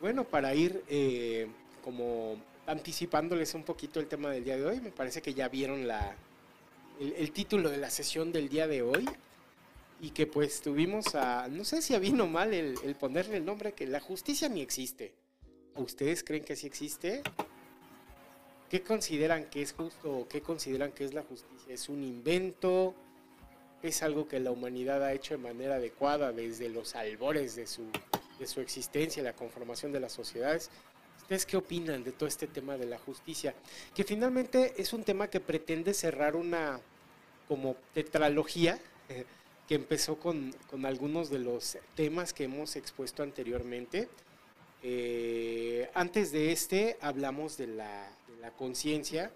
bueno, para ir eh, como anticipándoles un poquito el tema del día de hoy, me parece que ya vieron la, el, título de la sesión del día de hoy y que pues tuvimos a, no sé si a bien o mal el, el ponerle el nombre que la justicia ni existe. ¿Ustedes creen que sí existe? ¿Qué consideran que es justo o qué consideran que es la justicia? ¿Es un invento? ¿Es algo que la humanidad ha hecho de manera adecuada desde los albores de su, de su existencia, la conformación de las sociedades? ¿Ustedes qué opinan de todo este tema de la justicia? Que finalmente es un tema que pretende cerrar una como tetralogía eh, que empezó con, algunos de los temas que hemos expuesto anteriormente. Eh, antes de este hablamos de la, conciencia.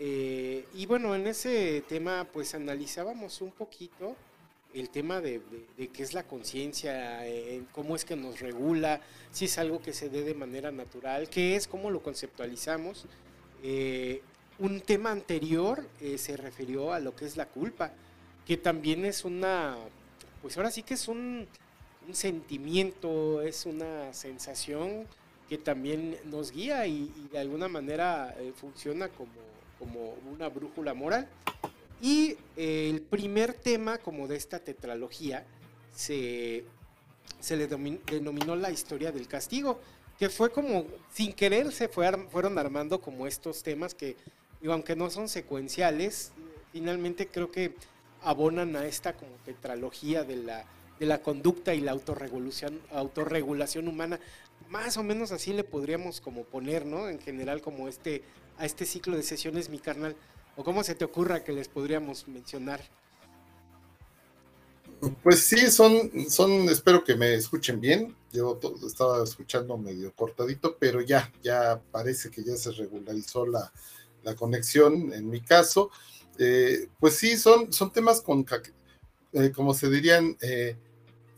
Eh, y bueno, en ese tema pues analizábamos un poquito el tema de, qué es la conciencia, eh, cómo es que nos regula, si es algo que se dé de manera natural, qué es, cómo lo conceptualizamos. Eh, un tema anterior eh, se refirió a lo que es la culpa, que también es una, pues ahora sí que es un, sentimiento, es una sensación que también nos guía y, de alguna manera funciona como, como una brújula moral. Y eh, el primer tema como de esta tetralogía se, se le denominó la historia del castigo, que fue como sin querer se fueron armando como estos temas que, aunque no son secuenciales, finalmente creo que abonan a esta como tetralogía de la, de la conducta y la autorregulación, autorregulación humana. Más o menos así le podríamos como poner, ¿no? En general como este, a este ciclo de sesiones, mi carnal. ¿O cómo se te ocurra que les podríamos mencionar? Pues sí, son, son, espero que me escuchen bien. Yo estaba escuchando medio cortadito, pero ya, ya parece que ya se regularizó la, conexión en mi caso. Eh, pues sí, son, son temas con, eh, como se dirían, eh,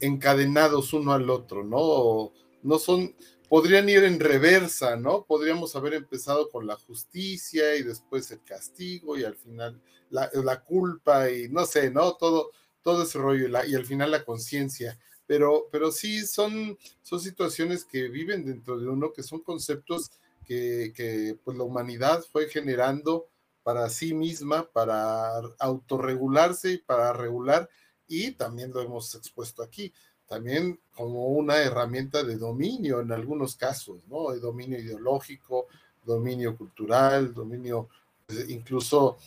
encadenados uno al otro, ¿no? No son, podrían ir en reversa, ¿no? Podríamos haber empezado con la justicia y después el castigo y al final la, culpa y no sé, ¿no? Todo, todo ese rollo y, al final la conciencia. Pero, pero sí son, son situaciones que viven dentro de uno, que son conceptos que, que pues la humanidad fue generando para sí misma, para autorregularse y para regular, y también lo hemos expuesto aquí también como una herramienta de dominio en algunos casos, ¿no? De dominio ideológico, dominio cultural, dominio pues, incluso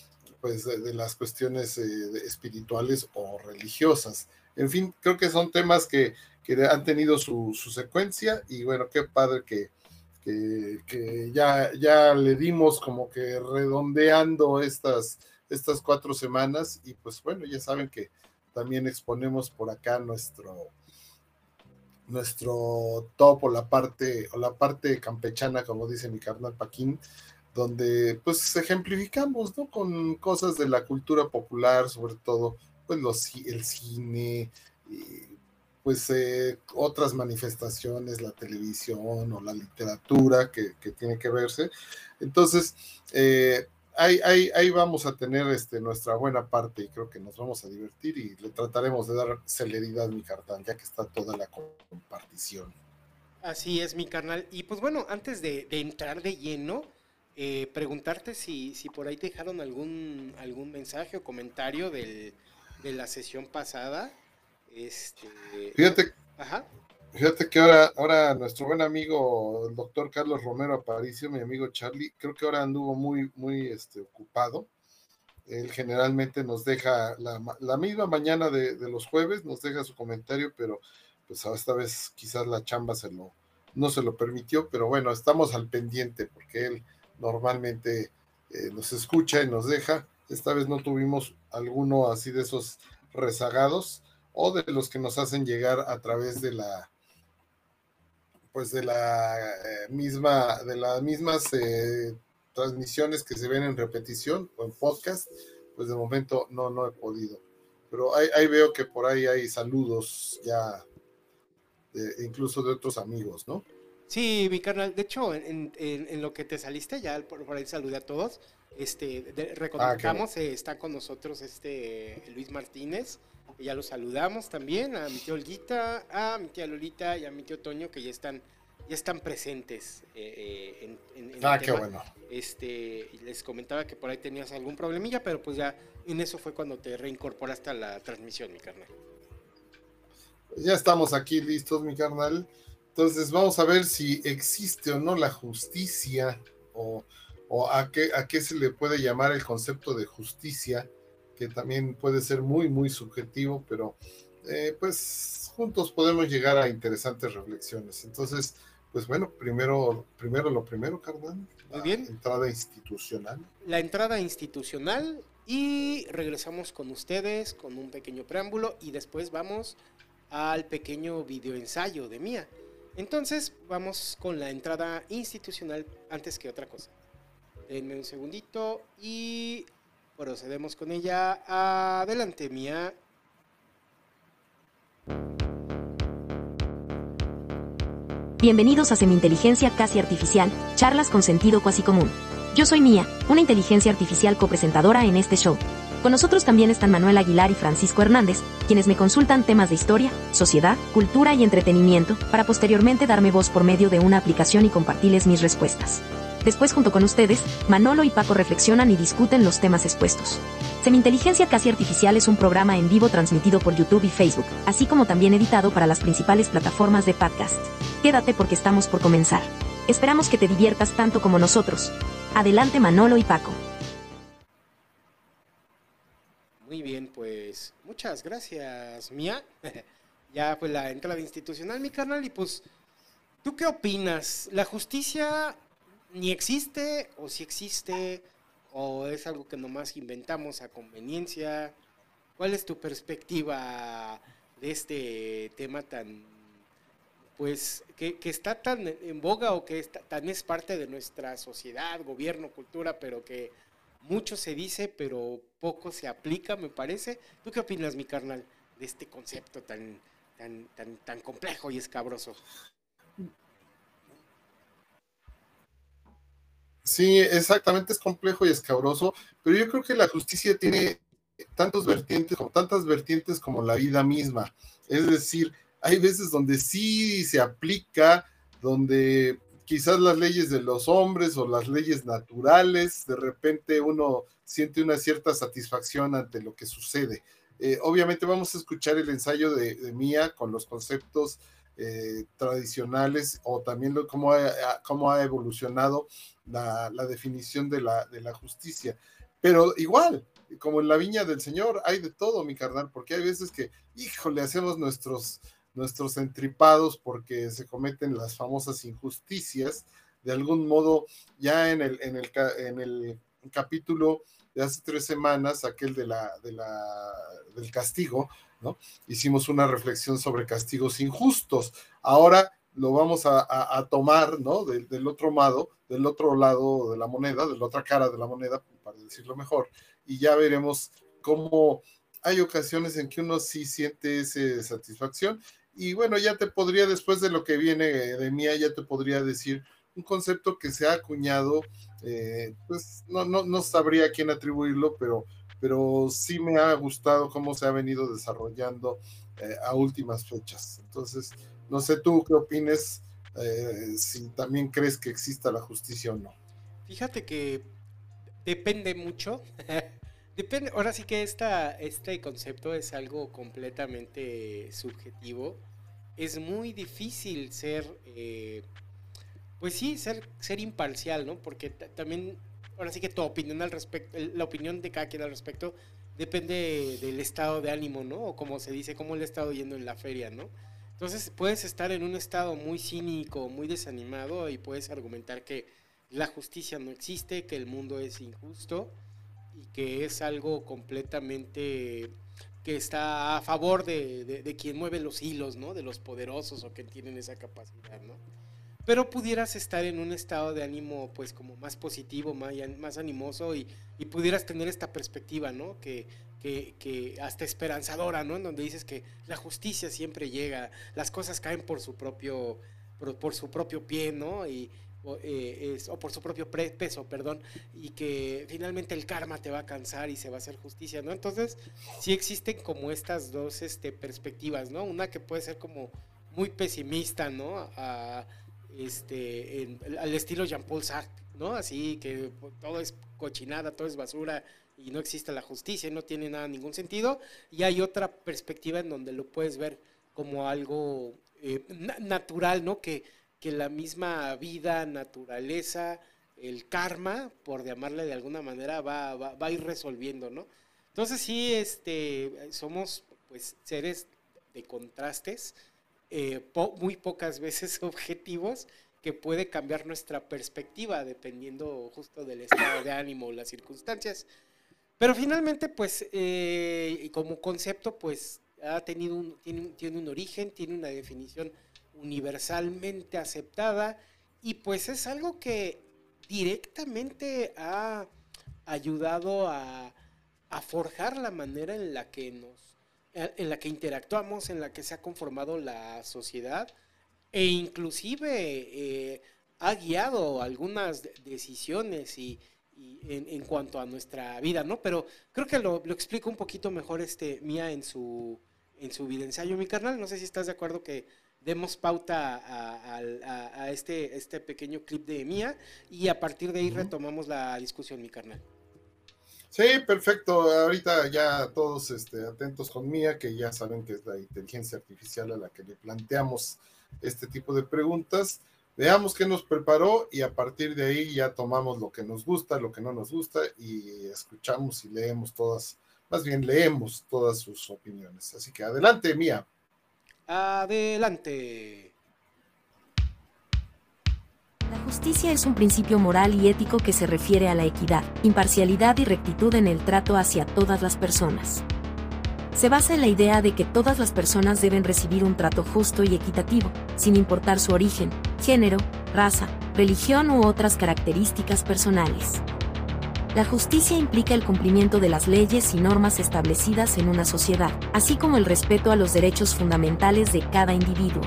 pues de, las cuestiones eh, espirituales o religiosas. En fin, creo que son temas que, que han tenido su, su, secuencia y bueno, qué padre que, que, que, ya, ya le dimos como que redondeando estas, estas cuatro semanas y pues bueno, ya saben que también exponemos por acá nuestro, nuestro top o la parte, o la parte campechana, como dice mi carnal Paquín, donde pues ejemplificamos, ¿no? Con cosas de la cultura popular, sobre todo, pues los, el cine, pues eh, otras manifestaciones, la televisión o la literatura que, que tiene que verse. Entonces, eh, ahí, vamos a tener este, nuestra buena parte y creo que nos vamos a divertir y le trataremos de dar celeridad a mi cartán, ya que está toda la compartición. Así es, mi carnal. Y pues bueno, antes de, entrar de lleno, eh, preguntarte si, si por ahí dejaron algún, algún mensaje o comentario de la sesión pasada. Este, Fíjate. Ajá. Fíjate que ahora, ahora nuestro buen amigo, el doctor Carlos Romero Aparicio, mi amigo Charlie, creo que ahora anduvo muy, muy este, ocupado. Él generalmente nos deja la, misma mañana de, los jueves, nos deja su comentario, pero pues esta vez quizás la chamba se lo, no se lo permitió, pero bueno, estamos al pendiente porque él normalmente eh, nos escucha y nos deja. Esta vez no tuvimos alguno así de esos rezagados o de los que nos hacen llegar a través de la pues de la eh, misma, de las mismas eh, transmisiones que se ven en repetición o en podcast, pues de momento no, no he podido. Pero ahí, veo que por ahí hay saludos ya, incluso de otros amigos, ¿no? Sí, mi carnal. De hecho, en, lo que te saliste, ya por, ahí saludé a todos. Este, reconozcamos, ah, eh, está con nosotros este Luis Martínez, ya lo saludamos también, a mi tío Olguita, a mi tía Lolita y a mi tío Toño, que ya están ya están presentes eh, en, en, Ah, qué bueno. Este, les comentaba que por ahí tenías algún problemilla, pero pues ya en eso fue cuando te reincorporaste a la transmisión, mi carnal. Ya estamos aquí listos, mi carnal. Entonces vamos a ver si existe o no la justicia o, a, qué, a qué se le puede llamar el concepto de justicia, que también puede ser muy, muy subjetivo, pero eh, pues juntos podemos llegar a interesantes reflexiones. Entonces, pues bueno, primero, primero lo primero, carnal. Muy bien. entrada institucional. La entrada institucional y regresamos con ustedes con un pequeño preámbulo y después vamos al pequeño videoensayo de Mía. Entonces vamos con la entrada institucional antes que otra cosa. Denme un segundito y procedemos con ella. Adelante, Mía. Bienvenidos a Semi-Inteligencia Casi Artificial, charlas con sentido cuasi común. Yo soy Mía, una inteligencia artificial copresentadora en este show. Con nosotros también están Manuel Aguilar y Francisco Hernández, quienes me consultan temas de historia, sociedad, cultura y entretenimiento, para posteriormente darme voz por medio de una aplicación y compartirles mis respuestas. Después, junto con ustedes, Manolo y Paco reflexionan y discuten los temas expuestos. Semi-Inteligencia Casi Artificial es un programa en vivo transmitido por YouTube y Facebook, así como también editado para las principales plataformas de podcast. Quédate porque estamos por comenzar. Esperamos que te diviertas tanto como nosotros. Adelante Manolo y Paco. Muy bien, pues muchas gracias, Mía. ya pues la entrada institucional, mi canal, y pues, ¿tú qué opinas? ¿La justicia ni existe o si existe o es algo que nomás inventamos a conveniencia? ¿Cuál es tu perspectiva de este tema tan, pues, que, está tan en boga o que tan es parte de nuestra sociedad, gobierno, cultura, pero que mucho se dice, pero poco se aplica, me parece. ¿Tú qué opinas, mi carnal, de este concepto tan, tan, tan, tan complejo y escabroso? Sí, exactamente, es complejo y escabroso, pero yo creo que la justicia tiene tantos vertientes, tantas vertientes como la vida misma. Es decir, hay veces donde sí se aplica, donde quizás las leyes de los hombres o las leyes naturales, de repente uno siente una cierta satisfacción ante lo que sucede. Eh, obviamente vamos a escuchar el ensayo de, Mía con los conceptos eh, tradicionales o también cómo, ha, ha evolucionado la, definición de la, de la justicia. Pero igual, como en la viña del Señor, hay de todo, mi carnal, porque hay veces que, híjole, hacemos nuestros nuestros entripados porque se cometen las famosas injusticias. De algún modo, ya en el, en el, en el capítulo de hace tres semanas, aquel de la, de la, del castigo, ¿no? Hicimos una reflexión sobre castigos injustos. Ahora lo vamos a, tomar, ¿no? del otro lado, del otro lado de la moneda, de la otra cara de la moneda, para decirlo mejor, y ya veremos cómo hay ocasiones en que uno sí siente esa satisfacción y bueno, ya te podría, después de lo que viene de mía, ya te podría decir un concepto que se ha acuñado, eh, pues no, no, no sabría a quién atribuirlo, pero, pero sí me ha gustado cómo se ha venido desarrollando eh, a últimas fechas. Entonces, no sé tú qué opines, eh, si también crees que exista la justicia o no. Fíjate que depende mucho. depende, ahora sí que esta, este concepto es algo completamente subjetivo es muy difícil ser, eh, pues sí, ser, ser imparcial, ¿no? Porque también, ahora sí que tu opinión al respecto, la opinión de cada quien al respecto depende del estado de ánimo, ¿no? O como se dice, cómo le ha estado yendo en la feria, ¿no? Entonces puedes estar en un estado muy cínico, muy desanimado y puedes argumentar que la justicia no existe, que el mundo es injusto y que es algo completamente que está a favor de, quien mueve los hilos, ¿no? De los poderosos o que tienen esa capacidad, ¿no? Pero pudieras estar en un estado de ánimo, pues, como más positivo, más, más animoso y, pudieras tener esta perspectiva, ¿no? Que, que, hasta esperanzadora, ¿no? En donde dices que la justicia siempre llega, las cosas caen por su propio, por su propio pie, ¿no? Y, eh, o, por su propio peso, perdón, y que finalmente el karma te va a cansar y se va a hacer justicia, ¿no? Entonces, sí existen como estas dos este, perspectivas, ¿no? Una que puede ser como muy pesimista, ¿no? Este, al estilo Jean-Paul Sartre, ¿no? Así que todo es cochinada, todo es basura y no existe la justicia, no tiene nada, ningún sentido. Y hay otra perspectiva en donde lo puedes ver como algo eh, natural, ¿no? Que, que la misma vida, naturaleza, el karma, por llamarle de alguna manera, va, va, va, a ir resolviendo, ¿no? Entonces sí, este, somos pues seres de contrastes, eh, muy pocas veces objetivos, que puede cambiar nuestra perspectiva dependiendo justo del estado de ánimo o las circunstancias. Pero finalmente, pues, eh, como concepto, pues, ha tenido un, tiene, tiene un origen, tiene una definición universalmente aceptada y pues es algo que directamente ha ayudado a, a forjar la manera en la que nos en la que interactuamos, en la que se ha conformado la sociedad e inclusive eh, ha guiado algunas decisiones y, en, cuanto a nuestra vida, ¿no? Pero creo que lo, lo explico un poquito mejor este Mía en su en su vida ensayo, mi carnal. No sé si estás de acuerdo que demos pauta a, este, este pequeño clip de Mía y a partir de ahí retomamos la discusión, mi carnal. Sí, perfecto. Ahorita ya todos este, atentos con Mía, que ya saben que es la inteligencia artificial a la que le planteamos este tipo de preguntas. Veamos qué nos preparó y a partir de ahí ya tomamos lo que nos gusta, lo que no nos gusta y escuchamos y leemos todas, más bien leemos todas sus opiniones. Así que adelante, Mía. Adelante. La justicia es un principio moral y ético que se refiere a la equidad, imparcialidad y rectitud en el trato hacia todas las personas. Se basa en la idea de que todas las personas deben recibir un trato justo y equitativo, sin importar su origen, género, raza, religión u otras características personales. La justicia implica el cumplimiento de las leyes y normas establecidas en una sociedad, así como el respeto a los derechos fundamentales de cada individuo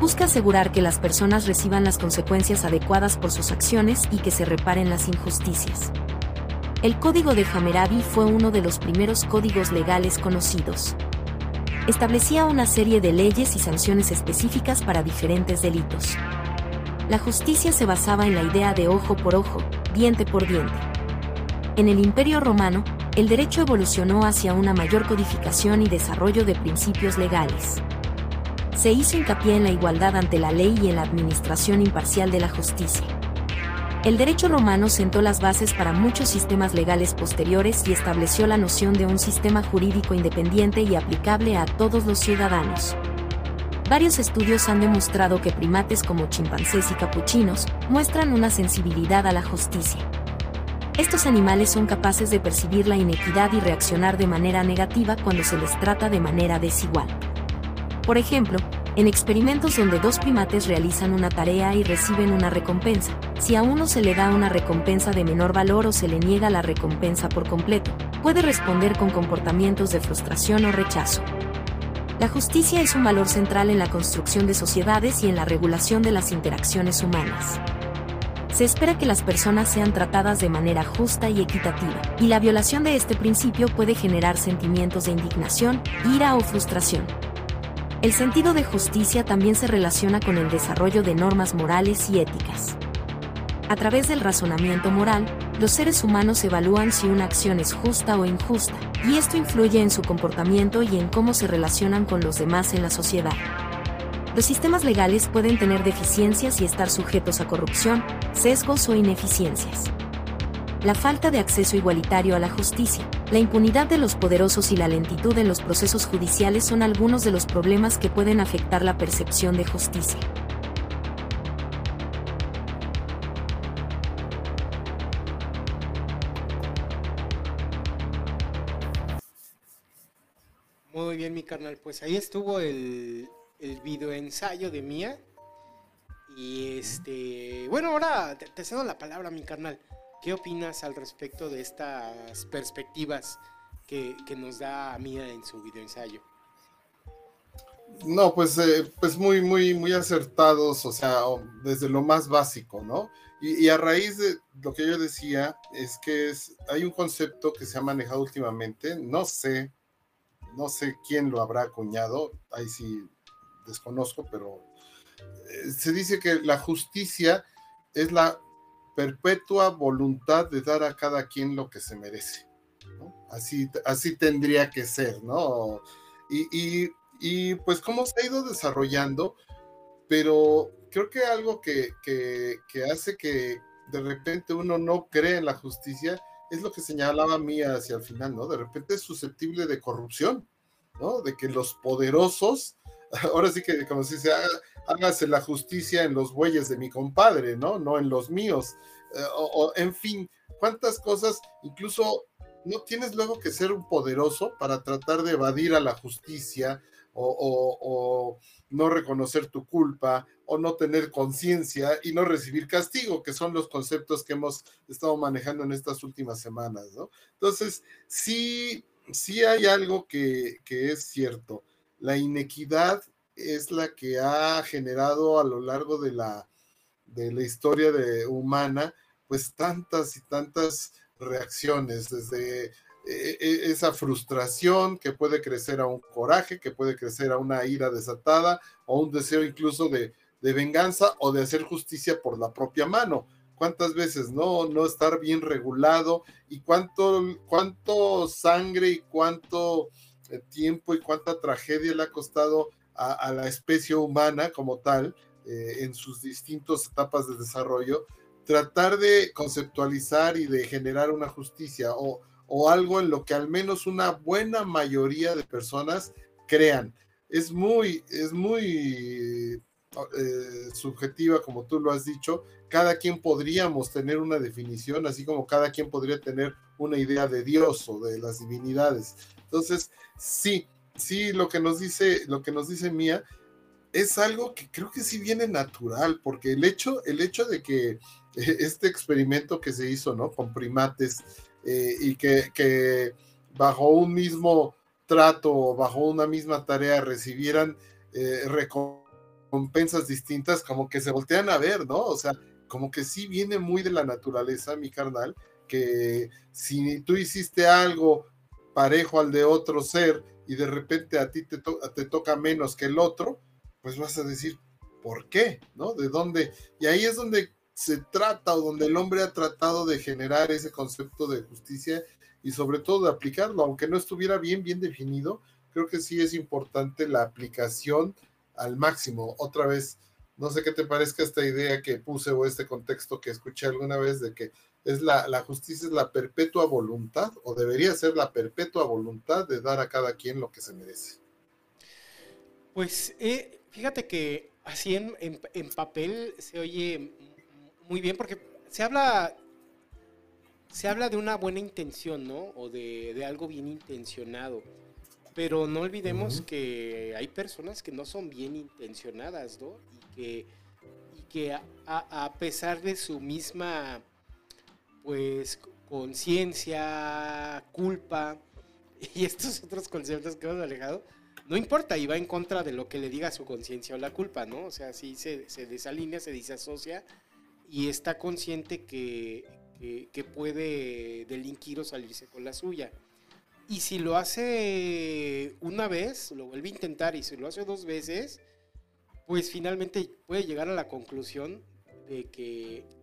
busca asegurar que las personas reciban las consecuencias adecuadas por sus acciones y que se reparen las injusticias. El Código de Hammurabi fue uno de los primeros códigos legales conocidos. Establecía una serie de leyes y sanciones específicas para diferentes delitos. La justicia se basaba en la idea de ojo por ojo, diente por diente. En el Imperio Romano, el derecho evolucionó hacia una mayor codificación y desarrollo de principios legales se hizo hincapié en la igualdad ante la ley y en la administración imparcial de la justicia. El derecho romano sentó las bases para muchos sistemas legales posteriores y estableció la noción de un sistema jurídico independiente y aplicable a todos los ciudadanos. Varios estudios han demostrado que primates como chimpancés y capuchinos muestran una sensibilidad a la justicia. Estos animales son capaces de percibir la inequidad y reaccionar de manera negativa cuando se les trata de manera desigual. Por ejemplo, en experimentos donde dos primates realizan una tarea y reciben una recompensa, si a uno se le da una recompensa de menor valor o se le niega la recompensa por completo, puede responder con comportamientos de frustración o rechazo. La justicia es un valor central en la construcción de sociedades y en la regulación de las interacciones humanas. Se espera que las personas sean tratadas de manera justa y equitativa, y la violación de este principio puede generar sentimientos de indignación, ira o frustración. El sentido de justicia también se relaciona con el desarrollo de normas morales y éticas. A través del razonamiento moral, los seres humanos evalúan si una acción es justa o injusta, y esto influye en su comportamiento y en cómo se relacionan con los demás en la sociedad. Los sistemas legales pueden tener deficiencias y estar sujetos a corrupción, sesgos o ineficiencias la falta de acceso igualitario a la justicia, la impunidad de los poderosos y la lentitud en los procesos judiciales son algunos de los problemas que pueden afectar la percepción de justicia. Muy bien, mi carnal. Pues ahí estuvo el, el videoensayo de Mía. Y este. Bueno, ahora te cedo la palabra, mi carnal. ¿Qué opinas al respecto de estas perspectivas que, nos da Mía en su videoensayo? No, pues, eh, pues muy, muy, muy acertados, o sea, desde lo más básico, ¿no? Y, a raíz de lo que yo decía, es que es, hay un concepto que se ha manejado últimamente, no sé, no sé quién lo habrá acuñado, ahí sí desconozco, pero eh, se dice que la justicia es la perpetua voluntad de dar a cada quien lo que se merece. Así, así tendría que ser, ¿no? Y, y, pues cómo se ha ido desarrollando, pero creo que algo que, que, que, hace que de repente uno no cree en la justicia es lo que señalaba Mía hacia el final, ¿no? De repente es susceptible de corrupción, ¿no? De que los poderosos, ahora sí que como se dice, hágase la justicia en los bueyes de mi compadre, ¿no? No en los míos. Eh, o, en fin, cuántas cosas, incluso no tienes luego que ser un poderoso para tratar de evadir a la justicia o, no reconocer tu culpa o no tener conciencia y no recibir castigo, que son los conceptos que hemos estado manejando en estas últimas semanas, ¿no? Entonces, sí, sí hay algo que, que es cierto. La inequidad es la que ha generado a lo largo de la, de la historia de, humana, pues tantas y tantas reacciones, desde eh, eh, esa frustración que puede crecer a un coraje, que puede crecer a una ira desatada o un deseo incluso de, venganza o de hacer justicia por la propia mano. ¿Cuántas veces no, no estar bien regulado y cuánto, cuánto sangre y cuánto eh, tiempo y cuánta tragedia le ha costado a, la especie humana como tal eh, en sus distintas etapas de desarrollo, tratar de conceptualizar y de generar una justicia o, o algo en lo que al menos una buena mayoría de personas crean. Es muy, es muy eh, subjetiva, como tú lo has dicho. Cada quien podríamos tener una definición, así como cada quien podría tener una idea de Dios o de las divinidades. Entonces, sí, sí, lo que nos dice, lo que nos dice Mía es algo que creo que sí viene natural, porque el hecho, el hecho de que este experimento que se hizo, ¿no? Con primates eh, y que, bajo un mismo trato, bajo una misma tarea recibieran eh, recompensas distintas, como que se voltean a ver, ¿no? O sea, como que sí viene muy de la naturaleza, mi carnal, que si tú hiciste algo parejo al de otro ser, y de repente a ti te, te toca menos que el otro, pues vas a decir, ¿por qué? ¿No? ¿De dónde? Y ahí es donde se trata o donde el hombre ha tratado de generar ese concepto de justicia y sobre todo de aplicarlo, aunque no estuviera bien, bien definido, creo que sí es importante la aplicación al máximo. Otra vez, no sé qué te parezca esta idea que puse o este contexto que escuché alguna vez de que es la, la, justicia es la perpetua voluntad, o debería ser la perpetua voluntad de dar a cada quien lo que se merece. Pues eh, fíjate que así en, en, papel se oye muy bien, porque se habla, se habla de una buena intención, ¿no? O de, de algo bien intencionado. Pero no olvidemos que hay personas que no son bien intencionadas, ¿no? Y que, y que a, a pesar de su misma pues conciencia, culpa y estos otros conceptos que hemos alejado, no importa y va en contra de lo que le diga su conciencia o la culpa, ¿no? O sea, sí se, desalinea, se disasocia y está consciente que, que, puede delinquir o salirse con la suya. Y si lo hace una vez, lo vuelve a intentar y si lo hace dos veces, pues finalmente puede llegar a la conclusión de que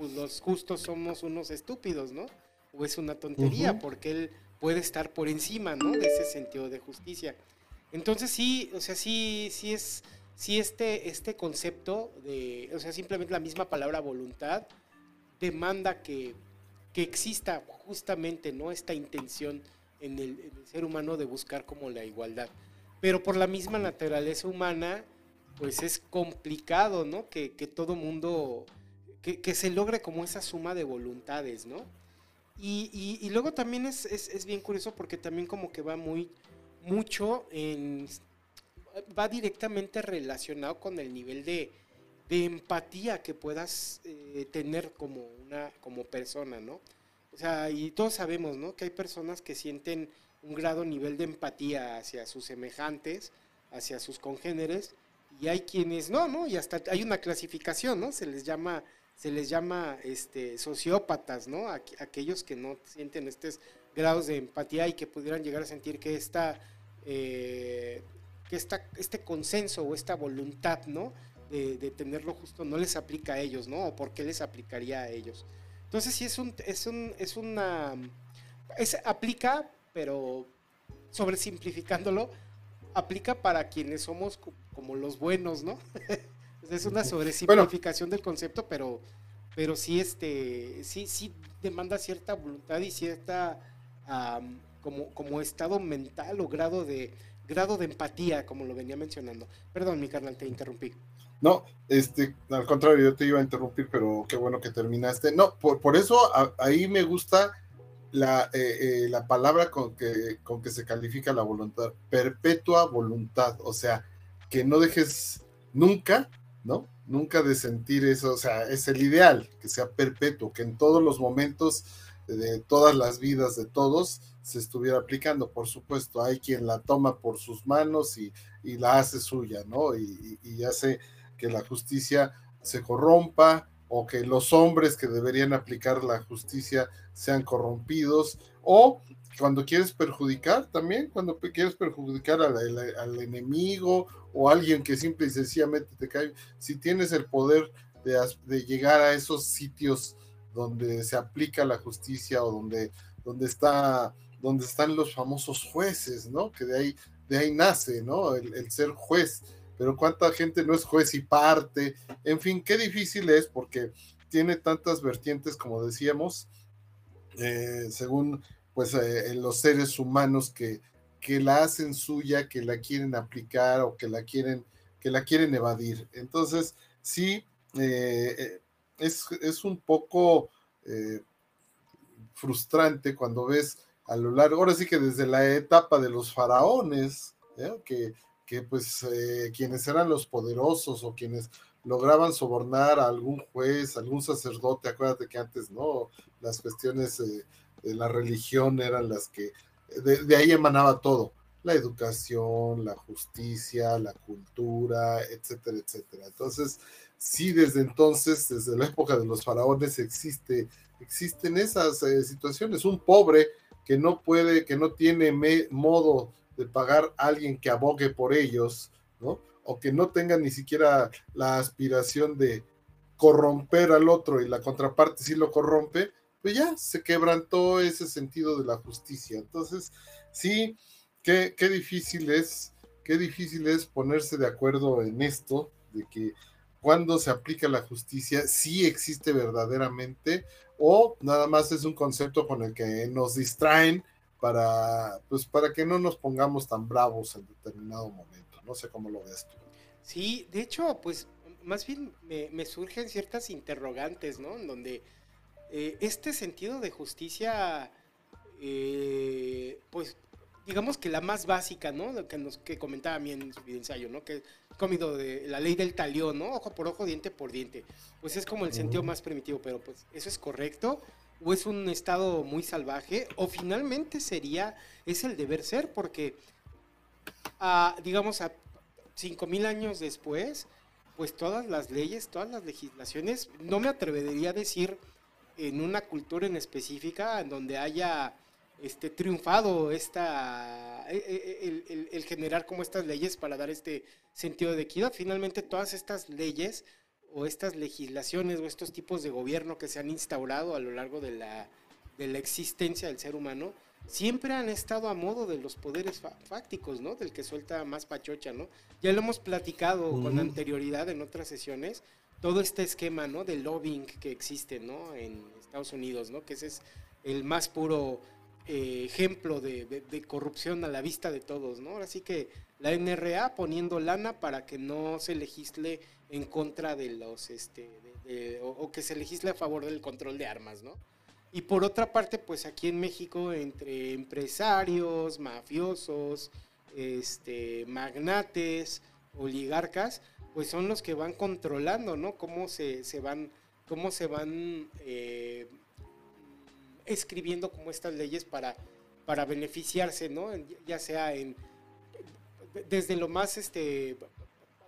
pues los justos somos unos estúpidos, ¿no? O es una tontería, porque él puede estar por encima, ¿no? De ese sentido de justicia. Entonces sí, o sea, sí, sí es, sí este, este concepto de, o sea, simplemente la misma palabra voluntad demanda que, que exista justamente, ¿no? Esta intención en el, en el, ser humano de buscar como la igualdad. Pero por la misma naturaleza humana, pues es complicado, ¿no? Que, que todo mundo que, se logre como esa suma de voluntades, ¿no? Y, y, luego también es, es, es, bien curioso porque también como que va muy, mucho en, va directamente relacionado con el nivel de, de empatía que puedas eh, tener como una, como persona, ¿no? O sea, y todos sabemos, ¿no? Que hay personas que sienten un grado nivel de empatía hacia sus semejantes, hacia sus congéneres, y hay quienes no, ¿no? Y hasta hay una clasificación, ¿no? Se les llama se les llama este, sociópatas, ¿no? aquellos que no sienten estos grados de empatía y que pudieran llegar a sentir que esta, eh, que esta, este consenso o esta voluntad, ¿no? de, tenerlo justo no les aplica a ellos, ¿no? O por qué les aplicaría a ellos. Entonces sí es un, es un, es una, es, aplica, pero sobresimplificándolo, aplica para quienes somos como los buenos, ¿no? es una sobresimplificación del concepto, pero, pero sí, este, sí, sí demanda cierta voluntad y cierta como, como estado mental o grado de grado de empatía, como lo venía mencionando. Perdón, mi carnal, te interrumpí. No, este, al contrario, yo te iba a interrumpir, pero qué bueno que terminaste. No, por, por eso ahí me gusta la, eh, eh, la palabra con que, con que se califica la voluntad, perpetua voluntad, o sea, que no dejes nunca, ¿no? Nunca de sentir eso, o sea, es el ideal, que sea perpetuo, que en todos los momentos de todas las vidas de todos se estuviera aplicando. Por supuesto, hay quien la toma por sus manos y, y la hace suya, ¿no? Y, y hace que la justicia se corrompa o que los hombres que deberían aplicar la justicia sean corrompidos o cuando quieres perjudicar también, cuando quieres perjudicar al, enemigo o alguien que simple y sencillamente te cae, si tienes el poder de, llegar a esos sitios donde se aplica la justicia o donde, donde, está, donde están los famosos jueces, ¿no? Que de ahí, de ahí nace, ¿no? el ser juez pero cuánta gente no es juez y parte, en fin, qué difícil es porque tiene tantas vertientes, como decíamos, eh, según pues eh, los seres humanos que, que la hacen suya, que la quieren aplicar o que la quieren, que la quieren evadir. Entonces, sí, eh, es, es, un poco frustrante cuando ves a lo largo, ahora sí que desde la etapa de los faraones, que que pues eh, quienes eran los poderosos o quienes lograban sobornar a algún juez, algún sacerdote, acuérdate que antes, ¿no? Las cuestiones eh, de la religión eran las que, de, ahí emanaba todo, la educación, la justicia, la cultura, etcétera, etcétera. Entonces, sí, desde entonces, desde la época de los faraones, existe, existen esas eh, situaciones. Un pobre que no puede, que no tiene modo de pagar a alguien que abogue por ellos, ¿no? O que no tenga ni siquiera la aspiración de corromper al otro y la contraparte sí lo corrompe, pues ya se quebrantó ese sentido de la justicia. Entonces, sí, qué, qué difícil es, qué difícil es ponerse de acuerdo en esto, de que cuando se aplica la justicia, sí existe verdaderamente, o nada más es un concepto con el que nos distraen para, pues, para que no nos pongamos tan bravos en determinado momento. No sé cómo lo ves tú. Sí, de hecho, pues más bien me, surgen ciertas interrogantes, ¿no? En donde eh, este sentido de justicia, eh, pues digamos que la más básica, ¿no? Lo que, nos, que comentaba a mí en su ensayo, ¿no? Que comido de la ley del talión, ¿no? Ojo por ojo, diente por diente. Pues es como el sentido más primitivo, pero pues eso es correcto o es un estado muy salvaje, o finalmente sería, es el deber ser, porque, a, digamos, a 5.000 años después, pues todas las leyes, todas las legislaciones, no me atrevería a decir en una cultura en específica en donde haya este, triunfado esta, e, e, el, el generar como estas leyes para dar este sentido de equidad. Finalmente todas estas leyes o estas legislaciones o estos tipos de gobierno que se han instaurado a lo largo de la, de la existencia del ser humano, siempre han estado a modo de los poderes fácticos, ¿no? Del que suelta más pachocha, ¿no? Ya lo hemos platicado con anterioridad en otras sesiones, todo este esquema, ¿no? De lobbying que existe, ¿no? En Estados Unidos, ¿no? Que ese es el más puro eh, ejemplo de, corrupción a la vista de todos, ¿no? Así que la NRA poniendo lana para que no se legisle en contra de los, este, o, que se legisle a favor del control de armas, ¿no? Y por otra parte, pues aquí en México, entre empresarios, mafiosos, este, magnates, oligarcas, pues son los que van controlando, ¿no? Cómo se, se van, cómo se van eh, escribiendo como estas leyes para, para beneficiarse, ¿no? Ya sea en desde lo más este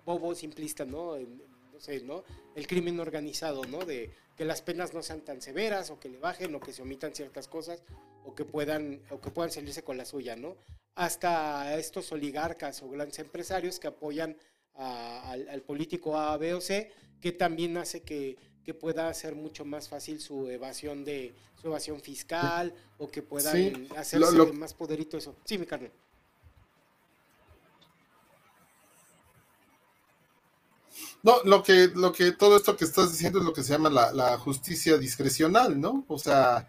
bobo, simplista, ¿no? No sé, ¿no? El crimen organizado, ¿no? De que las penas no sean tan severas o que le bajen o que se omitan ciertas cosas o que puedan o que puedan salirse con la suya, ¿no? Hasta estos oligarcas o grandes empresarios que apoyan al, político A, B o C, que también hace que, que, pueda ser mucho más fácil su evasión de su evasión fiscal o que pueda hacerse más poderito eso. Sí, mi carne. No, lo que, lo que todo esto que estás diciendo es lo que se llama la, la justicia discrecional, ¿no? O sea,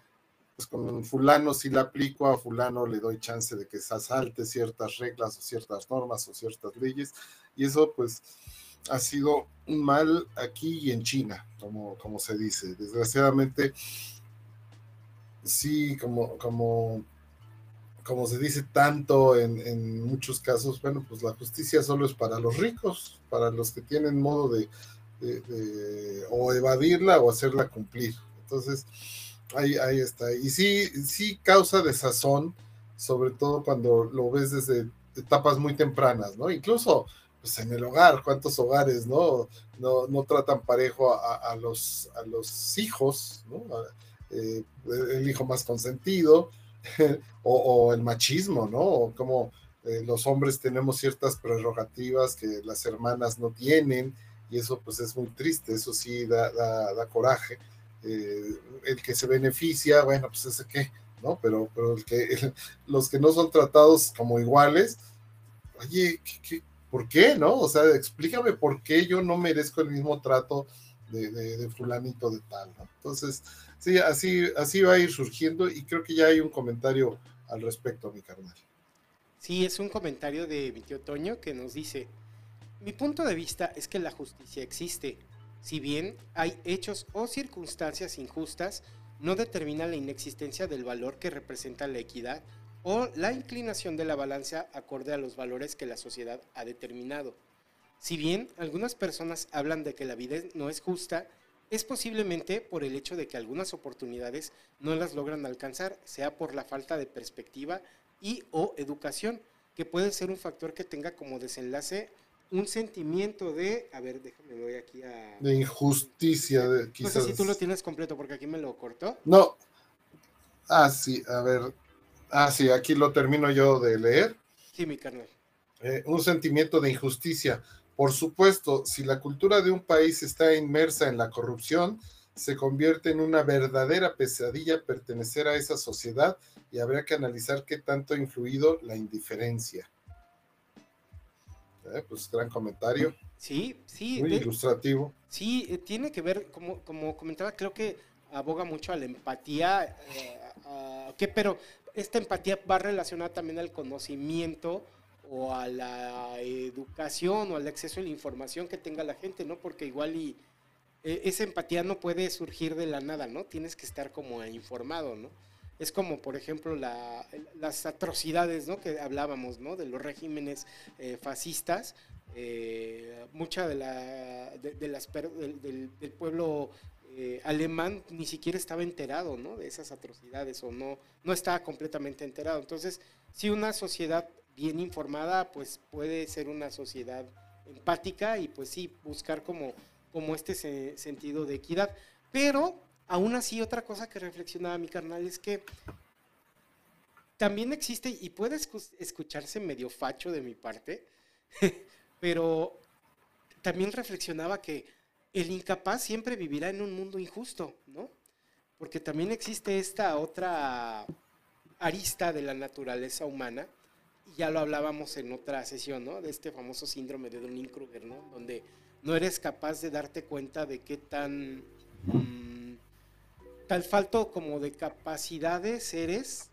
pues con fulano si la aplico, a fulano le doy chance de que se asalte ciertas reglas o ciertas normas o ciertas leyes, y eso pues ha sido un mal aquí y en China, como, como se dice. Desgraciadamente, sí, como, como como se dice tanto en, muchos casos, bueno, pues la justicia solo es para los ricos, para los que tienen modo de, o evadirla o hacerla cumplir. Entonces, ahí, ahí está. Y sí, sí causa desazón, sobre todo cuando lo ves desde etapas muy tempranas, ¿no? Incluso pues en el hogar, cuántos hogares, ¿no? No, no tratan parejo a, los, a los hijos, ¿no? Eh, el hijo más consentido, o, el machismo, ¿no? O como eh, los hombres tenemos ciertas prerrogativas que las hermanas no tienen, y eso pues es muy triste, eso sí da, coraje. Eh, el que se beneficia, bueno, pues ese qué, ¿no? Pero, pero el que, los que no son tratados como iguales, oye, por qué, no? O sea, explícame por qué yo no merezco el mismo trato de, de fulanito de tal, ¿no? Entonces, Sí, así, así va a ir surgiendo y creo que ya hay un comentario al respecto, mi carnal. Sí, es un comentario de mi tío Toño que nos dice, mi punto de vista es que la justicia existe. Si bien hay hechos o circunstancias injustas, no determina la inexistencia del valor que representa la equidad o la inclinación de la balanza acorde a los valores que la sociedad ha determinado. Si bien algunas personas hablan de que la vida no es justa, es posiblemente por el hecho de que algunas oportunidades no las logran alcanzar, sea por la falta de perspectiva y o educación, que puede ser un factor que tenga como desenlace un sentimiento de, a ver, déjame voy aquí a... De injusticia. De, quizás. No sé si tú lo tienes completo porque aquí me lo cortó. No. Ah, sí, a ver. Ah, sí, aquí lo termino yo de leer. Sí, mi carnal. Eh, un sentimiento de injusticia. Por supuesto, si la cultura de un país está inmersa en la corrupción, se convierte en una verdadera pesadilla pertenecer a esa sociedad y habría que analizar qué tanto ha influido la indiferencia. Eh, pues gran comentario. Sí, sí. Muy ilustrativo. Sí, eh, tiene que ver, como, como comentaba, creo que aboga mucho a la empatía, eh, que, pero esta empatía va relacionada también al conocimiento o a la educación o al acceso a la información que tenga la gente, ¿no? Porque igual y e, esa empatía no puede surgir de la nada, ¿no? Tienes que estar como informado, ¿no? Es como, por ejemplo, las atrocidades, ¿no? Que hablábamos, ¿no? De los regímenes eh, fascistas. Eh, mucha de, la, las, del, pueblo eh, alemán ni siquiera estaba enterado, ¿no? De esas atrocidades o no, no estaba completamente enterado. Entonces, si una sociedad bien informada, pues puede ser una sociedad empática y pues sí, buscar como, como este sentido de equidad. Pero aún así, otra cosa que reflexionaba mi carnal es que también existe, y puede escucharse medio facho de mi parte, pero también reflexionaba que el incapaz siempre vivirá en un mundo injusto, ¿no? Porque también existe esta otra arista de la naturaleza humana, ya lo hablábamos en otra sesión, ¿no? De este famoso síndrome de Dunning-Kruger, ¿no? Donde no eres capaz de darte cuenta de qué tan mm, tal falto como de capacidades eres.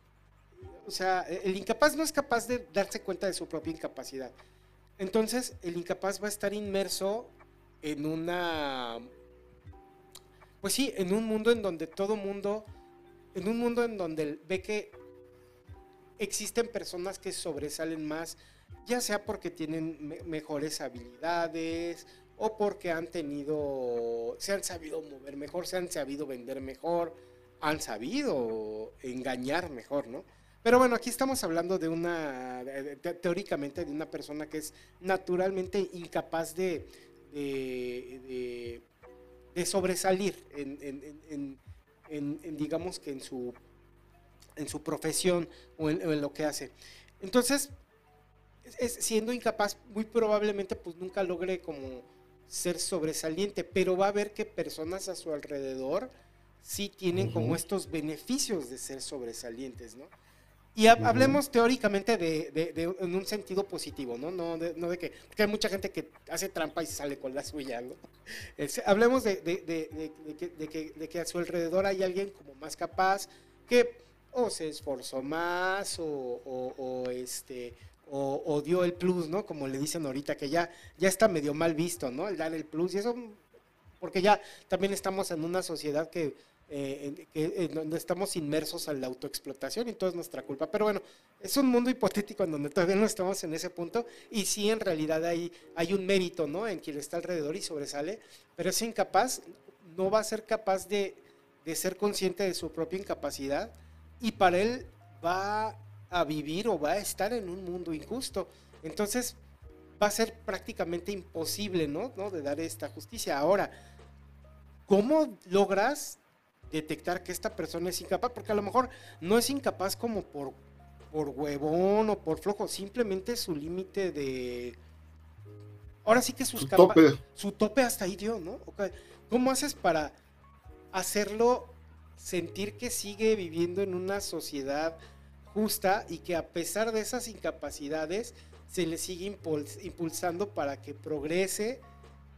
O sea, el incapaz no es capaz de darse cuenta de su propia incapacidad. Entonces, el incapaz va a estar inmerso en una pues sí, en un mundo en donde todo mundo en un mundo en donde ve que existen personas que sobresalen más, ya sea porque tienen mejores habilidades o porque han tenido, se han sabido mover mejor, se han sabido vender mejor, han sabido engañar mejor, ¿no? Pero bueno, aquí estamos hablando de una, teóricamente, de una persona que es naturalmente incapaz de, de, sobresalir en, digamos que en su en su profesión o en, lo que hace. Entonces, es, siendo incapaz, muy probablemente pues nunca logre como ser sobresaliente, pero va a ver que personas a su alrededor sí tienen como estos beneficios de ser sobresalientes, ¿no? Y hablemos teóricamente de, en un sentido positivo, ¿no? No de, no de que, porque hay mucha gente que hace trampa y sale con la suya, ¿no? hablemos de, que, de, que, a su alrededor hay alguien como más capaz, que o se esforzó más o, este o, dio el plus, ¿no? Como le dicen ahorita, que ya, ya está medio mal visto, ¿no? El dar el plus y eso, porque ya también estamos en una sociedad que eh, donde estamos inmersos a la autoexplotación y todo es nuestra culpa. Pero bueno, es un mundo hipotético en donde todavía no estamos en ese punto y sí en realidad hay, hay un mérito ¿no? en quien está alrededor y sobresale, pero es incapaz, no va a ser capaz de, de ser consciente de su propia incapacidad y para él va a vivir o va a estar en un mundo injusto. Entonces va a ser prácticamente imposible, ¿no? ¿no? De dar esta justicia. Ahora, ¿cómo logras detectar que esta persona es incapaz, porque a lo mejor no es incapaz como por, por huevón o por flojo, simplemente su límite de... Ahora sí que sus su tope. su tope hasta ahí dio, ¿no? ¿Cómo haces para hacerlo sentir que sigue viviendo en una sociedad justa y que a pesar de esas incapacidades se le sigue impulsando para que progrese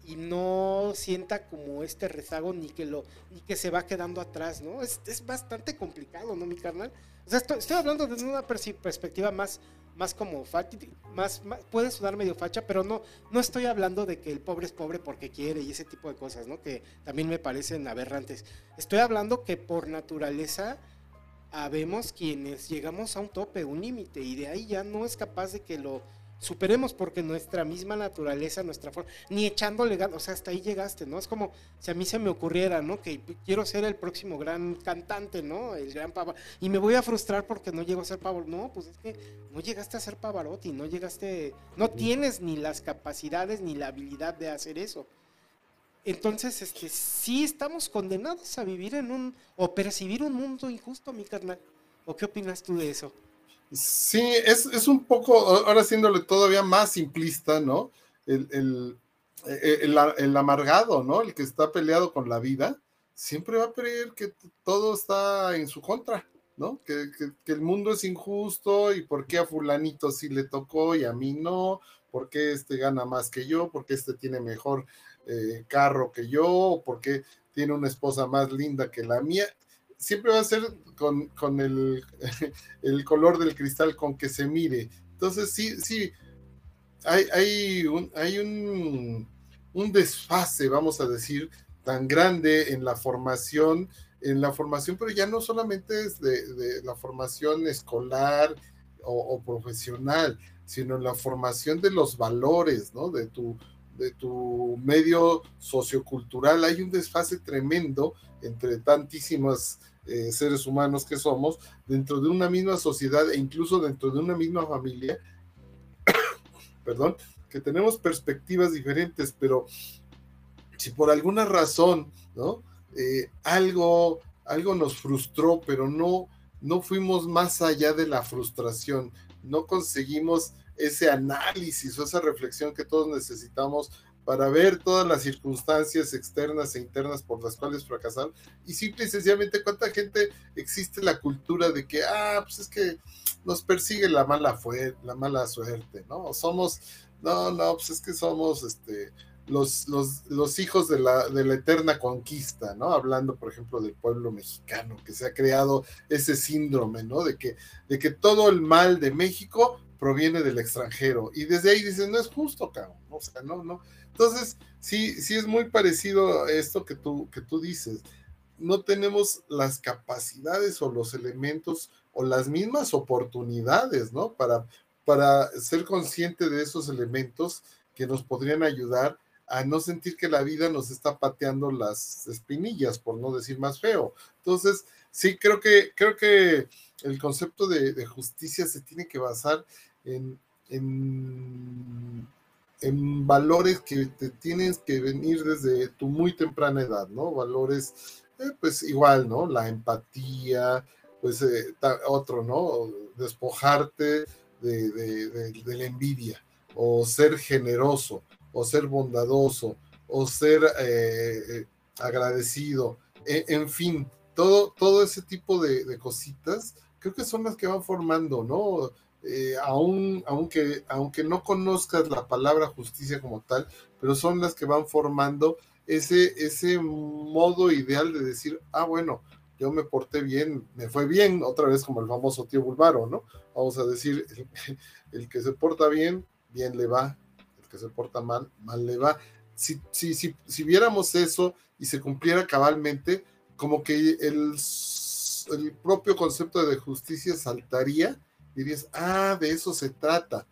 y no sienta como este rezago ni que lo ni que se va quedando atrás, ¿no? Es, es bastante complicado, ¿no, mi carnal? O sea, estoy, hablando desde una perspectiva más más como más, más, puede sonar medio facha, pero no no estoy hablando de que el pobre es pobre porque quiere y ese tipo de cosas, ¿no? Que también me parecen aberrantes. Estoy hablando que por naturaleza habemos quienes llegamos a un tope, un límite y de ahí ya no es capaz de que lo superemos porque nuestra misma naturaleza, nuestra forma, ni echándole ganas, o sea, hasta ahí llegaste, ¿no? Es como si a mí se me ocurriera, ¿no? Que quiero ser el próximo gran cantante, ¿no? El gran Pavarotti, y me voy a frustrar porque no llego a ser Pavarotti, no, pues es que no llegaste a ser Pavarotti, no llegaste, no tienes ni las capacidades ni la habilidad de hacer eso. Entonces, este, sí estamos condenados a vivir en un, o percibir un mundo injusto, mi carnal. ¿O qué opinas tú de eso? Sí, es, un poco, ahora haciéndole todavía más simplista, ¿no? El, el, amargado, ¿no? El que está peleado con la vida, siempre va a creer que todo está en su contra, ¿no? Que, el mundo es injusto y por qué a fulanito sí le tocó y a mí no, por qué este gana más que yo, por qué este tiene mejor eh, carro que yo, por qué tiene una esposa más linda que la mía siempre va a ser con, el, el, color del cristal con que se mire. Entonces, sí, sí, hay, hay, un, hay un, un, desfase, vamos a decir, tan grande en la formación, en la formación, pero ya no solamente es de, la formación escolar o, profesional, sino en la formación de los valores, ¿no? De tu, de tu medio sociocultural. Hay un desfase tremendo entre tantísimas eh, seres humanos que somos, dentro de una misma sociedad e incluso dentro de una misma familia, perdón, que tenemos perspectivas diferentes, pero si por alguna razón, ¿no? Eh, algo, algo nos frustró, pero no, no fuimos más allá de la frustración, no conseguimos ese análisis o esa reflexión que todos necesitamos para ver todas las circunstancias externas e internas por las cuales fracasaron y simple y sencillamente cuánta gente existe la cultura de que, ah, pues es que nos persigue la mala, fue, la mala suerte, ¿no? Somos, no, no, pues es que somos este, los, los, los hijos de la, de la eterna conquista, ¿no? Hablando, por ejemplo, del pueblo mexicano, que se ha creado ese síndrome, ¿no? De que, de que todo el mal de México proviene del extranjero. Y desde ahí dicen, no es justo, cabrón. O sea, no, no entonces, sí, sí es muy parecido a esto que tú, que tú dices. No tenemos las capacidades o los elementos o las mismas oportunidades, ¿no? Para, para ser consciente de esos elementos que nos podrían ayudar a no sentir que la vida nos está pateando las espinillas, por no decir más feo. Entonces, sí, creo que, creo que el concepto de, justicia se tiene que basar en en valores que te tienes que venir desde tu muy temprana edad, ¿no? Valores, eh, pues igual, ¿no? La empatía, pues eh, otro, ¿no? Despojarte de, la envidia, o ser generoso, o ser bondadoso, o ser eh, agradecido, e, en fin, todo, todo ese tipo de, cositas, creo que son las que van formando, ¿no? Eh, aún, aunque, aunque no conozcas la palabra justicia como tal, pero son las que van formando ese, ese modo ideal de decir, ah, bueno, yo me porté bien, me fue bien, otra vez como el famoso tío Bulvaro, ¿no? Vamos a decir, el, que se porta bien, bien le va, el que se porta mal, mal le va. Si, si, si, si viéramos eso y se cumpliera cabalmente, como que el, el propio concepto de justicia saltaría, dirías, ah, de eso se trata.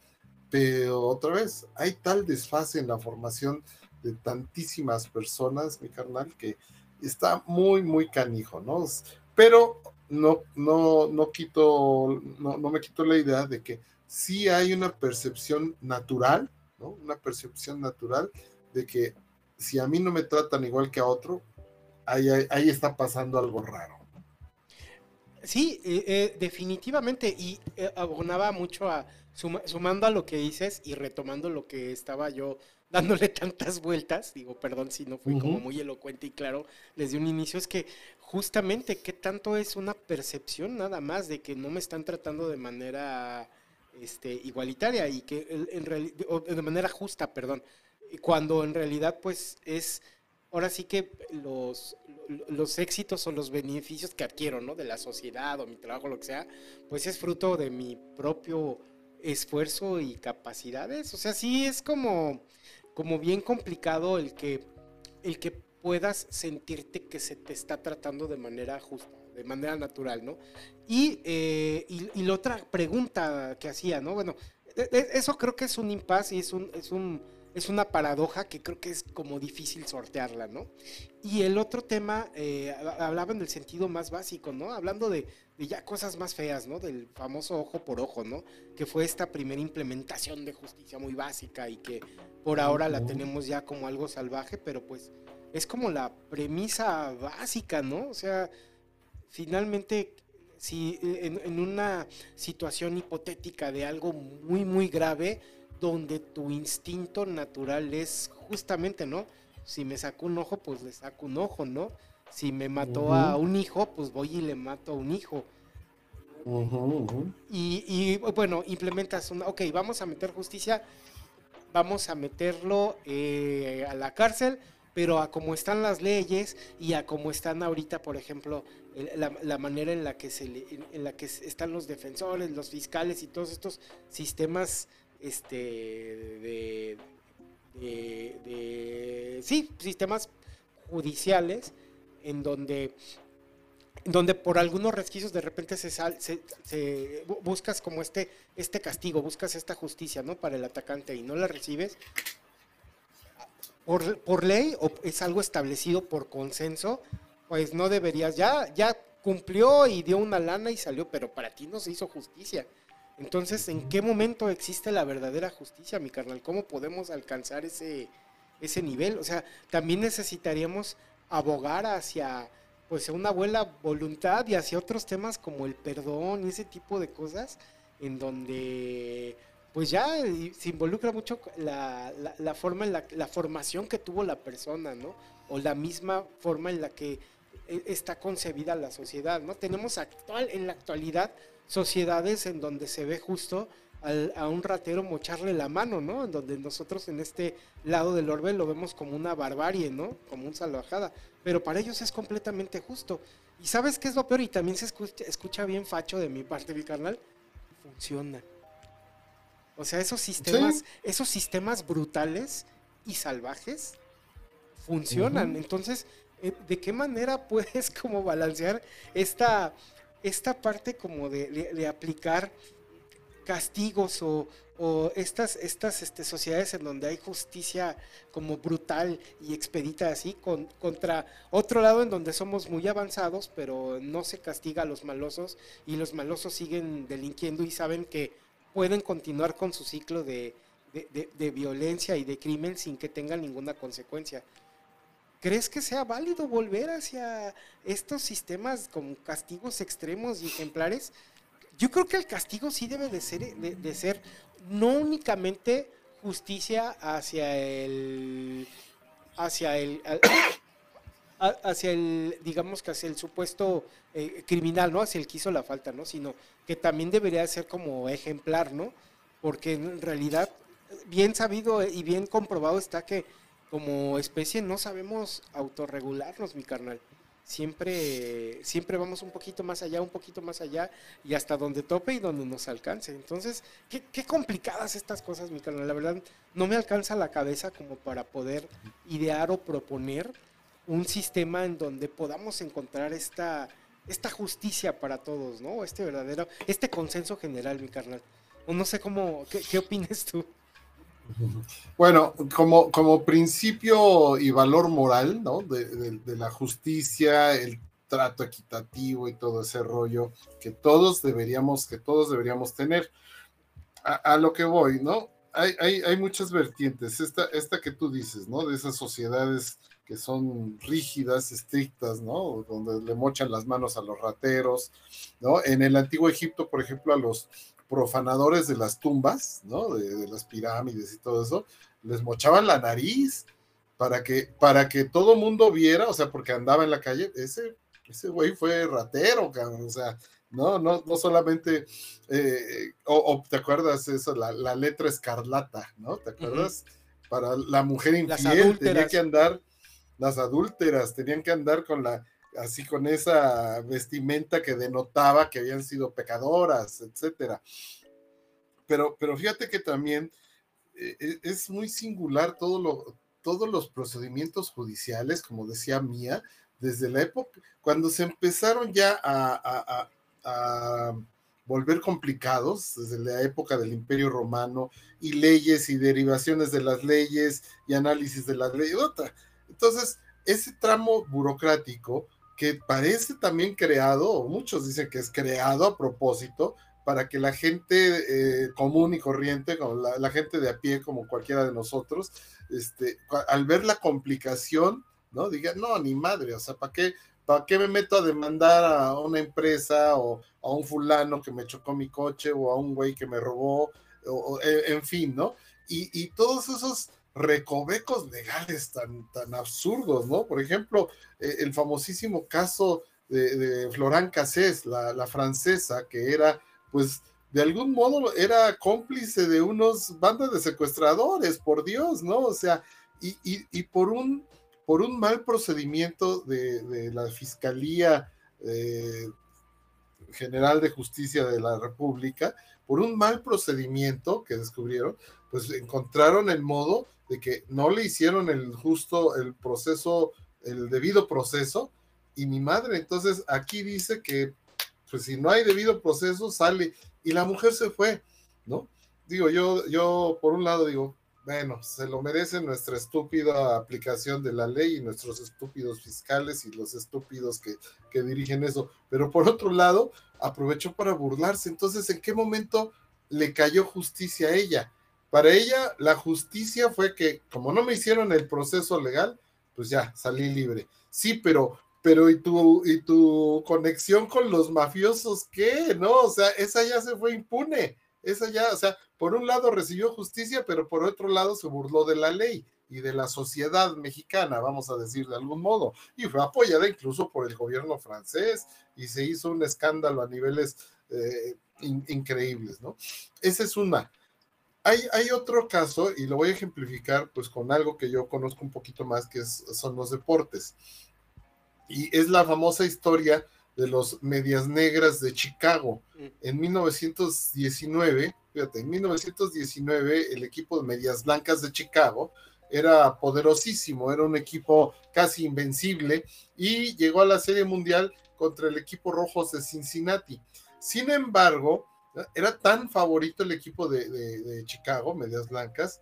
Pero otra vez, hay tal desfase en la formación de tantísimas personas, mi carnal, que está muy, muy canijo, ¿no? Pero no, no, no quito, no, no me quito la idea de que sí hay una percepción natural, ¿no? Una percepción natural de que si a mí no me tratan igual que a otro, ahí, ahí, está pasando algo raro. Sí, eh, eh, definitivamente, y eh, abonaba mucho a, sumando a lo que dices y retomando lo que estaba yo dándole tantas vueltas, digo, perdón si no fui como muy elocuente y claro desde un inicio, es que justamente qué tanto es una percepción nada más de que no me están tratando de manera este, igualitaria y que en, de manera justa, perdón, cuando en realidad pues es ahora sí que los, los éxitos o los beneficios que adquiero, ¿no? De la sociedad o mi trabajo, lo que sea, pues es fruto de mi propio esfuerzo y capacidades. O sea, sí es como, como bien complicado el que, el que puedas sentirte que se te está tratando de manera justa, de manera natural, ¿no? Y, eh, y, la otra pregunta que hacía, ¿no? Bueno, e, e, eso creo que es un impasse y es un, es un es una paradoja que creo que es como difícil sortearla, ¿no? Y el otro tema, eh, hablaba en el sentido más básico, ¿no? Hablando de, ya cosas más feas, ¿no? Del famoso ojo por ojo, ¿no? Que fue esta primera implementación de justicia muy básica y que por ahora la tenemos ya como algo salvaje, pero pues es como la premisa básica, ¿no? O sea, finalmente si en, en una situación hipotética de algo muy, muy grave, donde tu instinto natural es justamente, ¿no? Si me saco un ojo, pues le saco un ojo, ¿no? Si me mató a un hijo, pues voy y le mato a un hijo. Y, bueno, implementas una, ok, vamos a meter justicia, vamos a meterlo eh, a la cárcel, pero a cómo están las leyes y a cómo están ahorita, por ejemplo, la, manera en la que se en la que están los defensores, los fiscales y todos estos sistemas este, de, sí, sistemas judiciales en donde, donde por algunos resquicios de repente se, se, buscas como este, este castigo, buscas esta justicia, ¿no? Para el atacante y no la recibes. Por, por ley o es algo establecido por consenso, pues no deberías, ya, ya cumplió y dio una lana y salió, pero para ti no se hizo justicia. Entonces, ¿en qué momento existe la verdadera justicia, mi carnal? ¿Cómo podemos alcanzar ese, ese nivel? O sea, también necesitaríamos abogar hacia pues una buena voluntad y hacia otros temas como el perdón y ese tipo de cosas en donde pues ya se involucra mucho la, la, forma en la, la formación que tuvo la persona, ¿no? O la misma forma en la que e, está concebida la sociedad, ¿no? Tenemos actual, en la actualidad sociedades en donde se ve justo a un ratero mocharle la mano, ¿no? En donde nosotros en este lado del orbe lo vemos como una barbarie, ¿no? Como un salvajada. Pero para ellos es completamente justo. ¿Y sabes qué es lo peor? Y también se escucha, bien facho de mi parte, mi carnal. Funciona. O sea, esos sistemas, esos sistemas brutales y salvajes funcionan. Entonces, eh, ¿de qué manera puedes como balancear esta esta parte como de, aplicar castigos o, estas, estas este, sociedades en donde hay justicia como brutal y expedita así, con, contra otro lado en donde somos muy avanzados, pero no se castiga a los malosos y los malosos siguen delinquiendo y saben que pueden continuar con su ciclo de, de violencia y de crimen sin que tengan ninguna consecuencia. ¿Crees que sea válido volver hacia estos sistemas con castigos extremos y ejemplares? yo creo que el castigo sí debe de ser, de, ser no únicamente justicia hacia el hacia el hacia el digamos que hacia el supuesto eh, criminal no hacia el que hizo la falta no sino que también debería ser como ejemplar no porque en realidad bien sabido y bien comprobado está que como especie no sabemos autorregularnos mi carnal siempre, siempre vamos un poquito más allá, un poquito más allá y hasta donde tope y donde nos alcance. Entonces, qué, qué complicadas estas cosas, mi carnal. La verdad, no me alcanza la cabeza como para poder idear o proponer un sistema en donde podamos encontrar esta, esta justicia para todos, ¿no? Este verdadero, este consenso general, mi carnal. O no sé cómo, ¿qué, qué opinas tú? Bueno, como, como principio y valor moral, ¿no? De, la justicia, el trato equitativo y todo ese rollo que todos deberíamos, que todos deberíamos tener. A, lo que voy, ¿no? Hay, hay, hay, muchas vertientes. Esta, esta que tú dices, ¿no? De esas sociedades que son rígidas, estrictas, ¿no? Donde le mochan las manos a los rateros, ¿no? En el antiguo Egipto, por ejemplo, a los profanadores de las tumbas, ¿no? De, las pirámides y todo eso, les mochaban la nariz para que, para que todo mundo viera, o sea, porque andaba en la calle, ese, ese güey fue ratero, o sea, no, no, no solamente, eh, o, te acuerdas eso, la, letra escarlata, ¿no? ¿Te acuerdas? Para la mujer infiel tenía que andar, las adúlteras tenían que andar con la, así con esa vestimenta que denotaba que habían sido pecadoras, etcétera. Pero, pero fíjate que también eh, e, es muy singular todo lo, todos los procedimientos judiciales, como decía Mía, desde la época, cuando se empezaron ya a, volver complicados, desde la época del Imperio Romano, y leyes y derivaciones de las leyes y análisis de las leyes. Entonces, ese tramo burocrático que parece también creado, muchos dicen que es creado a propósito, para que la gente eh, común y corriente, la, gente de a pie, como cualquiera de nosotros, este, al ver la complicación, ¿no? Diga, no, ni madre, o sea, ¿para qué, ¿para qué me meto a demandar a una empresa o a un fulano que me chocó mi coche o a un güey que me robó, o, en fin, ¿no? Y, y todos esos recovecos legales tan, tan absurdos, ¿no? Por ejemplo, eh, el famosísimo caso de, de Florent Cassés, la, francesa, que era, pues, de algún modo era cómplice de unos bandas de secuestradores, por Dios, ¿no? O sea, y, por, un, por un mal procedimiento de, la Fiscalía eh, General de Justicia de la República, por un mal procedimiento que descubrieron, pues encontraron el modo de que no le hicieron el justo, el proceso, el debido proceso, y mi madre, entonces aquí dice que, pues si no hay debido proceso, sale, y la mujer se fue, ¿no? Digo, yo, yo por un lado digo, bueno, se lo merece nuestra estúpida aplicación de la ley y nuestros estúpidos fiscales y los estúpidos que, que dirigen eso, pero por otro lado, aprovechó para burlarse, entonces, ¿en qué momento le cayó justicia a ella? Para ella, la justicia fue que, como no me hicieron el proceso legal, pues ya salí libre. Sí, pero, pero ¿y tu, y tu conexión con los mafiosos qué? No, o sea, esa ya se fue impune. Esa ya, o sea, por un lado recibió justicia, pero por otro lado se burló de la ley y de la sociedad mexicana, vamos a decir de algún modo, y fue apoyada incluso por el gobierno francés y se hizo un escándalo a niveles eh, increíbles, ¿no? Esa es una. Hay, otro caso, y lo voy a ejemplificar pues con algo que yo conozco un poquito más, que son los deportes. Y es la famosa historia de los Medias Negras de Chicago. Mm. En 1919, fíjate, en 1919 el equipo de Medias Blancas de Chicago era poderosísimo, era un equipo casi invencible y llegó a la Serie Mundial contra el equipo Rojos de Cincinnati. Sin embargo, era tan favorito el equipo de, Chicago, Medias Blancas,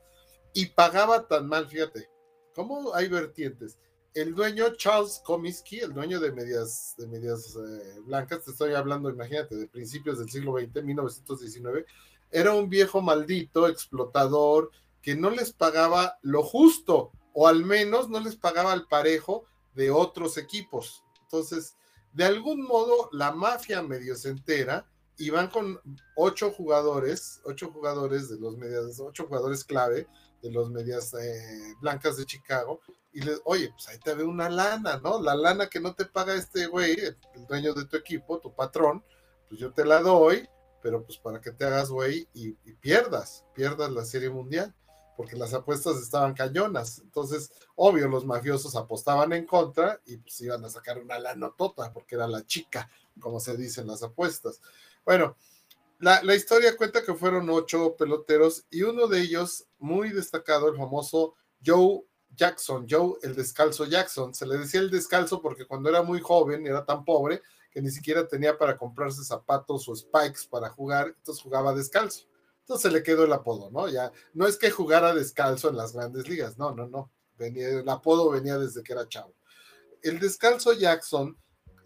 y pagaba tan mal, fíjate, ¿cómo hay vertientes? El dueño Charles Comiskey, el dueño de Medias, de medias eh, Blancas, te estoy hablando, imagínate, de principios del siglo XX, 1919, era un viejo maldito, explotador, que no les pagaba lo justo, o al menos no les pagaba el parejo de otros equipos. Entonces, de algún modo, la mafia medio se entera y van con ocho jugadores, ocho jugadores de los medias, ocho jugadores clave de los medias eh, blancas de Chicago, y les, oye, pues ahí te ve una lana, ¿no? La lana que no te paga este güey, el dueño de tu equipo, tu patrón, pues yo te la doy, pero pues para que te hagas güey y, y pierdas, pierdas la serie mundial porque las apuestas estaban cañonas. Entonces, obvio, los mafiosos apostaban en contra y pues iban a sacar una lana tota, porque era la chica, como se dice en las apuestas. Bueno, la, la, historia cuenta que fueron ocho peloteros y uno de ellos, muy destacado, el famoso Joe Jackson, Joe el descalzo Jackson. Se le decía el descalzo porque cuando era muy joven, era tan pobre, que ni siquiera tenía para comprarse zapatos o spikes para jugar, entonces jugaba descalzo. Entonces le quedó el apodo, ¿no? Ya no es que jugara descalzo en las grandes ligas, no, no, no. Venía, el apodo venía desde que era chavo. El descalzo Jackson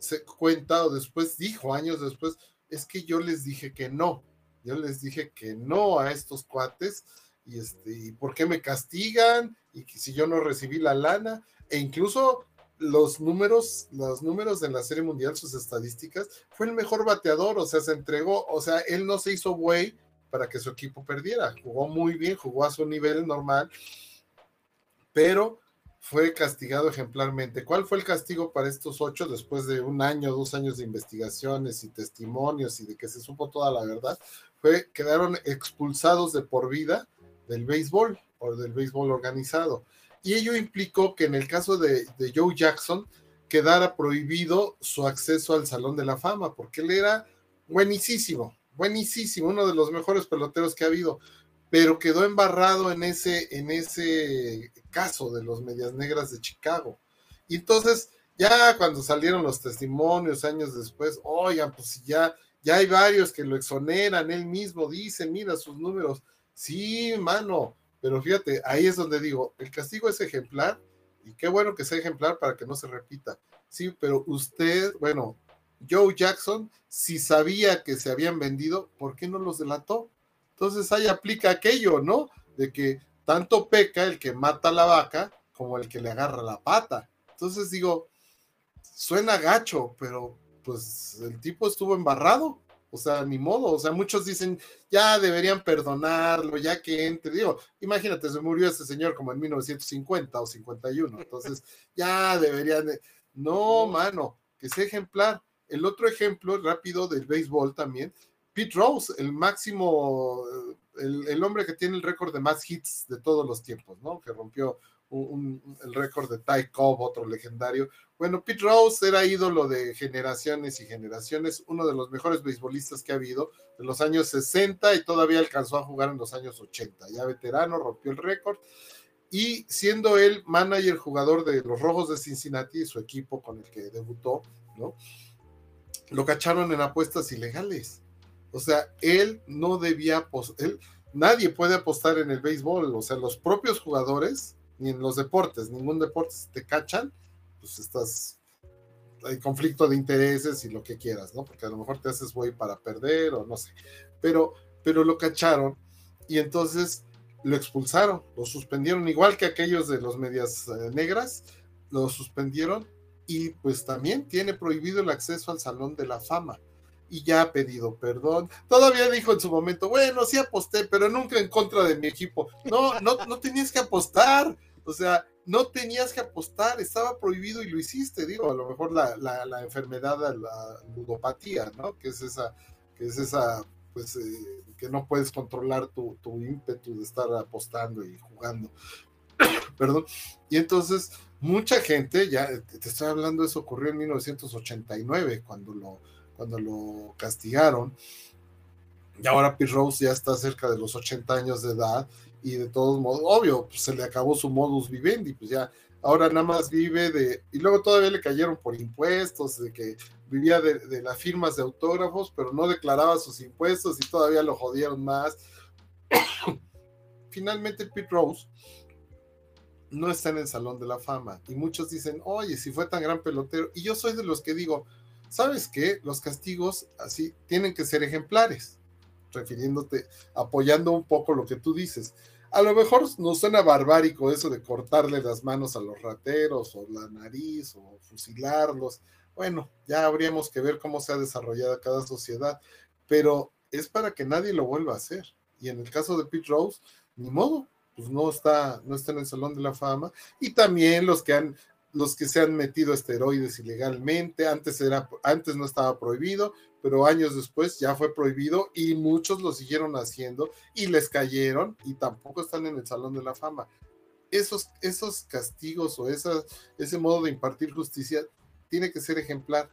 se cuenta o después dijo, años después, es que yo les dije que no. Yo les dije que no a estos cuates y este, ¿y por qué me castigan? Y que si yo no recibí la lana, e incluso los números, los números de la Serie Mundial, sus estadísticas, fue el mejor bateador, o sea, se entregó, o sea, él no se hizo güey para que su equipo perdiera. Jugó muy bien, jugó a su nivel normal, pero fue castigado ejemplarmente. ¿Cuál fue el castigo para estos ocho después de un año, dos años de investigaciones y testimonios y de que se supo toda la verdad? Fue, quedaron expulsados de por vida del béisbol o del béisbol organizado. Y ello implicó que en el caso de, de Joe Jackson quedara prohibido su acceso al Salón de la Fama, porque él era buenísimo, buenísimo, uno de los mejores peloteros que ha habido, pero quedó embarrado en ese, en ese caso de los Medias Negras de Chicago. Entonces, ya cuando salieron los testimonios años después, oigan, pues ya, ya hay varios que lo exoneran, él mismo dice, mira sus números. Sí, mano, pero fíjate, ahí es donde digo, el castigo es ejemplar, y qué bueno que sea ejemplar para que no se repita. Sí, pero usted, bueno, Joe Jackson, si sabía que se habían vendido, ¿por qué no los delató? Entonces ahí aplica aquello, ¿no? De que tanto peca el que mata a la vaca como el que le agarra la pata. Entonces digo, suena gacho, pero pues el tipo estuvo embarrado. O sea, ni modo. O sea, muchos dicen, ya deberían perdonarlo, ya que entre. Digo, imagínate, se murió ese señor como en 1950 o 51. Entonces, ya deberían. No, mano, que sea ejemplar. El otro ejemplo rápido del béisbol también, Pete Rose, el máximo, el, hombre que tiene el récord de más hits de todos los tiempos, ¿no? Que rompió un, el récord de Ty Cobb, otro legendario. Bueno, Pete Rose era ídolo de generaciones y generaciones, uno de los mejores beisbolistas que ha habido de los años 60 y todavía alcanzó a jugar en los años 80. Ya veterano, rompió el récord. Y siendo él manager, jugador de los Rojos de Cincinnati, su equipo con el que debutó, ¿no? lo cacharon en apuestas ilegales. O sea, él no debía, él, nadie puede apostar en el béisbol, o sea, los propios jugadores, ni en los deportes, ningún deporte, si te cachan, pues estás, hay conflicto de intereses y lo que quieras, ¿no? Porque a lo mejor te haces güey para perder o no sé, pero, pero lo cacharon y entonces lo expulsaron, lo suspendieron, igual que aquellos de los medias eh, negras, lo suspendieron y pues también tiene prohibido el acceso al Salón de la Fama. Y ya ha pedido perdón. Todavía dijo en su momento, bueno, sí aposté, pero nunca en contra de mi equipo. No, no, no tenías que apostar. O sea, no tenías que apostar, estaba prohibido y lo hiciste. Digo, a lo mejor la, la, la enfermedad, la ludopatía, ¿no? Que es esa, que es esa, pues, eh, que no puedes controlar tu, tu ímpetu de estar apostando y jugando. Perdón. Y entonces, mucha gente, ya te estoy hablando, eso ocurrió en 1989, cuando lo, cuando lo castigaron. Y ahora Pete Rose ya está cerca de los 80 años de edad y de todos modos, obvio, pues se le acabó su modus vivendi, pues ya ahora nada más vive de, y luego todavía le cayeron por impuestos, de que vivía de, de las firmas de autógrafos, pero no declaraba sus impuestos y todavía lo jodieron más. Finalmente Pete Rose no está en el Salón de la Fama. Y muchos dicen, oye, si fue tan gran pelotero. Y yo soy de los que digo, ¿sabes qué? Los castigos así tienen que ser ejemplares, refiriéndote, apoyando un poco lo que tú dices. A lo mejor nos suena barbárico eso de cortarle las manos a los rateros o la nariz o fusilarlos. Bueno, ya habríamos que ver cómo se ha desarrollado cada sociedad. pero es para que nadie lo vuelva a hacer. Y en el caso de Pete Rose, ni modo, pues no está, no está en el Salón de la Fama. Y también los que han, los que se han metido esteroides ilegalmente, antes era, antes no estaba prohibido, pero años después ya fue prohibido y muchos lo siguieron haciendo y les cayeron y tampoco están en el Salón de la Fama. Esos, esos castigos o esa, ese modo de impartir justicia tiene que ser ejemplar,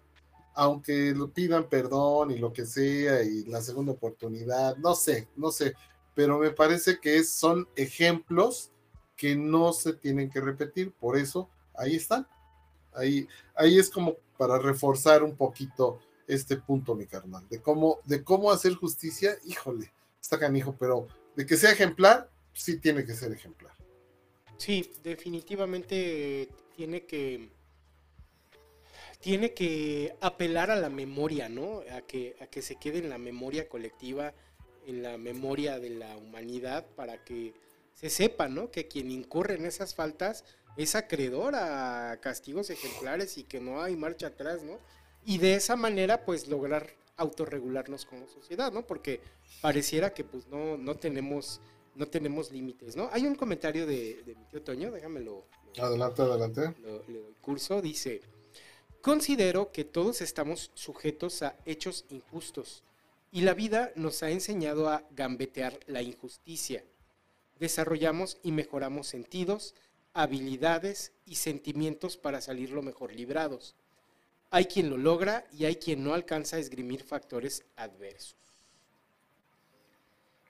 aunque lo pidan perdón y lo que sea y la segunda oportunidad, no sé, no sé, pero me parece que son ejemplos que no se tienen que repetir, por eso ahí están. Ahí, ahí es como para reforzar un poquito este punto, mi carnal, de cómo, de cómo hacer justicia, híjole, está canijo, pero de que sea ejemplar, sí tiene que ser ejemplar. Sí, definitivamente tiene que tiene que apelar a la memoria, ¿no? A que, a que se quede en la memoria colectiva, en la memoria de la humanidad, para que se sepa, ¿no? Que quien incurre en esas faltas es acreedor a castigos ejemplares y que no hay marcha atrás, ¿no? y de esa manera pues lograr autorregularnos como sociedad, ¿no? Porque pareciera que pues no, no tenemos no tenemos límites, ¿no? Hay un comentario de, mi tío Toño, déjamelo. Adelante, adelante. le doy curso, dice, considero que todos estamos sujetos a hechos injustos y la vida nos ha enseñado a gambetear la injusticia. Desarrollamos y mejoramos sentidos, habilidades y sentimientos para salir lo mejor librados hay quien lo logra y hay quien no alcanza a esgrimir factores adversos.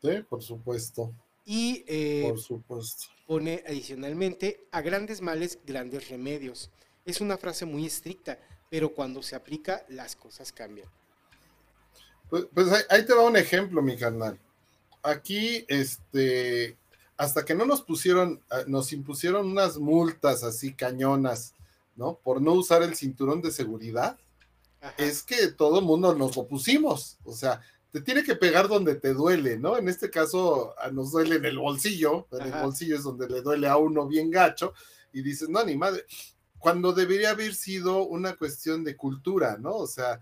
Sí, por supuesto. Y eh, por supuesto. pone adicionalmente, a grandes males, grandes remedios. Es una frase muy estricta, pero cuando se aplica, las cosas cambian. Pues, pues ahí, te va un ejemplo, mi carnal. Aquí, este, hasta que no nos pusieron, ah, nos impusieron unas multas así cañonas ¿no? Por no usar el cinturón de seguridad, es que todo el mundo nos opusimos. O sea, te tiene que pegar donde te duele, ¿no? En este caso nos duele en el bolsillo, en el bolsillo es donde le duele a uno bien gacho, y dices, no, ni madre, cuando debería haber sido una cuestión de cultura, ¿no? O sea,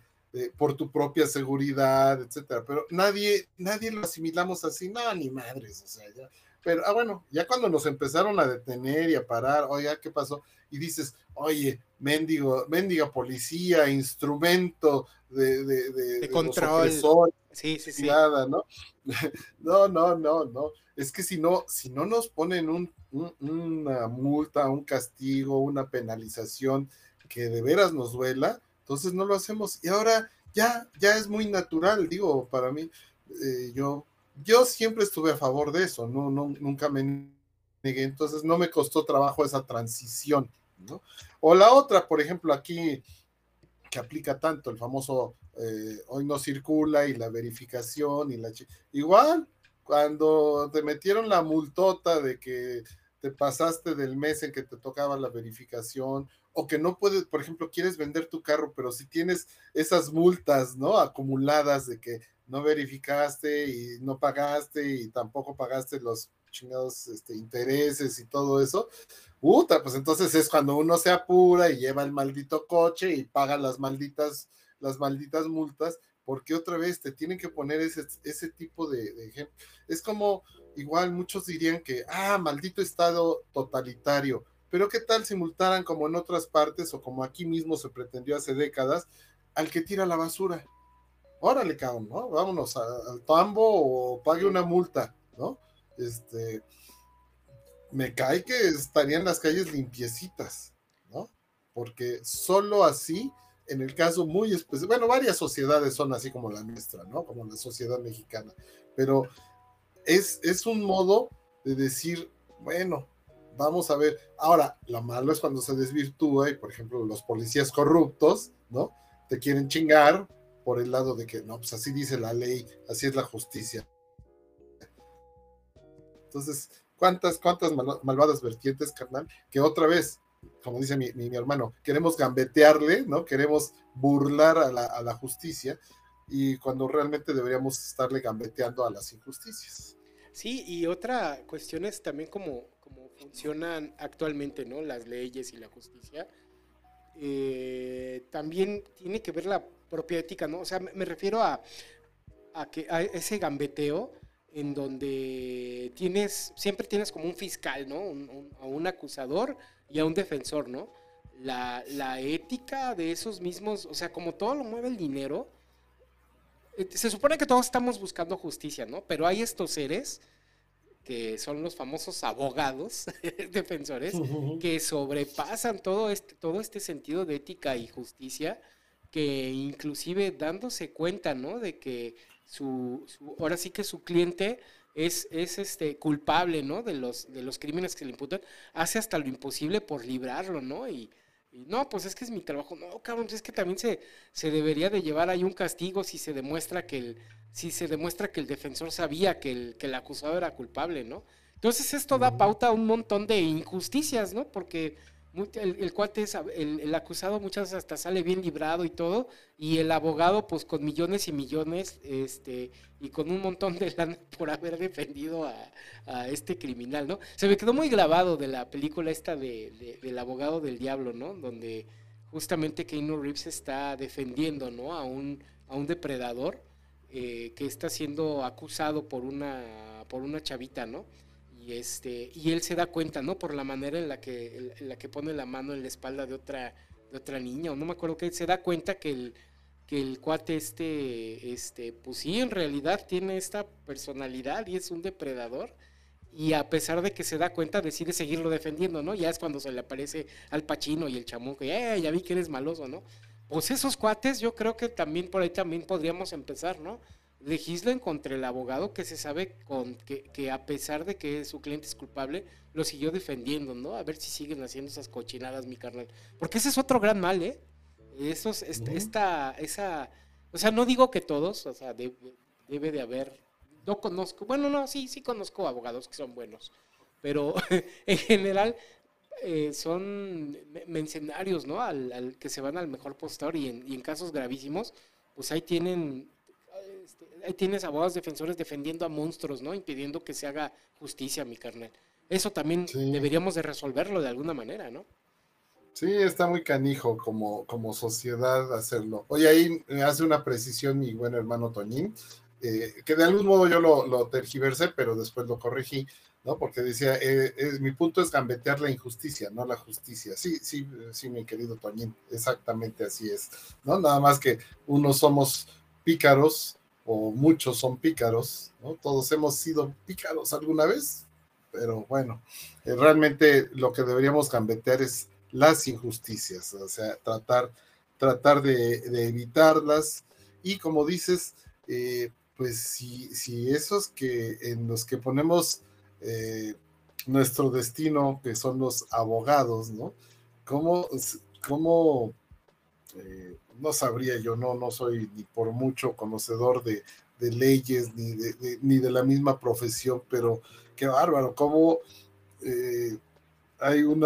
por tu propia seguridad, etcétera, pero nadie, nadie lo asimilamos así, no, ni madres, o sea, ya, pero, ah, bueno, ya cuando nos empezaron a detener y a parar, oiga, ¿qué pasó? Y dices, oye, mendigo, mendiga policía, instrumento de, de, de, control. sí, sí, sí. Nada, ¿no? no, no, no, no. Es que si no, si no nos ponen un, una multa, un castigo, una penalización que de veras nos duela, entonces no lo hacemos. Y ahora ya, ya es muy natural, digo, para mí, eh, yo, yo siempre estuve a favor de eso, no, no, nunca me entonces no me costó trabajo esa transición, ¿no? O la otra, por ejemplo, aquí que aplica tanto el famoso eh, hoy no circula y la verificación y la... Igual, cuando te metieron la multota de que te pasaste del mes en que te tocaba la verificación o que no puedes, por ejemplo, quieres vender tu carro, pero si tienes esas multas, ¿no? Acumuladas de que no verificaste y no pagaste y tampoco pagaste los chingados este, intereses y todo eso, puta, pues entonces es cuando uno se apura y lleva el maldito coche y paga las malditas, las malditas multas, porque otra vez te tienen que poner ese, ese tipo de, de ejemplo. Es como, igual muchos dirían que, ah, maldito estado totalitario, pero ¿qué tal si multaran como en otras partes o como aquí mismo se pretendió hace décadas al que tira la basura? Órale, cabrón, ¿no? Vámonos al tambo o pague una multa, ¿no? este, me cae que estarían las calles limpiecitas, ¿no? Porque solo así, en el caso muy especial, bueno, varias sociedades son así como la nuestra, ¿no? Como la sociedad mexicana, pero es, es un modo de decir, bueno, vamos a ver. Ahora, lo malo es cuando se desvirtúa y, por ejemplo, los policías corruptos, ¿no? Te quieren chingar por el lado de que, no, pues así dice la ley, así es la justicia. Entonces, ¿cuántas, cuántas malvadas vertientes, carnal? Que otra vez, como dice mi, mi, hermano, queremos gambetearle, ¿no? Queremos burlar a la, a la justicia y cuando realmente deberíamos estarle gambeteando a las injusticias. Sí, y otra cuestión es también cómo, cómo funcionan actualmente, ¿no? Las leyes y la justicia. Eh, también tiene que ver la propia ética, ¿no? O sea, me, me refiero a, a, que, a ese gambeteo en donde tienes, siempre tienes como un fiscal, ¿no? a un acusador y a un defensor, ¿no? La, la, ética de esos mismos, o sea, como todo lo mueve el dinero, eh, se supone que todos estamos buscando justicia, ¿no? Pero hay estos seres que son los famosos abogados defensores, que sobrepasan todo este, todo este sentido de ética y justicia, que inclusive dándose cuenta, ¿no? De que su, ahora sí que su cliente es, es este culpable, ¿no? De los, de los crímenes que le imputan, hace hasta lo imposible por librarlo, ¿no? Y, no, pues es que es mi trabajo. No, cabrón, es que también se, se debería de llevar ahí un castigo si se demuestra que el, si se demuestra que el defensor sabía que el, que el acusado era culpable, ¿no? Entonces esto da pauta a un montón de injusticias, ¿no? Porque el, el cuate es, el, acusado muchas veces hasta sale bien librado y todo, y el abogado pues con millones y millones, este, y con un montón de lana por haber defendido a, este criminal, ¿no? Se me quedó muy grabado de la película esta de, del abogado del diablo, ¿no? Donde justamente Keanu Reeves está defendiendo, ¿no? A un, a un depredador eh, que está siendo acusado por una, por una chavita, ¿no? Y, este, y él se da cuenta, ¿no? Por la manera en la que, en la que pone la mano en la espalda de otra, de otra niña, o no me acuerdo que se da cuenta que el, que el cuate este, este, pues sí, en realidad tiene esta personalidad y es un depredador. Y a pesar de que se da cuenta, decide seguirlo defendiendo, ¿no? Ya es cuando se le aparece al Pachino y el chamuco, y eh, ya vi que eres maloso, ¿no? pues esos cuates yo creo que también por ahí también podríamos empezar, ¿no? Legislen contra el abogado que se sabe con, que, a pesar de que su cliente es culpable, lo siguió defendiendo, ¿no? A ver si siguen haciendo esas cochinadas, mi carnal. Porque ese es otro gran mal, ¿eh? Esos, esta, esa, o sea, no digo que todos, o sea, debe de haber, no conozco, bueno, no, sí, sí conozco abogados que son buenos, pero en general eh, son mencionarios, ¿no? Al, que se van al mejor postor y en, casos gravísimos, pues ahí tienen, ahí tienes abogados defensores defendiendo a monstruos, ¿no? Impidiendo que se haga justicia, mi carnal. Eso también deberíamos de resolverlo de alguna manera, ¿no? Sí, está muy canijo como, como sociedad hacerlo. Oye, ahí hace una precisión mi buen hermano Toñín, eh, que de algún modo yo lo, lo tergiversé, pero después lo corregí. ¿no? Porque decía, eh, eh, mi punto es gambetear la injusticia, no la justicia. Sí, sí, sí, mi querido Toñín, exactamente así es, ¿no? Nada más que unos somos pícaros o muchos son pícaros. Todos hemos sido pícaros alguna vez, pero bueno, eh, realmente lo que deberíamos gambetear es las injusticias, o sea, tratar, tratar de, evitarlas y como dices, pues si, si esos que en los que ponemos eh, nuestro destino, que son los abogados, ¿no? ¿Cómo, cómo eh, no sabría yo, no, no soy ni por mucho conocedor de, leyes ni de, ni de la misma profesión, pero qué bárbaro, cómo eh, hay un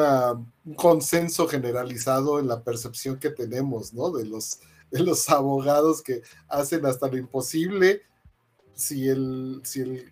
consenso generalizado en la percepción que tenemos, ¿no? De los, de los abogados que hacen hasta lo imposible si el, si el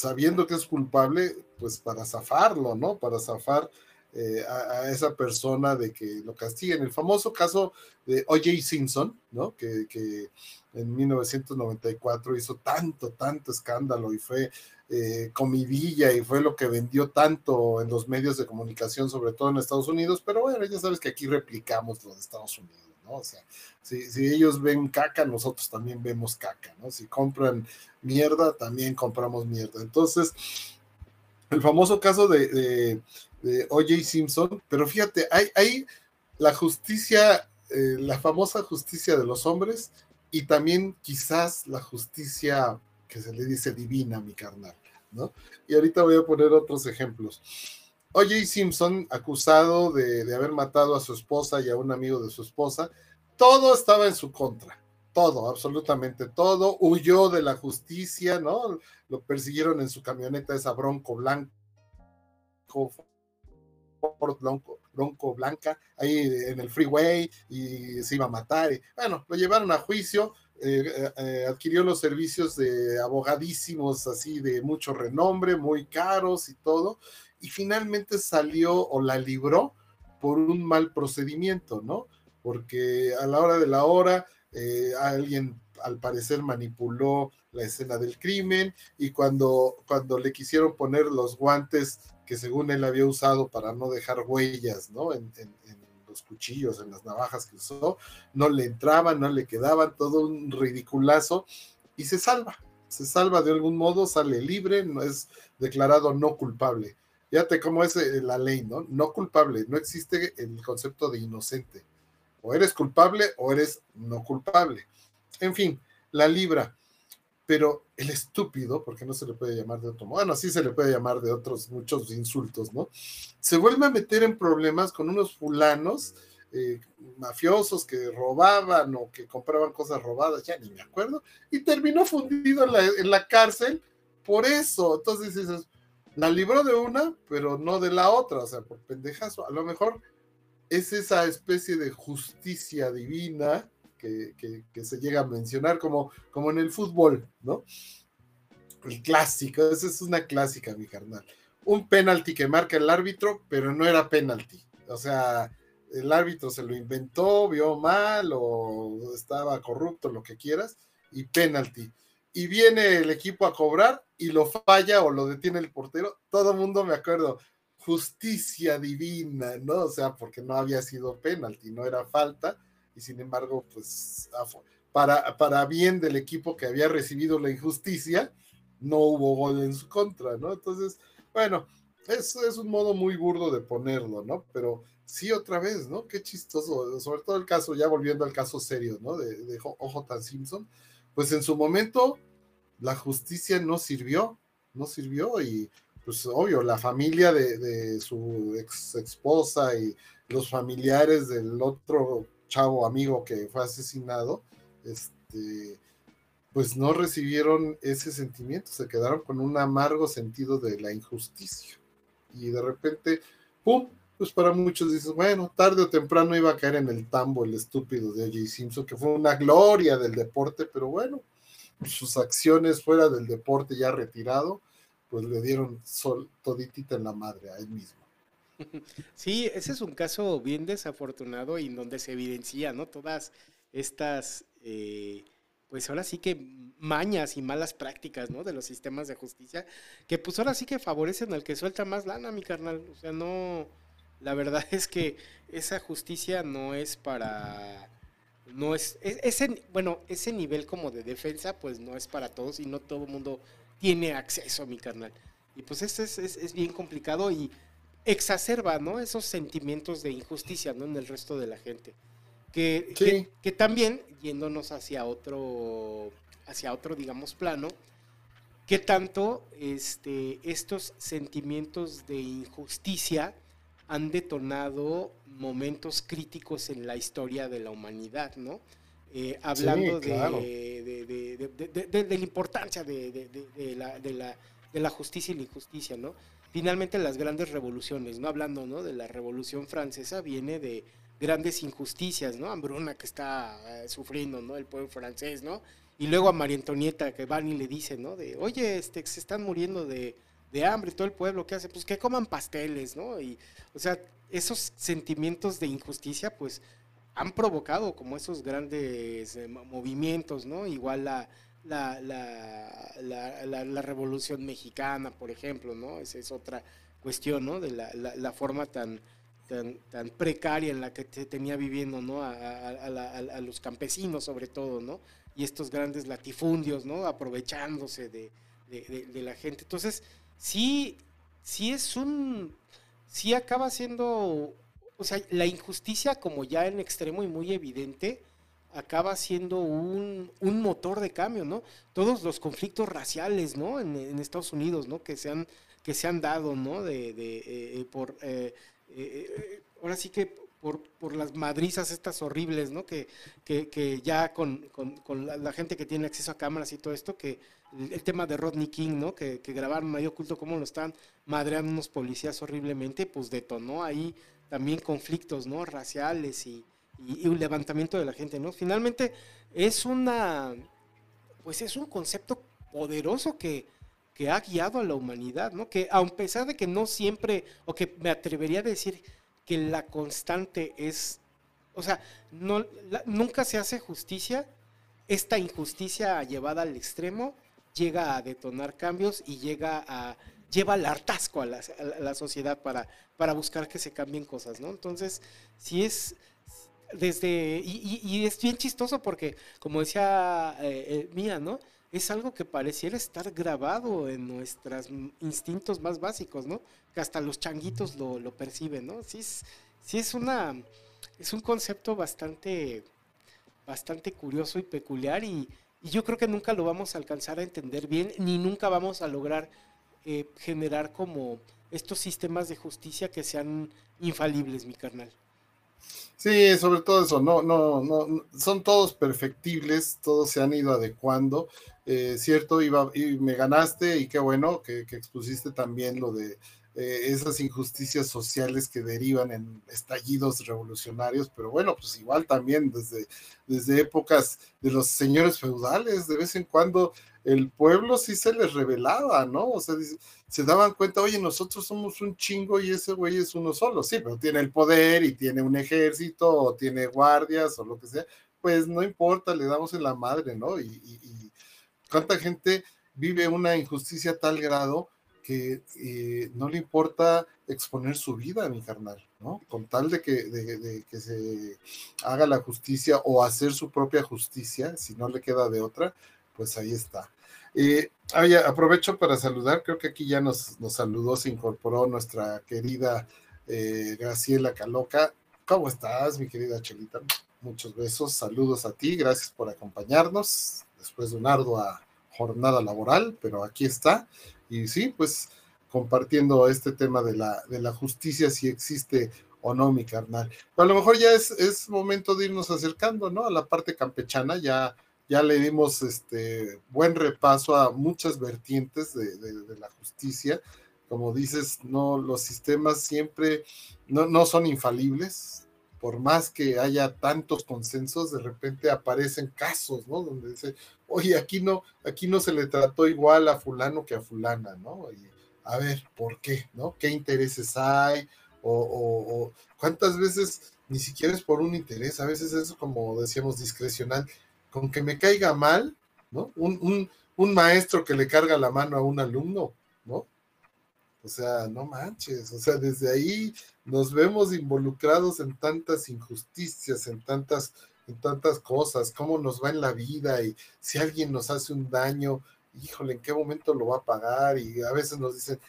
sabiendo que es culpable, pues para zafarlo, ¿no? Para zafar eh, a, esa persona de que lo castiguen. El famoso caso de O.J. Simpson, ¿no? Que, en 1994 hizo tanto, tanto escándalo y fue eh, comidilla y fue lo que vendió tanto en los medios de comunicación, sobre todo en Estados Unidos, pero bueno, ya sabes que aquí replicamos lo de Estados Unidos. O sea, si, ellos ven caca, nosotros también vemos caca, ¿no? Si compran mierda, también compramos mierda. Entonces, el famoso caso de, O.J. Simpson, pero fíjate, hay, la justicia, eh, la famosa justicia de los hombres y también quizás la justicia que se le dice divina, mi carnal, ¿no? Y ahorita voy a poner otros ejemplos. O.J. Simpson, acusado de, haber matado a su esposa y a un amigo de su esposa, todo estaba en su contra, todo, absolutamente todo. Huyó de la justicia, ¿no? Lo persiguieron en su camioneta, esa bronco blanco, bronco, bronco blanca, ahí en el freeway y se iba a matar. bueno, lo llevaron a juicio, eh, eh, adquirió los servicios de abogadísimos así de mucho renombre, muy caros y todo, y finalmente salió o la libró por un mal procedimiento, ¿no? Porque a la hora de la hora eh, alguien al parecer manipuló la escena del crimen y cuando, cuando le quisieron poner los guantes que según él había usado para no dejar huellas, ¿no? En, los cuchillos, en las navajas que usó, no le entraban, no le quedaban, todo un ridiculazo y se salva, se salva de algún modo, sale libre, no es declarado no culpable. Fíjate cómo es eh, la ley, ¿no? No culpable, no existe el concepto de inocente. O eres culpable o eres no culpable. En fin, la libra. Pero el estúpido, porque no se le puede llamar de otro modo, bueno, sí se le puede llamar de otros muchos insultos, ¿no? Se vuelve a meter en problemas con unos fulanos eh, mafiosos que robaban o que compraban cosas robadas, ya ni me acuerdo, y terminó fundido en la, cárcel por eso. Entonces dices, la libró de una, pero no de la otra, o sea, por pendejazo. A lo mejor es esa especie de justicia divina que, se llega a mencionar como, como en el fútbol, ¿no? El clásico, esa es una clásica, mi carnal. Un penalti que marca el árbitro, pero no era penalti. O sea, el árbitro se lo inventó, vio mal o estaba corrupto, lo que quieras, y penalti. Y viene el equipo a cobrar y lo falla o lo detiene el portero. Todo mundo me acuerdo, justicia divina, ¿no? O sea, porque no había sido penalti, no era falta, y sin embargo, pues para, para bien del equipo que había recibido la injusticia, no hubo gol en su contra, ¿no? Entonces, bueno, es, es un modo muy burdo de ponerlo, ¿no? Pero sí, otra vez, ¿no? Qué chistoso, sobre todo el caso, ya volviendo al caso serio, ¿no? De, de OJ Simpson, pues en su momento la justicia no sirvió, no sirvió y pues obvio, la familia de, su ex esposa y los familiares del otro chavo amigo que fue asesinado, este, pues no recibieron ese sentimiento, se quedaron con un amargo sentido de la injusticia. Y de repente, ¡pum! Pues para muchos dices, bueno, tarde o temprano iba a caer en el tambo el estúpido de O.J. Simpson, que fue una gloria del deporte, pero bueno, sus acciones fuera del deporte ya retirado, pues le dieron sol, toditita en la madre a él mismo. Sí, ese es un caso bien desafortunado y en donde se evidencia, ¿no? Todas estas, eh, pues ahora sí que mañas y malas prácticas, ¿no? De los sistemas de justicia, que pues ahora sí que favorecen al que suelta más lana, mi carnal. O sea, no, la verdad es que esa justicia no es para, no es, ese, bueno, ese nivel como de defensa, pues no es para todos y no todo el mundo tiene acceso a mi carnal. Y pues esto es, es, bien complicado y exacerba, ¿no? Esos sentimientos de injusticia, ¿no? En el resto de la gente. Que, que, también, yéndonos hacia otro, hacia otro, digamos, plano, que tanto este, estos sentimientos de injusticia han detonado momentos críticos en la historia de la humanidad, ¿no? Eh, hablando de, la importancia de, la, justicia y la injusticia, ¿no? Finalmente las grandes revoluciones, ¿no? Hablando, ¿no? De la revolución francesa viene de grandes injusticias, ¿no? Hambruna que está eh, sufriendo, ¿no? El pueblo francés, ¿no? Y luego a María Antonieta que van y le dice, ¿no? De, oye, este, se están muriendo de, de hambre todo el pueblo, ¿qué hace? Pues que coman pasteles, ¿no? Y, o sea, esos sentimientos de injusticia, pues han provocado como esos grandes eh, movimientos, ¿no? Igual la, la, la, la, Revolución Mexicana, por ejemplo, ¿no? Esa es otra cuestión, ¿no? De la, forma tan, tan, tan, precaria en la que se tenía viviendo, ¿no? A, a, los campesinos sobre todo, ¿no? Y estos grandes latifundios, ¿no? Aprovechándose de, de, de la gente. Entonces, sí, sí es un, sí acaba siendo o sea, la injusticia como ya en extremo y muy evidente, acaba siendo un, motor de cambio, ¿no? Todos los conflictos raciales, ¿no? En, Estados Unidos, ¿no? Que se han, que se han dado, ¿no? De, de eh, por, eh, eh, ahora sí que por, por, las madrizas estas horribles, ¿no? Que, que, ya con, con, la, gente que tiene acceso a cámaras y todo esto, que el, tema de Rodney King, ¿no? Que, que grabaron ahí oculto cómo lo están madreando unos policías horriblemente, pues detonó ahí también conflictos, ¿no? Raciales y, un levantamiento de la gente, ¿no? Finalmente es una, pues es un concepto poderoso que, que ha guiado a la humanidad, ¿no? Que a pesar de que no siempre, o que me atrevería a decir que la constante es, o sea, no, nunca se hace justicia esta injusticia llevada al extremo llega a detonar cambios y llega a lleva al hartazgo a la, sociedad para, para buscar que se cambien cosas, ¿no? Entonces, si es desde, y, es bien chistoso porque, como decía eh, eh, Mía, ¿no? Es algo que pareciera estar grabado en nuestros instintos más básicos, ¿no? Que hasta los changuitos lo, lo perciben, ¿no? Sí es, sí es una, es un concepto bastante, bastante curioso y peculiar y, y yo creo que nunca lo vamos a alcanzar a entender bien, ni nunca vamos a lograr eh, generar como estos sistemas de justicia que sean infalibles, mi carnal. Sí, sobre todo eso, no, no, no, son todos perfectibles, todos se han ido adecuando, eh, cierto, iba, y me ganaste y qué bueno que, expusiste también lo de eh, esas injusticias sociales que derivan en estallidos revolucionarios, pero bueno, pues igual también desde, desde épocas de los señores feudales, de vez en cuando el pueblo sí se les revelaba, ¿no? O sea, se daban cuenta, oye, nosotros somos un chingo y ese güey es uno solo, sí, pero tiene el poder y tiene un ejército o tiene guardias o lo que sea, pues no importa, le damos en la madre, ¿no? Y, cuánta gente vive una injusticia a tal grado que eh, no le importa exponer su vida, mi carnal, ¿no? Con tal de que, de que se haga la justicia o hacer su propia justicia, si no le queda de otra, pues ahí está. Eh, aprovecho para saludar, creo que aquí ya nos, nos saludó, se incorporó nuestra querida eh, Graciela Caloca. ¿Cómo estás, mi querida Chelita? Muchos besos, saludos a ti, gracias por acompañarnos después de una ardua jornada laboral, pero aquí está. Y sí, pues compartiendo este tema de la, de la justicia, si existe o no, mi carnal. a lo mejor ya es, es momento de irnos acercando, ¿no? A la parte campechana, ya ya le dimos este buen repaso a muchas vertientes de, la justicia. Como dices, no, los sistemas siempre no, son infalibles. Por más que haya tantos consensos, de repente aparecen casos, ¿no? Donde dice, oye, aquí no, aquí no se le trató igual a fulano que a fulana, ¿no? a ver, ¿por qué? ¿No? ¿Qué intereses hay? O, o cuántas veces ni siquiera es por un interés, a veces es como decíamos discrecional, con que me caiga mal, ¿no? Un, maestro que le carga la mano a un alumno, ¿no? O sea, no manches, o sea, desde ahí nos vemos involucrados en tantas injusticias, en tantas, en tantas cosas, cómo nos va en la vida y si alguien nos hace un daño, híjole, ¿en qué momento lo va a pagar? Y a veces nos dicen,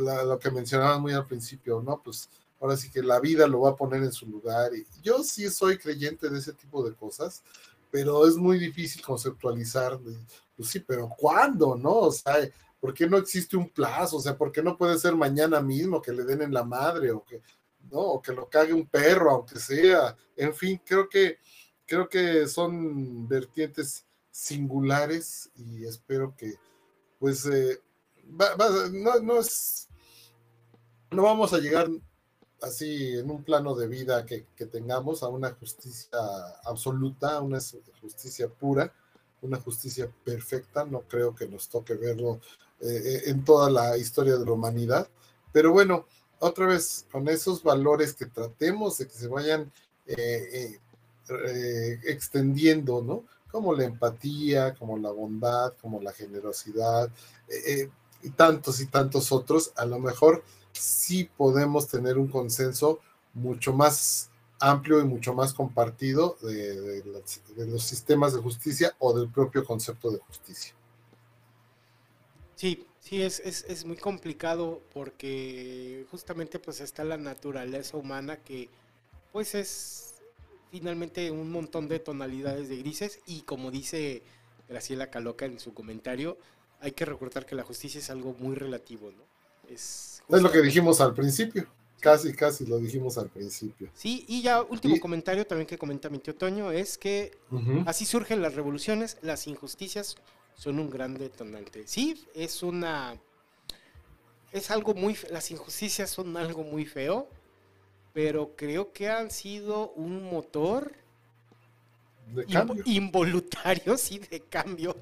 lo que mencionaban muy al principio, ¿no? Pues ahora sí que la vida lo va a poner en su lugar. Y yo sí soy creyente de ese tipo de cosas, pero es muy difícil conceptualizar, pues sí, pero ¿cuándo, no? O sea, ¿por qué no existe un plazo? O sea, ¿por qué no puede ser mañana mismo que le den en la madre o que, no, o que lo cague un perro, aunque sea? En fin, creo que, creo que son vertientes singulares y espero que, pues, eh, no, no es, no vamos a llegar así en un plano de vida que, tengamos a una justicia absoluta, a una justicia pura, una justicia perfecta. No creo que nos toque verlo eh, eh, en toda la historia de la humanidad. Pero bueno, otra vez, con esos valores que tratemos de que se vayan eh, extendiendo, ¿no? Como la empatía, como la bondad, como la generosidad, y tantos y tantos otros, a lo mejor sí podemos tener un consenso mucho más amplio y mucho más compartido de, los sistemas de justicia o del propio concepto de justicia. Sí, sí, es, es, muy complicado porque justamente pues está la naturaleza humana que pues es finalmente un montón de tonalidades de grises y como dice Graciela Caloca en su comentario, hay que recordar que la justicia es algo muy relativo, ¿no? Es, lo que dijimos al principio. Casi, casi lo dijimos al principio. Sí, y ya último comentario también que comenta mi tío Toño es que así surgen las revoluciones, las injusticias son un gran detonante. Sí, es una... Es algo muy... Las injusticias son algo muy feo, pero creo que han sido un motor de cambio. involuntario, sí, de cambio.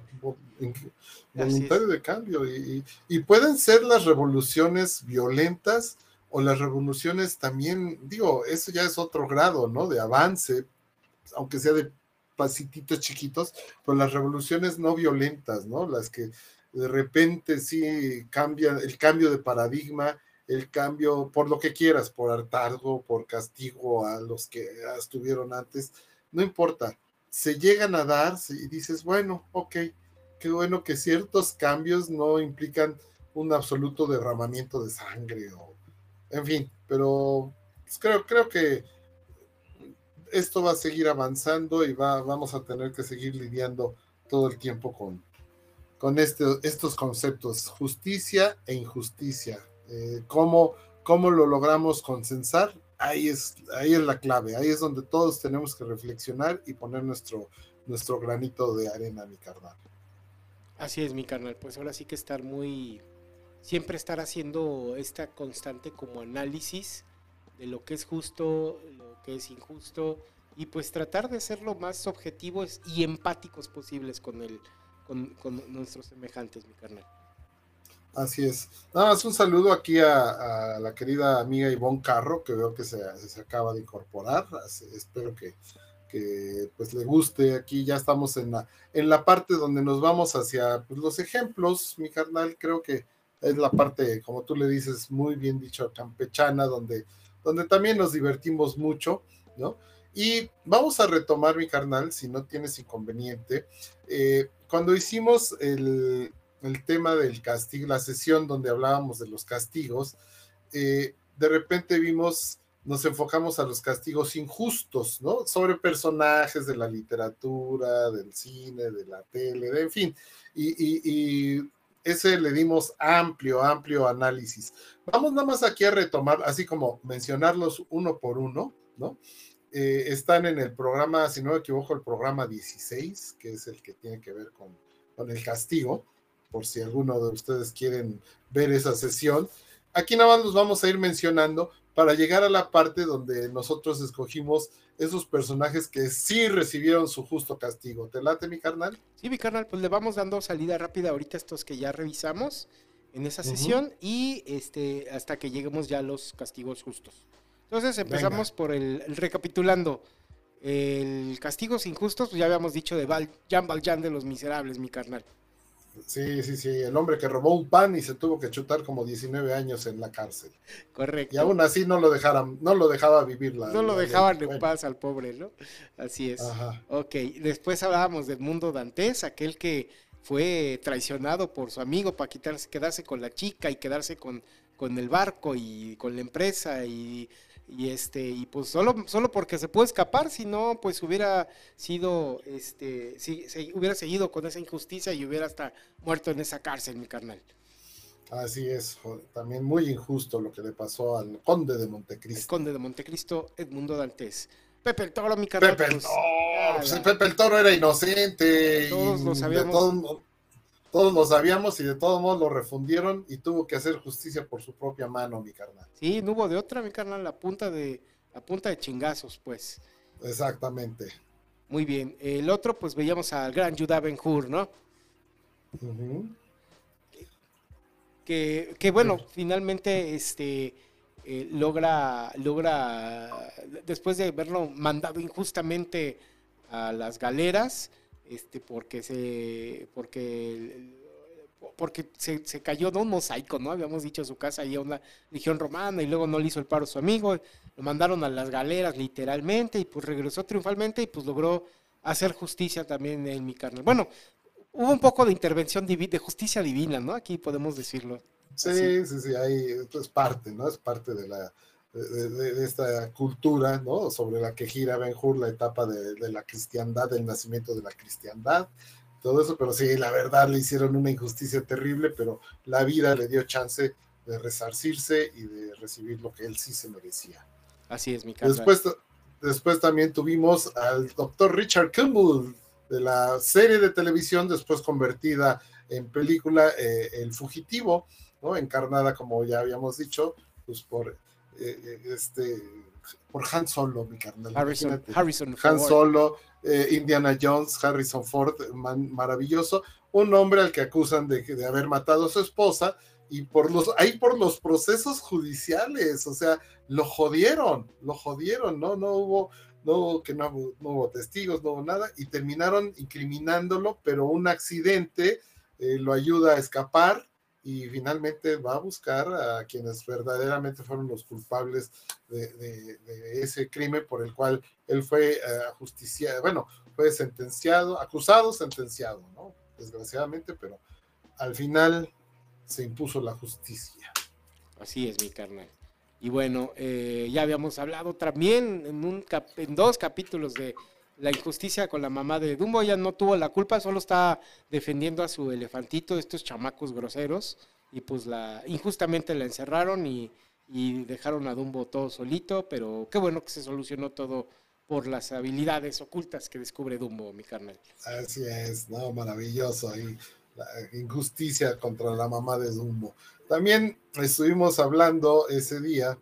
Voluntario de cambio. Y, pueden ser las revoluciones violentas o las revoluciones también, digo, eso ya es otro grado, ¿no? De avance, aunque sea de pasititos chiquitos, pero las revoluciones no violentas, ¿no? Las que de repente sí cambian, el cambio de paradigma, el cambio, por lo que quieras, por hartazgo, por castigo a los que estuvieron antes, no importa, se llegan a dar y dices, bueno, ok, qué bueno que ciertos cambios no implican un absoluto derramamiento de sangre o, en fin, pero pues, creo, creo que esto va a seguir avanzando y va, vamos a tener que seguir lidiando todo el tiempo con, con este, estos conceptos, justicia e injusticia. Eh, ¿cómo, ¿Cómo lo logramos consensar? Ahí es, ahí es la clave, ahí es donde todos tenemos que reflexionar y poner nuestro, nuestro granito de arena, mi carnal. Así es, mi carnal. Pues ahora sí que estar muy, siempre estar haciendo esta constante como análisis de lo que es justo, que es injusto, y pues tratar de ser lo más objetivos y empáticos posibles con, el, con, nuestros semejantes, mi carnal. Así es. Nada más un saludo aquí a, la querida amiga Ivonne Carro, que veo que se, se acaba de incorporar. espero que, que, pues le guste. Aquí ya estamos en la, en la parte donde nos vamos hacia pues, los ejemplos, mi carnal. Creo que es la parte, como tú le dices, muy bien dicho, campechana, donde donde también nos divertimos mucho, ¿no? Y vamos a retomar, mi carnal, si no tienes inconveniente. Eh, cuando hicimos el, tema del castigo, la sesión donde hablábamos de los castigos, eh, de repente vimos, nos enfocamos a los castigos injustos, ¿no? Sobre personajes de la literatura, del cine, de la tele, de, en fin. y ese le dimos amplio, amplio análisis. Vamos nada más aquí a retomar, así como mencionarlos uno por uno, ¿no? Eh, están en el programa, si no me equivoco, el programa 16, que es el que tiene que ver con, con el castigo, por si alguno de ustedes quieren ver esa sesión. Aquí nada más los vamos a ir mencionando para llegar a la parte donde nosotros escogimos esos personajes que sí recibieron su justo castigo. ¿Te late, mi carnal? Sí, mi carnal, pues le vamos dando salida rápida ahorita a estos que ya revisamos en esa sesión y este hasta que lleguemos ya a los castigos justos. Entonces empezamos por el, recapitulando. El castigos injustos, pues ya habíamos dicho de Val, Jean Valjean de los Miserables, mi carnal. Sí, sí, sí, el hombre que robó un pan y se tuvo que chutar como 19 años en la cárcel. Correcto. Y aún así no lo dejaran, no lo dejaba vivir la. No lo dejaban en paz al pobre, ¿no? Así es. Ajá. Ok, después hablábamos del mundo dantes, aquel que fue traicionado por su amigo para quitarse, quedarse con la chica y quedarse con, con el barco y con la empresa y y este y pues solo solo porque se puede escapar si no pues hubiera sido este si, hubiera seguido con esa injusticia y hubiera hasta muerto en esa cárcel mi carnal. Así es también muy injusto lo que le pasó al conde de Montecristo. El conde de Montecristo Edmundo Dantes. Pepe el Toro mi carnal Pepe el pues, Toro pues, Pepe el Toro era inocente todos lo sabíamos todos lo sabíamos y de todos modos lo refundieron y tuvo que hacer justicia por su propia mano, mi carnal. Sí, no hubo de otra, mi carnal, la punta de, la punta de chingazos, pues. Exactamente. Muy bien. El otro, pues veíamos al gran Judah Ben Hur, ¿no? que, que, bueno, finalmente este eh, logra, logra, después de haberlo mandado injustamente a las galeras, este, porque se, porque, porque se, se, cayó de un mosaico, ¿no? Habíamos dicho su casa ahí a una legión romana y luego no le hizo el paro a su amigo, lo mandaron a las galeras literalmente y pues regresó triunfalmente y pues logró hacer justicia también en mi carnal. Bueno, hubo un poco de intervención de justicia divina, ¿no? Aquí podemos decirlo. Sí, sí, sí, ahí es parte, ¿no? Es parte de la, de, esta cultura, ¿no? Sobre la que gira Ben Hur, la etapa de, la cristiandad, del nacimiento de la cristiandad, todo eso, pero sí, la verdad le hicieron una injusticia terrible, pero la vida le dio chance de resarcirse y de recibir lo que él sí se merecía. Así es, mi casa. Después, después también tuvimos al doctor Richard Kimball de la serie de televisión, después convertida en película eh, El Fugitivo, ¿no? Encarnada, como ya habíamos dicho, pues por eh, este, por Han Solo, mi carnal. Harrison, Harrison Han Solo, eh, Indiana Jones, Harrison Ford, maravilloso. Un hombre al que acusan de, de, haber matado a su esposa y por los, ahí por los procesos judiciales, o sea, lo jodieron, lo jodieron, ¿no? No hubo, no, que no, hubo testigos, no hubo nada, y terminaron incriminándolo, pero un accidente eh, lo ayuda a escapar y finalmente va a buscar a quienes verdaderamente fueron los culpables de, ese crimen por el cual él fue eh, justiciado, bueno, fue sentenciado, acusado, sentenciado, ¿no? Desgraciadamente, pero al final se impuso la justicia. Así es, mi carnal. Y bueno, eh, ya habíamos hablado también en, un en dos capítulos de la injusticia con la mamá de Dumbo. Ella no tuvo la culpa, solo está defendiendo a su elefantito estos chamacos groseros. Y pues la injustamente la encerraron y, dejaron a Dumbo todo solito. Pero qué bueno que se solucionó todo por las habilidades ocultas que descubre Dumbo, mi carnal. Así es, no, maravilloso. la injusticia contra la mamá de Dumbo. También estuvimos hablando ese día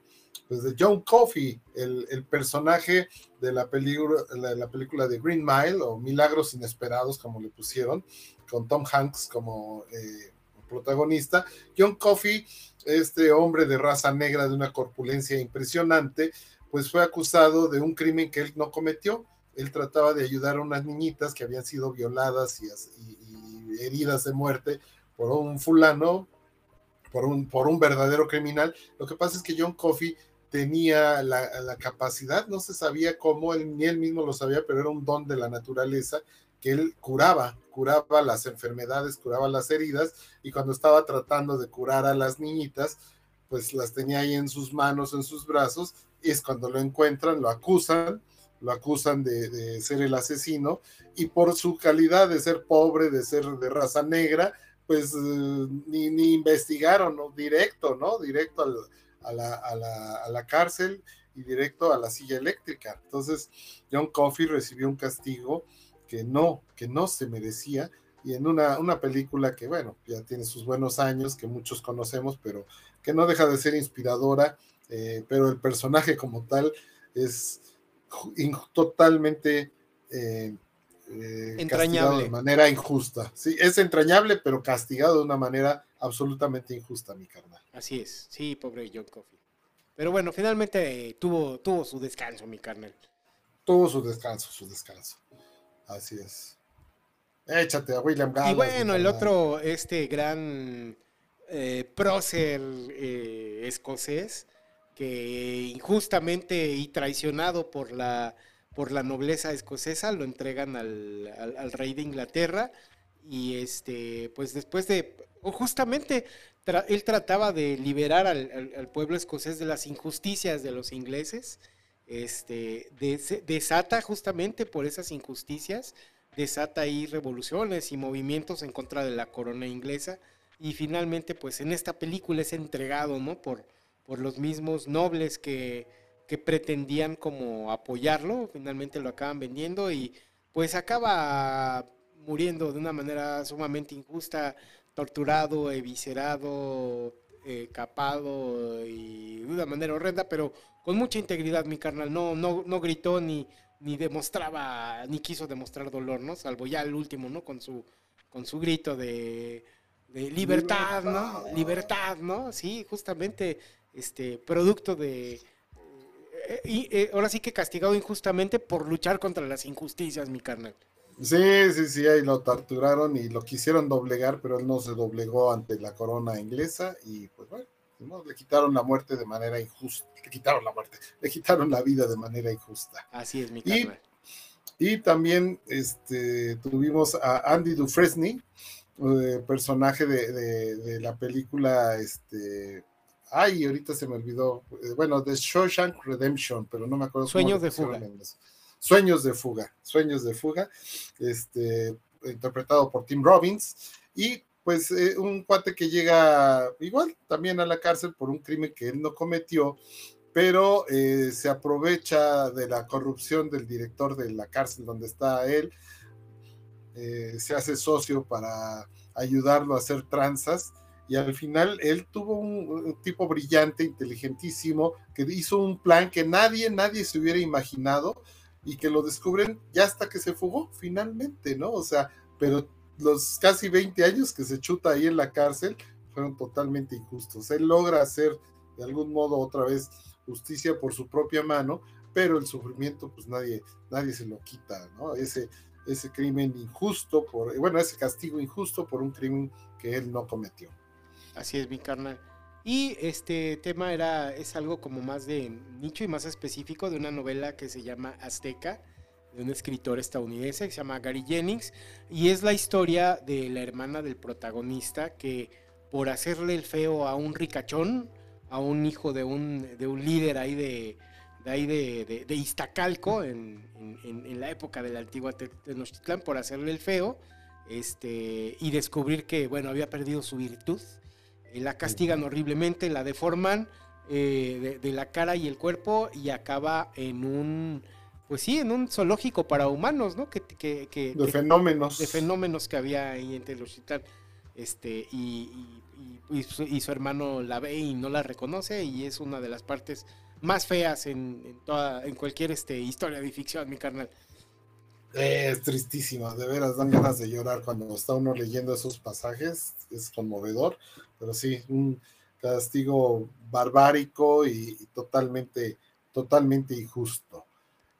pues, de John Coffey, el, personaje de la, película, la, película de Green Mile o Milagros Inesperados, como le pusieron, con Tom Hanks como eh, protagonista. John Coffey, este hombre de raza negra de una corpulencia impresionante, pues fue acusado de un crimen que él no cometió. Él trataba de ayudar a unas niñitas que habían sido violadas y, y heridas de muerte por un fulano por un, por un verdadero criminal. Lo que pasa es que John Coffey tenía la, capacidad, no se sabía cómo, él, ni él mismo lo sabía, pero era un don de la naturaleza, que él curaba, curaba las enfermedades, curaba las heridas, y cuando estaba tratando de curar a las niñitas, pues las tenía ahí en sus manos, en sus brazos, y es cuando lo encuentran, lo acusan, lo acusan de, ser el asesino y por su calidad de ser pobre, de ser de raza negra, pues eh, ni, ni, investigaron, ¿no? Directo, ¿no? Directo a, la, a, la, a, la, cárcel y directo a la silla eléctrica. Entonces, John Coffey recibió un castigo que no, que no se merecía y en una, una película que, bueno, ya tiene sus buenos años, que muchos conocemos, pero que no deja de ser inspiradora, eh, pero el personaje como tal es totalmente eh, eh, entrañable. de manera injusta. Sí, es entrañable, pero castigado de una manera absolutamente injusta, mi carnal. Así es, sí, pobre John Coffey. Pero bueno, finalmente eh, tuvo, tuvo su descanso, mi carnal. Tuvo su descanso, su descanso. Así es. Échate a William Gallas. Y bueno, el otro, este gran eh, prócer eh, escocés, que injustamente y traicionado por la por la nobleza escocesa, lo entregan al, rey de Inglaterra y este, pues después de, justamente él trataba de liberar al, pueblo escocés de las injusticias de los ingleses, este, desata justamente por esas injusticias, desata ahí revoluciones y movimientos en contra de la corona inglesa y finalmente pues en esta película es entregado, ¿no? Por, por los mismos nobles que que pretendían como apoyarlo, finalmente lo acaban vendiendo y pues acaba muriendo de una manera sumamente injusta, torturado, eviscerado, eh, capado y de una manera horrenda, pero con mucha integridad mi carnal, no, no, no gritó ni, ni demostraba, ni quiso demostrar dolor, ¿no? Salvo ya el último, ¿no? Con su, con su grito de, de libertad, ¿no? Libertad, ¿no? Sí, justamente, este, producto de, eh, eh, ahora sí que castigado injustamente por luchar contra las injusticias, mi carnal. Sí, sí, sí, ahí lo torturaron y lo quisieron doblegar, pero él no se doblegó ante la corona inglesa y pues bueno, le quitaron la muerte de manera injusta, le quitaron la muerte, le quitaron la vida de manera injusta. Así es, mi carnal. Y, también este, tuvimos a Andy Dufresne, eh, personaje de, de, la película este, Ay, ahorita se me olvidó. Eh, bueno, de Shawshank Redemption, pero no me acuerdo. Sueños de fuga. Sueños de fuga. Sueños de fuga. Este, interpretado por Tim Robbins. Y pues eh, un cuate que llega igual también a la cárcel por un crimen que él no cometió, pero eh, se aprovecha de la corrupción del director de la cárcel donde está él, se hace socio para ayudarlo a hacer tranzas y al final él tuvo un, tipo brillante, inteligentísimo, que hizo un plan que nadie, nadie se hubiera imaginado y que lo descubren ya hasta que se fugó finalmente, ¿no? O sea, pero los casi 20 años que se chuta ahí en la cárcel fueron totalmente injustos. Él logra hacer de algún modo otra vez justicia por su propia mano, pero el sufrimiento pues nadie, nadie se lo quita, ¿no? Ese, ese crimen injusto, por, bueno, ese castigo injusto por un crimen que él no cometió. Así es, mi carnal. Y este tema era, es algo como más de nicho y más específico de una novela que se llama Azteca, de un escritor estadounidense que se llama Gary Jennings, y es la historia de la hermana del protagonista que por hacerle el feo a un ricachón, a un hijo de un, de un líder ahí de, de ahí de, de, Iztacalco, en, en, la época de la antigua Tenochtitlán, por hacerle el feo, este, y descubrir que, bueno, había perdido su virtud. Eh, la castigan horriblemente, la deforman eh, de, la cara y el cuerpo y acaba en un, pues sí, en un zoológico para humanos, ¿no? Que, que, de fenómenos. De fenómenos que había ahí en Tenochtitlán. Este, y, y, su, y, su, hermano la ve y no la reconoce y es una de las partes más feas en, toda, en cualquier este, historia de ficción, mi carnal. Es tristísimo, de veras dan ganas de llorar cuando está uno leyendo esos pasajes, es conmovedor, pero sí, un castigo barbárico y, totalmente, totalmente injusto.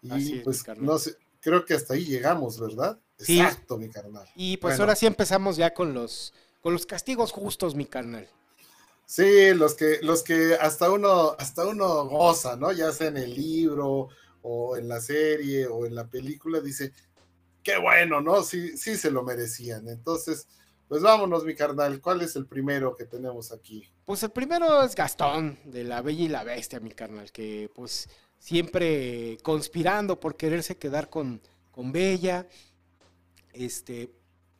Y pues no sé, creo que hasta ahí llegamos, ¿verdad? Exacto, mi carnal. Y pues ahora sí empezamos ya con los, con los castigos justos, mi carnal. Sí, los que, los que hasta uno, hasta uno goza, ¿no? Ya sea en el libro o en la serie o en la película, dice, qué bueno, ¿no? Sí, sí se lo merecían. Entonces, pues vámonos, mi carnal. ¿Cuál es el primero que tenemos aquí? Pues el primero es Gastón, de La Bella y la Bestia, mi carnal, que pues siempre conspirando por quererse quedar con, con Bella, este,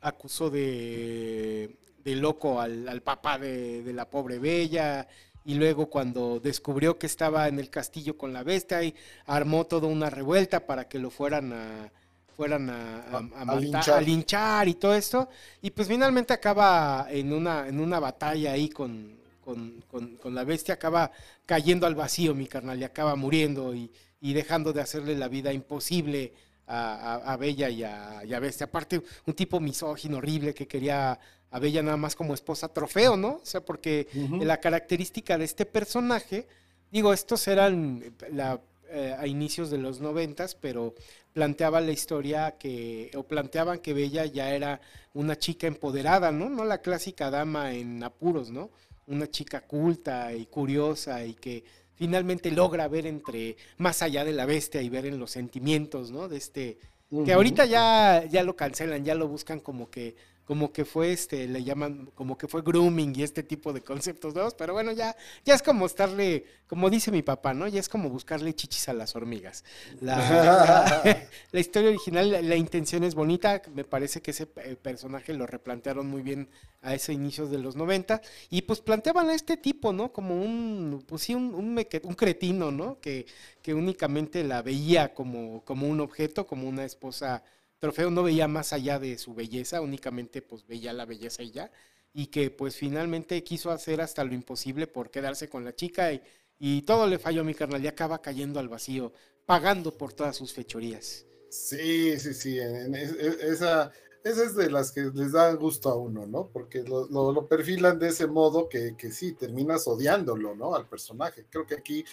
acusó de de loco al, papá de, la pobre Bella. Y luego cuando descubrió que estaba en el castillo con la bestia, y armó toda una revuelta para que lo fueran a fueran a, linchar. y todo esto. Y pues finalmente acaba en una, en una batalla ahí con, con, la bestia, acaba cayendo al vacío, mi carnal, y acaba muriendo y, y dejando de hacerle la vida imposible a, Bella y a, y a, Bestia. Aparte, un tipo misógino, horrible, que quería a Bella nada más como esposa trofeo, ¿no? O sea, porque la característica de este personaje, digo, estos eran la, eh, a inicios de los noventas, pero planteaba la historia que, o planteaban que Bella ya era una chica empoderada, ¿no? No la clásica dama en apuros, ¿no? Una chica culta y curiosa y que finalmente logra ver entre, más allá de la bestia y ver en los sentimientos, ¿no? De este, que ahorita ya, ya lo cancelan, ya lo buscan como que como que fue este, le llaman, como que fue grooming y este tipo de conceptos nuevos, pero bueno, ya, ya es como estarle, como dice mi papá, ¿no? Ya es como buscarle chichis a las hormigas. La, la, historia original, la, intención es bonita, me parece que ese eh, personaje lo replantearon muy bien a ese inicios de los 90, y pues planteaban a este tipo, ¿no? Como un, pues sí, un, un, un cretino, ¿no? Que, que únicamente la veía como, como un objeto, como una esposa Trofeo no veía más allá de su belleza, únicamente pues veía la belleza y ya, y que pues finalmente quiso hacer hasta lo imposible por quedarse con la chica y, y todo le falló a mi carnal y acaba cayendo al vacío, pagando por todas sus fechorías. Sí, sí, sí, esa, esa es de las que les da gusto a uno, ¿no? Porque lo, lo, perfilan de ese modo que, que, sí, terminas odiándolo, ¿no? Al personaje. Creo que aquí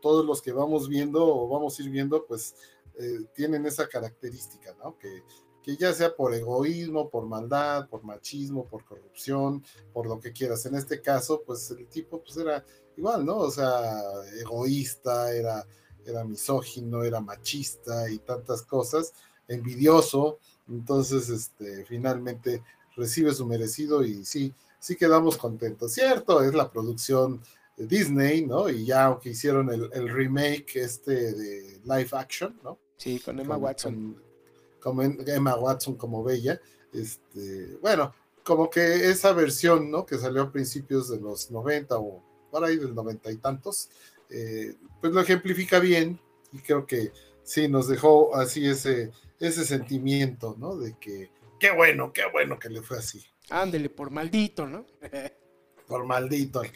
todos los que vamos viendo o vamos a ir viendo, pues eh, tienen esa característica, ¿no? Que, que ya sea por egoísmo, por maldad, por machismo, por corrupción, por lo que quieras. En este caso, pues el tipo pues era igual, ¿no? O sea, egoísta, era, era misógino, era machista y tantas cosas, envidioso. Entonces, este, finalmente recibe su merecido y sí, sí quedamos contentos. Cierto, es la producción Disney, ¿no? Y ya aunque hicieron el, el remake este de live action, ¿no? Sí, con Emma Watson. como Emma Watson como Bella. Este, bueno, como que esa versión, ¿no? Que salió a principios de los 90 o por ahí del noventa y tantos, eh, pues lo ejemplifica bien y creo que sí nos dejó así ese, ese sentimiento, ¿no? De que qué bueno, qué bueno que le fue así. Ándele, por maldito, ¿no? por maldito al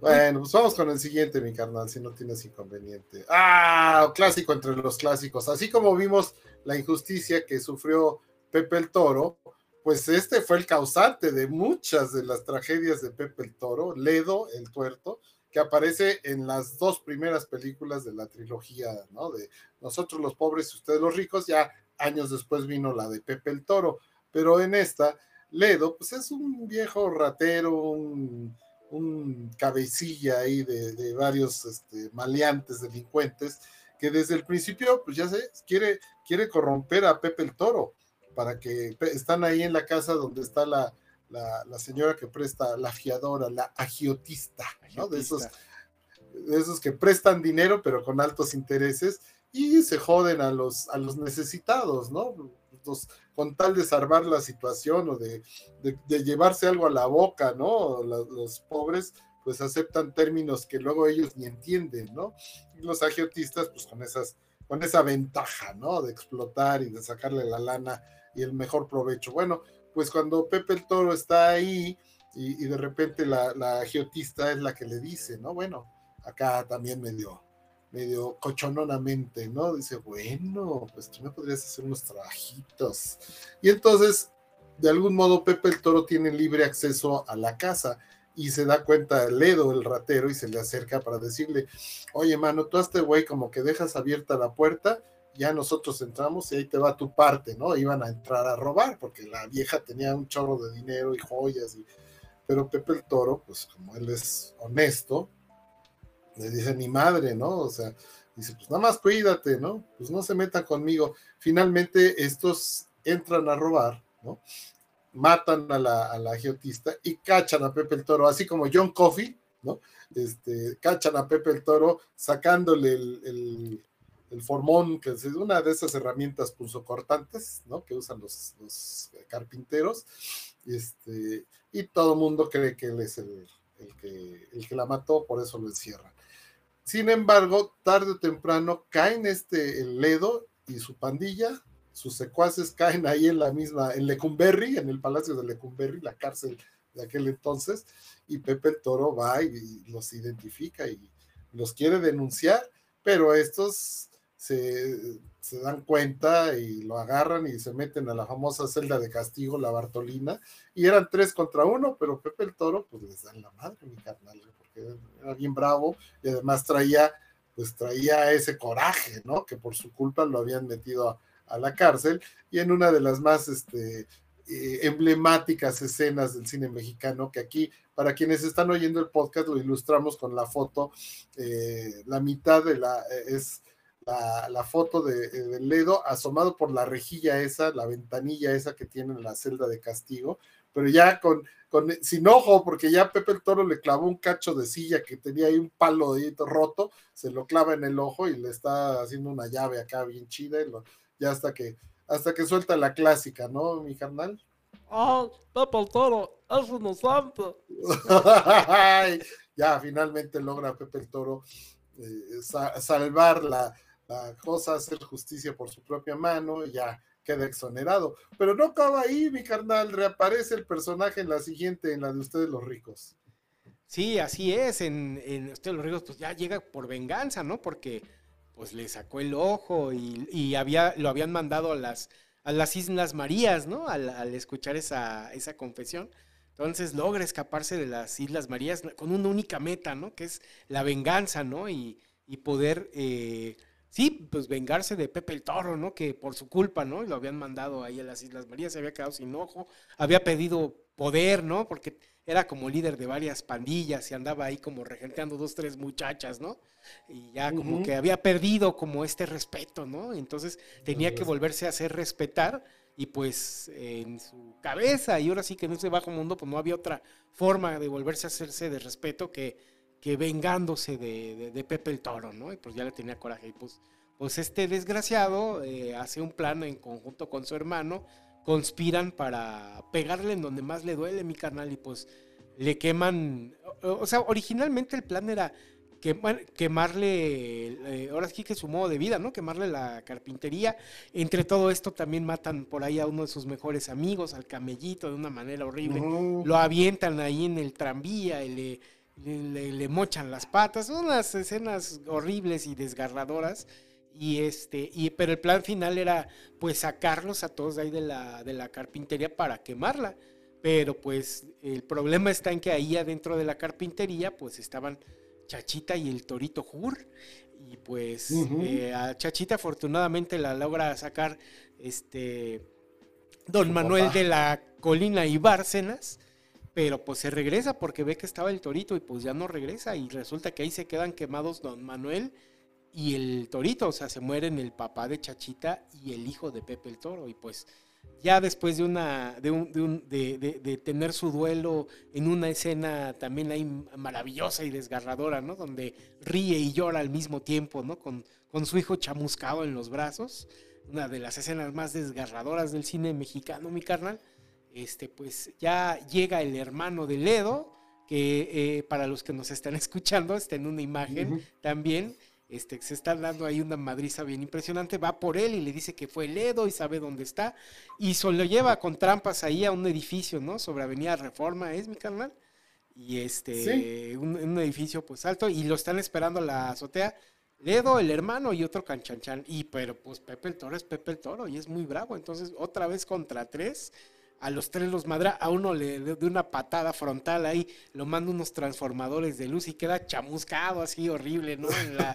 bueno, pues vamos con el siguiente, mi carnal, si no tienes inconveniente. Ah, clásico entre los clásicos. Así como vimos la injusticia que sufrió Pepe el Toro, pues este fue el causante de muchas de las tragedias de Pepe el Toro, Ledo el Tuerto, que aparece en las dos primeras películas de la trilogía, ¿no? De Nosotros los pobres y ustedes los ricos, ya años después vino la de Pepe el Toro, pero en esta, Ledo, pues es un viejo ratero, un, cabecilla ahí de, varios este, maleantes, delincuentes, que desde el principio, pues ya sé, quiere, quiere corromper a Pepe el Toro, para que están ahí en la casa donde está la, la, señora que presta, la fiadora, la agiotista, ¿no? De esos, de esos que prestan dinero pero con altos intereses y se joden a los, a los necesitados, ¿no? Con tal de salvar la situación o de, llevarse algo a la boca, ¿no? Los, pobres pues aceptan términos que luego ellos ni entienden, ¿no? Y los agiotistas pues con esa ventaja, ¿no? De explotar y de sacarle la lana y el mejor provecho. Bueno, pues cuando Pepe el Toro está ahí y, de repente la, la, agiotista es la que le dice, ¿no? Bueno, acá también medio, medio cochononamente, ¿no? Dice, bueno, pues tú me podrías hacer unos trabajitos. Y entonces, de algún modo, Pepe el Toro tiene libre acceso a la casa y se da cuenta Ledo, el ratero, y se le acerca para decirle, oye, mano, tú a este güey como que dejas abierta la puerta ya nosotros entramos y ahí te va tu parte, ¿no? Iban a entrar a robar porque la vieja tenía un chorro de dinero y joyas, y... pero Pepe el Toro, pues como él es honesto, le dice ni madre, ¿no? O sea, dice, pues nada más cuídate, ¿no? Pues no se metan conmigo. Finalmente estos entran a robar, ¿no? Matan a la, a la geotista y cachan a Pepe el Toro, así como John Coffey, ¿no? Este, cachan a Pepe el Toro sacándole el el formón, que es una de esas herramientas punzocortantes, ¿no? Que usan los, carpinteros, este, y todo el mundo cree que él es el, que, el que la mató, por eso lo encierran. Sin embargo, tarde o temprano caen este, el Ledo y su pandilla, sus secuaces caen ahí en la misma, en Lecumberri, en el palacio de Lecumberri, la cárcel de aquel entonces, y Pepe el Toro va y los identifica y los quiere denunciar, pero estos se, dan cuenta y lo agarran y se meten a la famosa celda de castigo, la Bartolina, y eran tres contra uno, pero Pepe el Toro, pues les dan la madre, mi carnal, porque era bravo y además traía, pues traía ese coraje, ¿no? Que por su culpa lo habían metido a, la cárcel y en una de las más, este, eh, emblemáticas escenas del cine mexicano, que aquí, para quienes están oyendo el podcast, lo ilustramos con la foto, eh, la mitad de la, es la, foto de, Ledo asomado por la rejilla esa, la ventanilla esa que tiene en la celda de castigo, pero ya con, con sin ojo, porque ya Pepe el Toro le clavó un cacho de silla que tenía ahí un palo de roto, se lo clava en el ojo y le está haciendo una llave acá bien chida, y ya hasta que, hasta que suelta la clásica, ¿no, mi carnal? Ah, Pepe el Toro, es un santo. ya finalmente logra Pepe el Toro eh, salvar la, la cosa, hacer justicia por su propia mano y ya queda exonerado. Pero no acaba ahí, mi carnal, reaparece el personaje en la siguiente, en la de Ustedes los ricos. Sí, así es, en, en Ustedes los ricos, pues ya llega por venganza, ¿no? Porque pues le sacó el ojo y, había, lo habían mandado a las, a las Islas Marías, ¿no? Al, escuchar esa, esa confesión. Entonces logra escaparse de las Islas Marías con una única meta, ¿no? Que es la venganza, ¿no? Y, y poder eh, sí, pues vengarse de Pepe el Toro, ¿no? Que por su culpa, ¿no? Lo habían mandado ahí a las Islas Marías, se había quedado sin ojo, había pedido poder, ¿no? Porque era como líder de varias pandillas y andaba ahí como regenteando dos, tres muchachas, ¿no? Y ya como que había perdido como este respeto, ¿no? Entonces tenía que volverse a hacer respetar y pues en su cabeza y ahora sí que en ese bajo mundo pues no había otra forma de volverse a hacerse de respeto que que vengándose de, Pepe el Toro, ¿no? Y pues ya le tenía coraje. Y pues, pues este desgraciado eh, hace un plan en conjunto con su hermano, conspiran para pegarle en donde más le duele, mi carnal, y pues le queman. O, sea, originalmente el plan era quemarle, eh, ahora sí que su modo de vida, ¿no? Quemarle la carpintería. Entre todo esto también matan por ahí a uno de sus mejores amigos, al camellito, de una manera horrible. Lo avientan ahí en el tranvía y le le, mochan las patas, son unas escenas horribles y desgarradoras. Y este, y, pero el plan final era pues sacarlos a todos de ahí de la, de la carpintería para quemarla. Pero pues el problema está en que ahí adentro de la carpintería pues estaban Chachita y el Torito Hur. Y pues eh, a Chachita afortunadamente la logra sacar este Don Manuel de la Colina y Bárcenas. Pero pues se regresa porque ve que estaba el torito y pues ya no regresa. Y resulta que ahí se quedan quemados Don Manuel y el torito. O sea, se mueren el papá de Chachita y el hijo de Pepe el Toro. Y pues ya después de una de, un- de un- de- de- tener su duelo en una escena también ahí maravillosa y desgarradora, ¿no? Donde ríe y llora al mismo tiempo, ¿no? Con, con su hijo chamuscado en los brazos. Una de las escenas más desgarradoras del cine mexicano, mi carnal. Este, pues ya llega el hermano de Ledo, que eh, para los que nos están escuchando, está en una imagen también. Este, se está dando ahí una madriza bien impresionante, va por él y le dice que fue Ledo y sabe dónde está, y se lo lleva con trampas ahí a un edificio, ¿no? Sobre Avenida Reforma, ¿es mi carnal? Y este, Sí. un, un edificio pues alto, y lo están esperando a la azotea, Ledo, el hermano y otro canchanchan, y pero pues Pepe el Toro es Pepe el Toro y es muy bravo, entonces otra vez contra tres, a los tres los madra, a uno le de una patada frontal ahí, lo manda unos transformadores de luz y queda chamuscado así horrible, ¿no? La-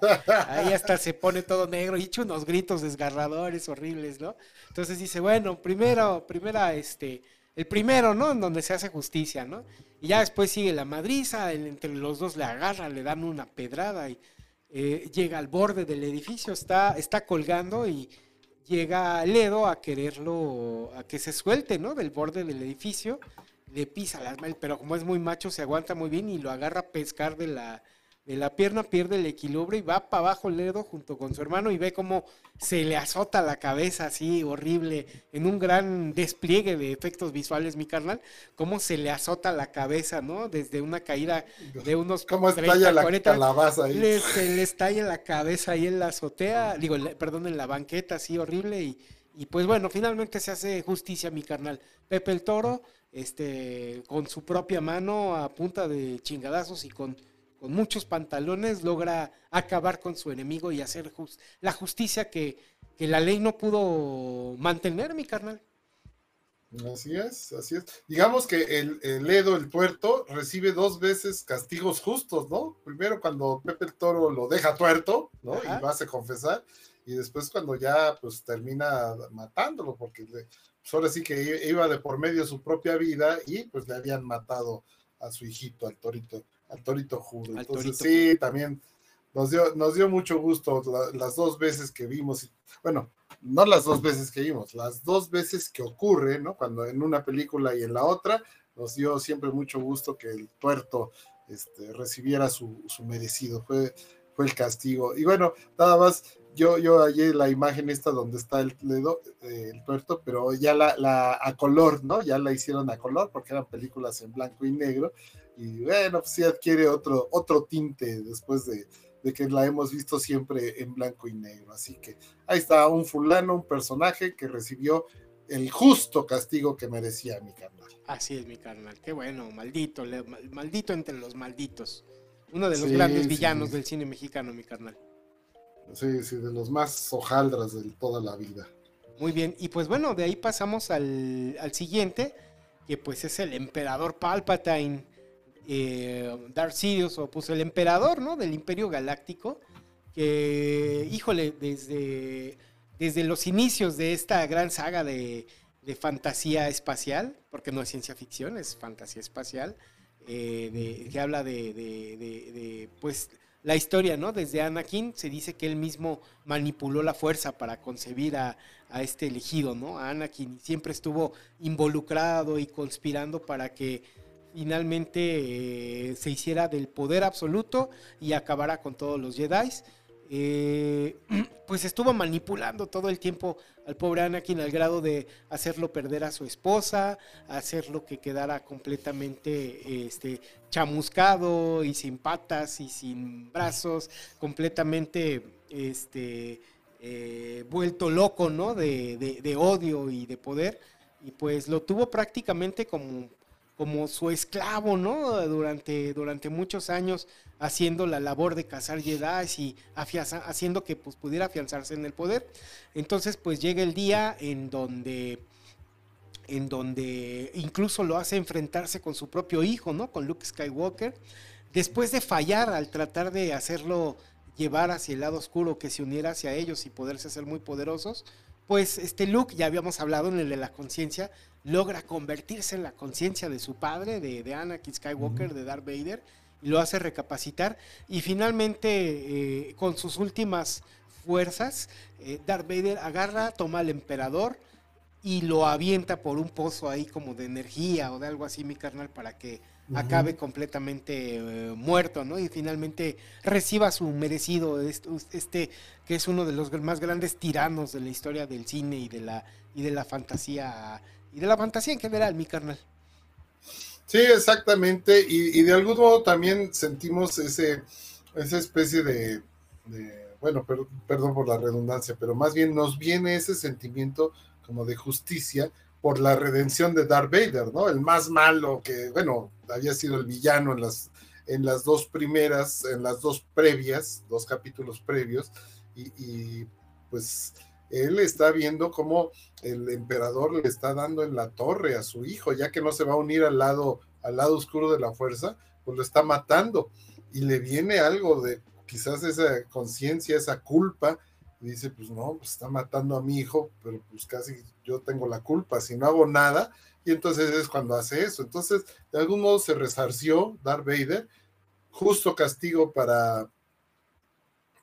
ahí hasta se pone todo negro y echa unos gritos desgarradores horribles, ¿no? Entonces dice, bueno, primero, primera, este, el primero, ¿no? En donde se hace justicia, ¿no? Y ya después sigue la madriza, entre los dos le agarran, le dan una pedrada y eh, llega al borde del edificio, está, está colgando y llega Ledo a quererlo, a que se suelte, ¿no? Del borde del edificio, le pisa las manos, pero como es muy macho, se aguanta muy bien y lo agarra a pescar de la, de la pierna, pierde el equilibrio y va para abajo Ledo junto con su hermano y ve cómo se le azota la cabeza así horrible, en un gran despliegue de efectos visuales, mi carnal, cómo se le azota la cabeza, ¿no? Desde una caída de unos ¿Cómo 30, estalla la 40, calabaza ahí? le, se le estalla la cabeza ahí en la azotea, digo, le- perdón, en la banqueta, así horrible. Y, y pues bueno, finalmente se hace justicia, mi carnal. Pepe el Toro, este, con su propia mano a punta de chingadazos y con, con muchos pantalones, logra acabar con su enemigo y hacer la justicia que, que la ley no pudo mantener, mi carnal. Así es, así es. Digamos que el, el Edo, el tuerto, recibe dos veces castigos justos, ¿no? Primero cuando Pepe el Toro lo deja tuerto, ¿no? Ajá. Y lo hace confesar, y después cuando ya pues termina matándolo, porque le- pues, ahora sí que iba de por medio su propia vida y pues le habían matado a su hijito, al torito, al torito juro. Entonces Torito sí, también nos dio, nos dio mucho gusto la- las dos veces que vimos, bueno, no las dos veces que vimos, las dos veces que ocurre, ¿no? Cuando en una película y en la otra, nos dio siempre mucho gusto que el tuerto este, recibiera su, su merecido, fue, fue el castigo. Y bueno, nada más, yo, yo hallé la imagen esta donde está el, ledo, eh, el tuerto, pero ya la, la a color, ¿no? Ya la hicieron a color porque eran películas en blanco y negro. Y bueno, pues sí adquiere otro, otro tinte después de, de que la hemos visto siempre en blanco y negro. Así que ahí está un fulano, un personaje que recibió el justo castigo que merecía mi carnal. Así es, mi carnal. Qué bueno, maldito, le- mal- maldito entre los malditos. Uno de los Sí, grandes sí. villanos del cine mexicano, mi carnal. Sí, sí, de los más hojaldras de toda la vida. Muy bien, y pues bueno, de ahí pasamos al, al siguiente, que pues es el emperador Palpatine, eh, Darth o pues el emperador, ¿no? Del Imperio Galáctico, que, híjole, desde, desde los inicios de esta gran saga de, de fantasía espacial, porque no es ciencia ficción, es fantasía espacial, eh, que habla de, de- pues, la historia, ¿no? Desde Anakin se dice que él mismo manipuló la fuerza para concebir a, a este elegido, ¿no? A Anakin siempre estuvo involucrado y conspirando para que finalmente eh, se hiciera del poder absoluto y acabara con todos los Jedi. Eh, pues estuvo manipulando todo el tiempo al pobre Anakin al grado de hacerlo perder a su esposa, hacerlo que quedara completamente este, chamuscado y sin patas y sin brazos, completamente este, eh, vuelto loco, ¿no? De, odio y de poder. Y pues lo tuvo prácticamente como, como su esclavo, ¿no? Durante, durante muchos años haciendo la labor de cazar Jedi y haciendo que pues, pudiera afianzarse en el poder. Entonces pues llega el día en donde en donde incluso lo hace enfrentarse con su propio hijo, ¿no? Con Luke Skywalker, después de fallar al tratar de hacerlo llevar hacia el lado oscuro, que se uniera hacia ellos y poderse hacer muy poderosos, pues este Luke, ya habíamos hablado en el de la conciencia, logra convertirse en la conciencia de su padre, de, de Anakin Skywalker, de Darth Vader, y lo hace recapacitar. Y finalmente, eh, con sus últimas fuerzas, eh, Darth Vader agarra, toma al emperador y lo avienta por un pozo ahí como de energía o de algo así, mi carnal, para que acabe completamente eh, muerto, ¿no? Y finalmente reciba su merecido, este, que es uno de los más grandes tiranos de la historia del cine y de la, y de la fantasía, y de la fantasía en general, mi carnal. Sí, exactamente, y, de algún modo también sentimos ese, esa especie de, bueno, perdón por la redundancia, pero más bien nos viene ese sentimiento como de justicia por la redención de Darth Vader, ¿no? El más malo que, bueno, había sido el villano en las, en las dos primeras, en las dos previas, dos capítulos previos, y, pues él está viendo cómo el emperador le está dando en la torre a su hijo, ya que no se va a unir al lado, al lado oscuro de la fuerza, pues lo está matando y le viene algo de quizás esa conciencia, esa culpa dice, pues no, pues está matando a mi hijo, pero pues casi yo tengo la culpa si no hago nada. Y entonces es cuando hace eso. Entonces, de algún modo se resarció Darth Vader, justo castigo para,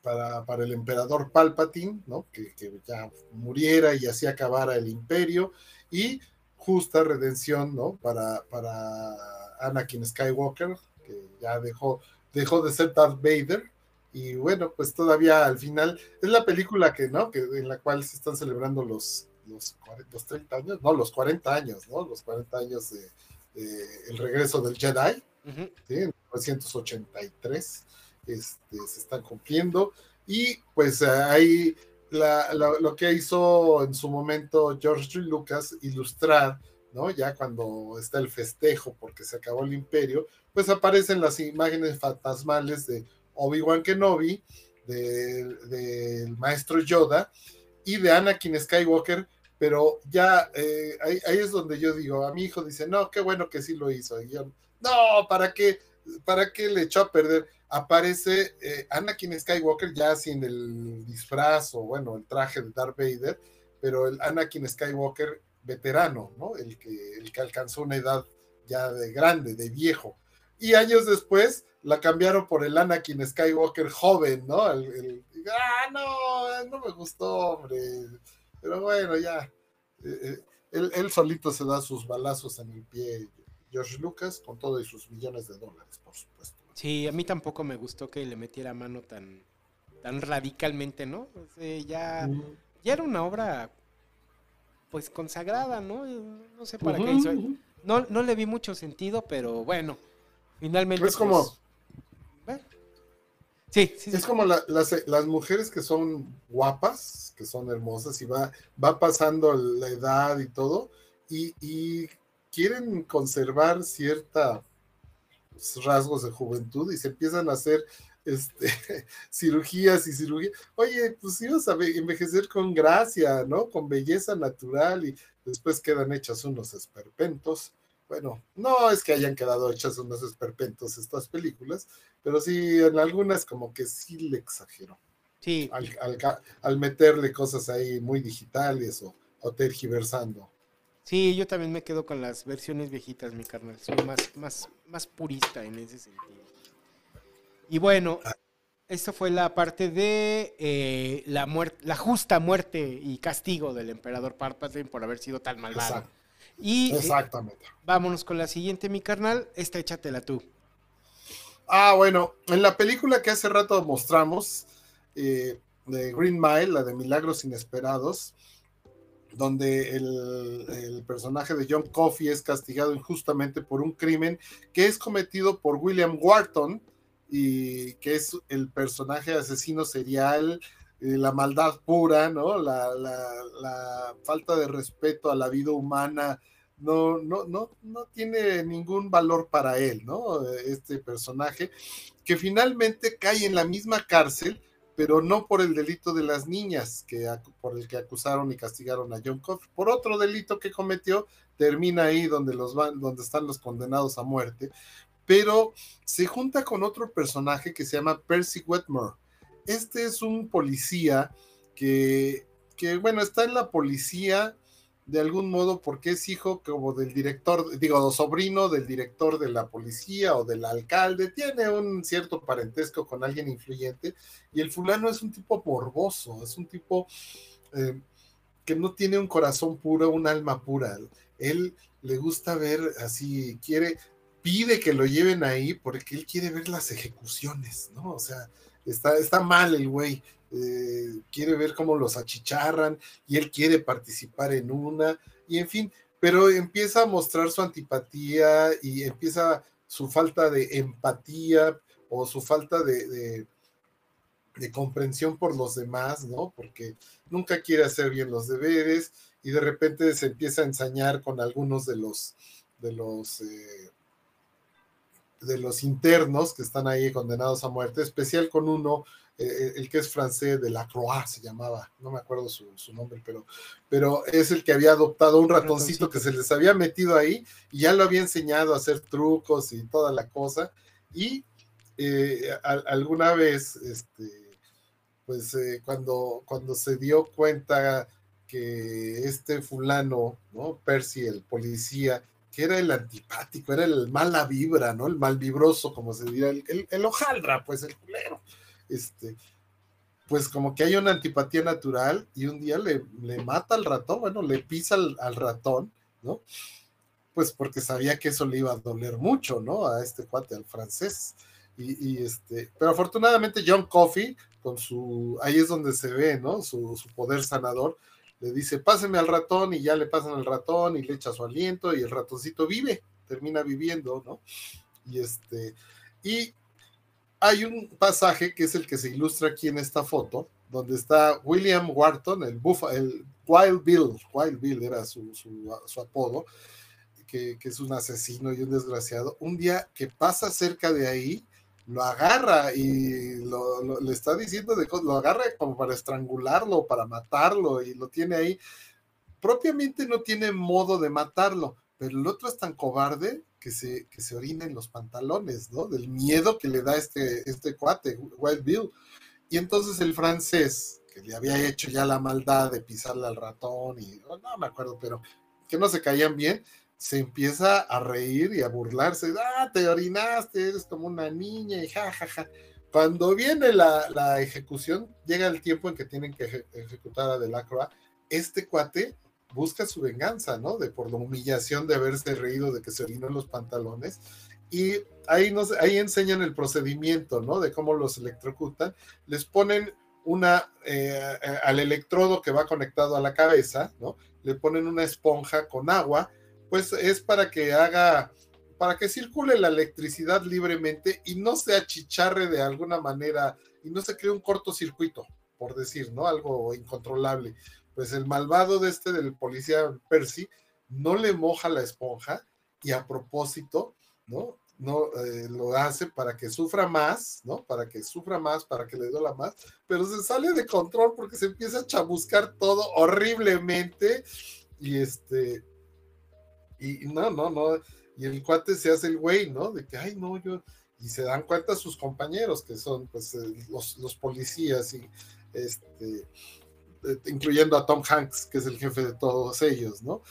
para, para el emperador Palpatine, ¿no? Que, que, ya muriera y así acabara el imperio, y justa redención, ¿no? Para, para Anakin Skywalker, que ya dejó, dejó de ser Darth Vader y bueno, pues todavía al final es la película que, ¿no? Que en la cual se están celebrando los, los, 30 años, no, los 40 años, ¿no? Los 40 años de, el regreso del Jedi, ¿sí? En 1983 este, se están cumpliendo. Y pues ahí lo que hizo en su momento George Lucas, ilustrar, ¿no? Ya cuando está el festejo porque se acabó el imperio, pues aparecen las imágenes fantasmales de Obi-Wan Kenobi, del, maestro Yoda y de Anakin Skywalker, pero ya eh, ahí, es donde yo digo, a mi hijo dice, no, qué bueno que sí lo hizo. Y yo, no, ¿para qué? ¿Para qué le echó a perder? Aparece eh, Anakin Skywalker ya sin el disfraz o bueno, el traje de Darth Vader, pero el Anakin Skywalker veterano, ¿no? El que, el que alcanzó una edad ya de grande, de viejo. Y años después la cambiaron por el Anakin Skywalker joven, ¿no? El, ah, no, no me gustó, hombre. Pero bueno, ya. Eh, eh, él, solito se da sus balazos en el pie, George Lucas, con todo y sus millones de dólares, por supuesto. Sí, a mí tampoco me gustó que le metiera mano tan, tan radicalmente, ¿no? ya, ya era una obra, pues, consagrada, ¿no? No sé para qué hizo. No, no le vi mucho sentido, pero bueno, finalmente. Es como pues, Sí, Es como las, las, mujeres que son guapas, que son hermosas y va, va pasando la edad y todo, y, quieren conservar ciertos rasgos de juventud y se empiezan a hacer este, cirugías y cirugías. Oye, pues ibas a envejecer con gracia, ¿no? Con belleza natural y después quedan hechas unos esperpentos bueno, no es que hayan quedado hechas unos esperpentos estas películas, pero sí en algunas como que sí le exageró. Sí. Al, meterle cosas ahí muy digitales o, tergiversando. Sí, yo también me quedo con las versiones viejitas, mi carnal. Soy más, más, más purista en ese sentido. Y bueno, ah. esta fue la parte de eh, la, la justa muerte y castigo del emperador Palpatine por haber sido tan malvado. Y eh, Exactamente. vámonos con la siguiente, mi carnal. Esta échatela tú. Ah, bueno, en la película que hace rato mostramos, eh, de Green Mile, la de Milagros Inesperados, donde el, personaje de John Coffey es castigado injustamente por un crimen que es cometido por William Wharton, y que es el personaje asesino serial la maldad pura, ¿no? La, la, falta de respeto a la vida humana, no, no, no, no tiene ningún valor para él, ¿no? Este personaje, que finalmente cae en la misma cárcel, pero no por el delito de las niñas, que, por el que acusaron y castigaron a John Coffey, por otro delito que cometió, termina ahí donde, los van, donde están los condenados a muerte, pero se junta con otro personaje que se llama Percy Wetmore. Este es un policía que, que, bueno, está en la policía de algún modo porque es hijo como del director, digo, sobrino del director de la policía o del alcalde, tiene un cierto parentesco con alguien influyente y el fulano es un tipo morboso, es un tipo eh, que no tiene un corazón puro, un alma pura. Él le gusta ver así, quiere, pide que lo lleven ahí porque él quiere ver las ejecuciones, ¿no? O sea, está, está mal el güey, eh, quiere ver cómo los achicharran y él quiere participar en una, y en fin, pero empieza a mostrar su antipatía y empieza su falta de empatía o su falta de, comprensión por los demás, ¿no? Porque nunca quiere hacer bien los deberes y de repente se empieza a ensañar con algunos de los de los eh, de los internos que están ahí condenados a muerte, especial con uno, eh, eh, el que es francés de la Croix se llamaba, no me acuerdo su, nombre, pero, pero es el que había adoptado un ratoncito, que se les había metido ahí y ya lo había enseñado a hacer trucos y toda la cosa. Y eh, alguna vez, este, pues cuando, cuando se dio cuenta que este fulano, ¿no? Percy, el policía, que era el antipático, era el mala vibra, ¿no? El mal vibroso, como se diría, el, el, hojaldra, pues el culero. Este, pues como que hay una antipatía natural y un día le, le mata al ratón, bueno, le pisa al, ratón, ¿no? Pues porque sabía que eso le iba a doler mucho, ¿no? A este cuate, al francés. Y, este, pero afortunadamente John Coffey, con su, ahí es donde se ve, ¿no? Su, su poder sanador, le dice, páseme al ratón y ya le pasan al ratón y le echa su aliento y el ratoncito vive, termina viviendo, ¿no? Y este, y hay un pasaje que es el que se ilustra aquí en esta foto, donde está William Wharton, el, bufa, el Wild Bill, Wild Bill era su, apodo, que, es un asesino y un desgraciado, un día que pasa cerca de ahí, lo agarra y le está diciendo de lo agarra como para estrangularlo, para matarlo y lo tiene ahí. Propiamente no tiene modo de matarlo, pero el otro es tan cobarde que se, que se orina en los pantalones, ¿no? Del miedo que le da este, este cuate, Wild Bill. Y entonces el francés, que le había hecho ya la maldad de pisarle al ratón y no me acuerdo, pero que no se caían bien, se empieza a reír y a burlarse. Ah, te orinaste, eres como una niña y jajaja. Cuando viene la, ejecución, llega el tiempo en que tienen que ejecutar a Delacroix. Este cuate busca su venganza, ¿no? De por la humillación de haberse reído de que se orinó los pantalones. Y ahí, nos, ahí enseñan el procedimiento, ¿no? De cómo los electrocutan. Les ponen una, eh, al electrodo que va conectado a la cabeza, ¿no? Le ponen una esponja con agua pues es para que haga, para que circule la electricidad libremente y no se achicharre de alguna manera y no se cree un cortocircuito, por decir, ¿no? Algo incontrolable. Pues el malvado de este del policía Percy no le moja la esponja y a propósito, ¿no? no eh, lo hace para que sufra más, ¿no? Para que sufra más, para que le duela más, pero se sale de control porque se empieza a chabuscar todo horriblemente y este y no, no, no. Y el cuate se hace el güey, ¿no? De que, ay, no, yo. Y se dan cuenta sus compañeros, que son pues eh, los, policías, y este, incluyendo a Tom Hanks, que es el jefe de todos ellos, ¿no?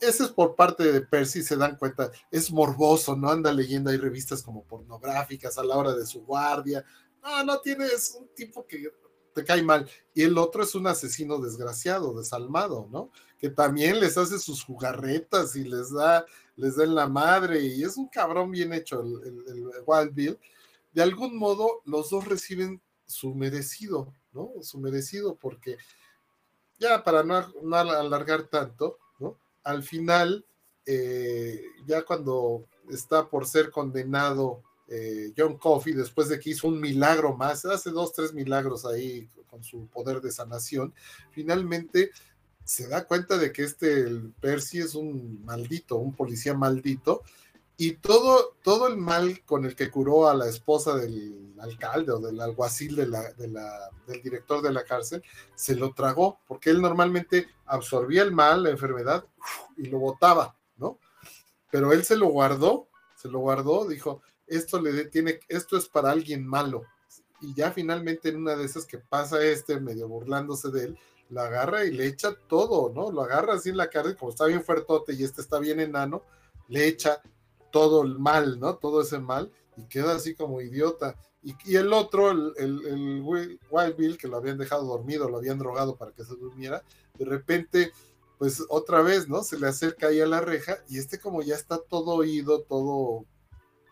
Ese es por parte de Percy, se dan cuenta, es morboso, ¿no? Anda leyendo, hay revistas como pornográficas a la hora de su guardia. No, no tiene, es un tipo que te cae mal. Y el otro es un asesino desgraciado, desalmado, ¿no? Que también les hace sus jugarretas y les da, les da en la madre, y es un cabrón bien hecho el, Wild Bill. De algún modo, los dos reciben su merecido, ¿no? Su merecido, porque ya para no, alargar tanto, ¿no? Al final, eh, ya cuando está por ser condenado eh, John Coffey, después de que hizo un milagro más, hace dos, tres milagros ahí con su poder de sanación, finalmente se da cuenta de que este el Percy es un maldito, un policía maldito, y todo, todo el mal con el que curó a la esposa del alcalde o del alguacil de del director de la cárcel, se lo tragó, porque él normalmente absorbía el mal, la enfermedad, y lo botaba, ¿no? Pero él se lo guardó se lo guardó, dijo, esto le tiene, esto es para alguien malo. Y ya finalmente en una de esas que pasa este, medio burlándose de él, la agarra y le echa todo, ¿no? Lo agarra así en la cara, como está bien fuertote y este está bien enano, le echa todo el mal, ¿no? Todo ese mal y queda así como idiota. Y, el otro, el, el, Wild Bill, que lo habían dejado dormido, lo habían drogado para que se durmiera, de repente, pues otra vez, ¿no? Se le acerca ahí a la reja y este como ya está todo oído, todo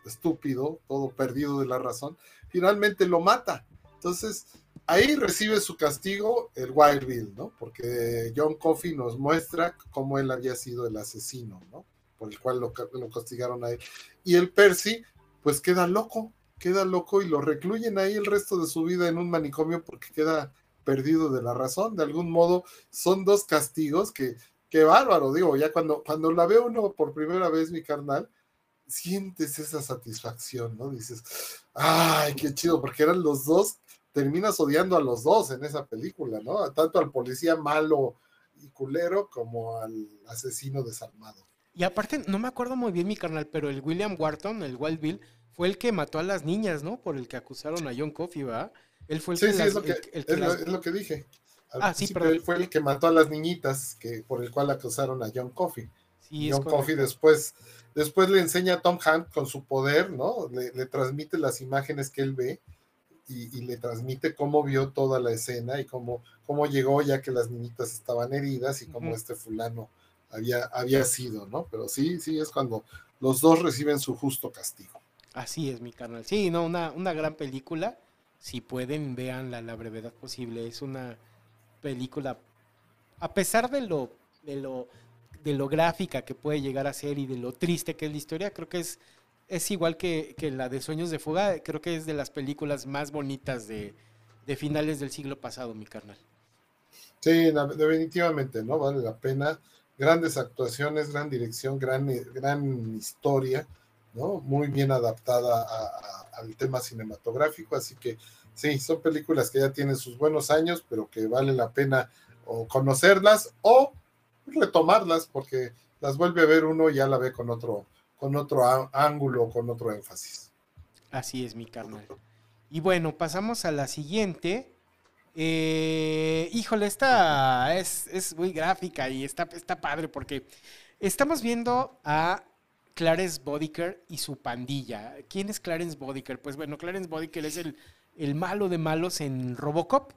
estúpido, todo perdido de la razón, finalmente lo mata. Entonces, ahí recibe su castigo el Wild Bill, ¿no? Porque John Coffey nos muestra cómo él había sido el asesino, ¿no? Por el cual lo, castigaron a él. Y el Percy, pues queda loco, queda loco y lo recluyen ahí el resto de su vida en un manicomio porque queda perdido de la razón. De algún modo, son dos castigos que, qué bárbaro, digo, ya cuando, cuando la ve uno por primera vez, mi carnal, sientes esa satisfacción, ¿no? Dices, ay, qué chido, porque eran los dos, terminas odiando a los dos en esa película, ¿no? Tanto al policía malo y culero como al asesino desarmado. Y aparte, no me acuerdo muy bien mi carnal, pero el William Wharton, el Wild Bill, fue el que mató a las niñas, ¿no? Por el que acusaron a John Coffey, ¿verdad? Él fue el que, sí, es, lo que, es, lo que dije. ah, sí, pero él fue el que mató a las niñitas que por el cual acusaron a John Coffey. Sí, John Coffey después, después le enseña a Tom Hunt con su poder, ¿no? Le, transmite las imágenes que él ve y, le transmite cómo vio toda la escena y cómo, cómo llegó ya que las niñitas estaban heridas y cómo este fulano había, había sido, ¿no? Pero sí, sí, es cuando los dos reciben su justo castigo. Así es, mi canal. Sí, no, una, una gran película. Si pueden, veanla a la brevedad posible. Es una película, a pesar de lo, de lo, de lo gráfica que puede llegar a ser y de lo triste que es la historia, creo que es, es igual que, la de Sueños de Fuga. Creo que es de las películas más bonitas de, de finales del siglo pasado, mi carnal. Sí, definitivamente, ¿no? Vale la pena. Grandes actuaciones, gran dirección, gran, gran historia muy bien adaptada al tema cinematográfico, así que sí, son películas que ya tienen sus buenos años, pero que vale la pena o conocerlas o retomarlas, porque las vuelve a ver uno y ya la ve con otro, con otro ángulo, con otro énfasis. Así es, mi carnal. Y bueno, pasamos a la siguiente. Eh, híjole, esta es, es, muy gráfica y está, está padre porque estamos viendo a Clarence Bodiker y su pandilla. ¿Quién es Clarence Bodiker? Pues bueno, Clarence Bodiker es el, el malo de malos en Robocop.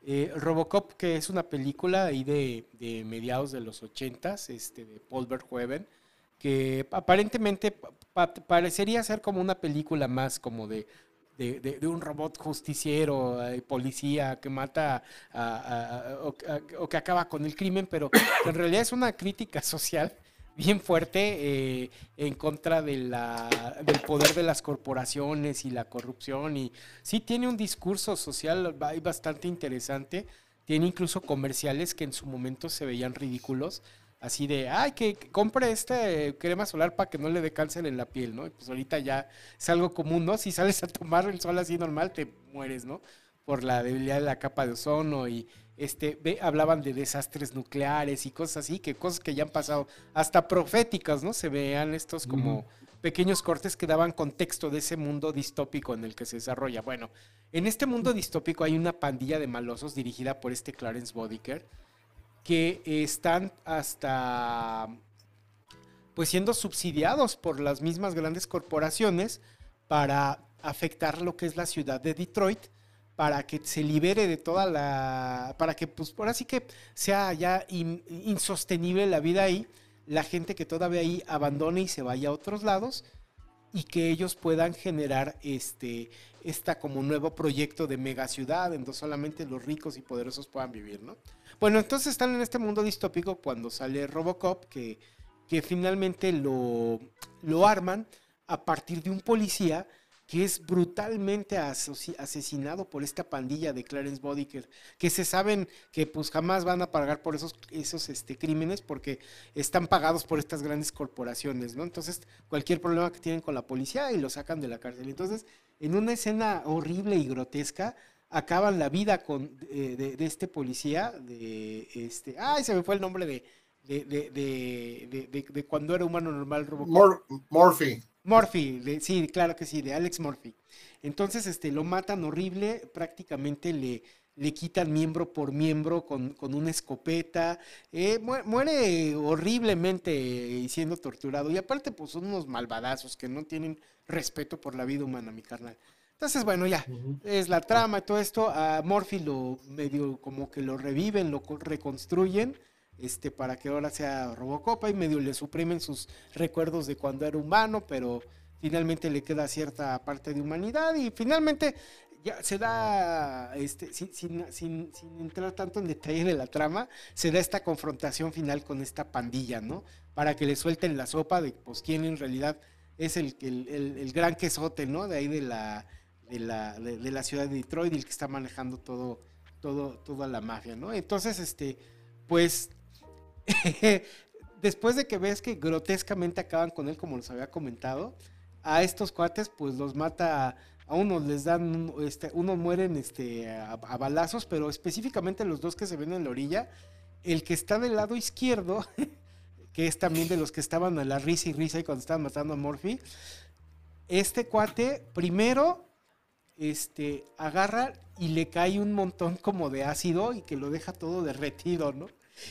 Eh, Robocop, que es una película ahí de, de mediados de los ochentas, este, de Paul Verhoeven, que aparentemente parecería ser como una película más como de, de, un robot justiciero, eh, policía que mata o, o, que acaba con el crimen, pero en realidad es una crítica social bien fuerte eh, en contra de la, del poder de las corporaciones y la corrupción. Y sí tiene un discurso social bastante interesante. Tiene incluso comerciales que en su momento se veían ridículos. Así de, ay, que compre este crema solar para que no le dé cáncer en la piel, ¿no? Pues ahorita ya es algo común, ¿no? Si sales a tomar el sol así normal, te mueres, ¿no? Por la debilidad de la capa de ozono y este, hablaban de desastres nucleares y cosas así, que cosas que ya han pasado, hasta proféticas, ¿no? Se vean estos como pequeños cortes que daban contexto de ese mundo distópico en el que se desarrolla. Bueno, en este mundo distópico hay una pandilla de malosos dirigida por este Clarence Bodiker que están hasta pues siendo subsidiados por las mismas grandes corporaciones para afectar lo que es la ciudad de Detroit para que se libere de toda la, para que pues por así que sea ya insostenible la vida ahí, la gente que todavía ahí abandone y se vaya a otros lados y que ellos puedan generar este esta como nuevo proyecto de mega ciudad en donde solamente los ricos y poderosos puedan vivir, ¿no? Bueno, entonces están en este mundo distópico cuando sale Robocop que, que finalmente lo, lo arman a partir de un policía que es brutalmente asesinado por esta pandilla de Clarence Bodiker, que se saben que pues jamás van a pagar por esos, esos este, crímenes porque están pagados por estas grandes corporaciones, ¿no? Entonces, cualquier problema que tienen con la policía y lo sacan de la cárcel. Entonces, en una escena horrible y grotesca, acaban la vida con, de, este policía, de este, ay, se me fue el nombre de, de, de, de, cuando era humano normal Robocop. Murphy. Murphy, sí, claro que sí, de Alex Murphy. Entonces, este, lo matan horrible, prácticamente le, le quitan miembro por miembro con, una escopeta, eh, muere horriblemente y siendo torturado. Y aparte, pues son unos malvadazos que no tienen respeto por la vida humana, mi carnal. Entonces, bueno, ya, es la trama y todo esto. A Murphy lo medio como que lo reviven, lo reconstruyen, este, para que ahora sea Robocop y medio le suprimen sus recuerdos de cuando era humano, pero finalmente le queda cierta parte de humanidad y finalmente ya se da, este, sin, sin, entrar tanto en detalle de la trama, se da esta confrontación final con esta pandilla, ¿no? Para que le suelten la sopa de, pues, quién en realidad es el, el, el gran quesote, ¿no? De ahí de la de la, de, la ciudad de Detroit el que está manejando todo, todo, toda la mafia, ¿no? Entonces, este, pues, después de que ves que grotescamente acaban con él, como les había comentado, a estos cuates, pues los mata, a unos les dan, este, unos mueren este, a, balazos, pero específicamente los dos que se ven en la orilla, el que está del lado izquierdo, que es también de los que estaban a la risa y risa y cuando estaban matando a Morphy, este cuate primero este, agarra y le cae un montón como de ácido y que lo deja todo derretido, ¿no?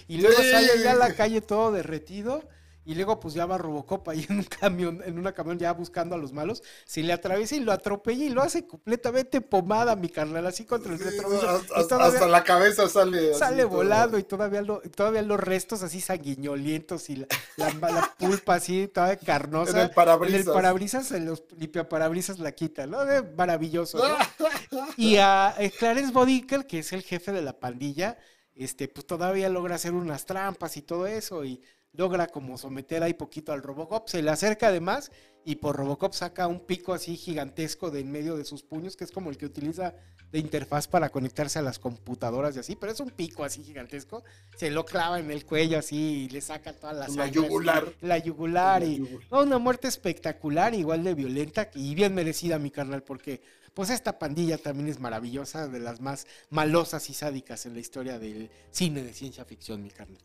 Y luego sale ya a la calle todo derretido y luego pues ya va Robocop ahí en un camión, en una camión ya buscando a los malos, se le atraviesa y lo atropella y lo hace completamente pomada, mi carnal, así contra el retrovisor. hasta, la cabeza sale. Sale volando y todavía, todavía los restos así sanguinolientos y la, la, pulpa así toda carnosa. En el parabrisas. En el parabrisas, en los limpiaparabrisas la quita, ¿no? maravilloso, ¿no? y a Clarence Bodicker, que es el jefe de la pandilla, este, pues todavía logra hacer unas trampas y todo eso y logra como someter ahí poquito al Robocop, se le acerca además y por Robocop saca un pico así gigantesco de en medio de sus puños, que es como el que utiliza de interfaz para conectarse a las computadoras y así, pero es un pico así gigantesco, se lo clava en el cuello así y le saca toda la La yugular. la yugular y una muerte espectacular, igual de violenta y bien merecida mi carnal, porque pues esta pandilla también es maravillosa, de las más malosas y sádicas en la historia del cine de ciencia ficción, mi carnal.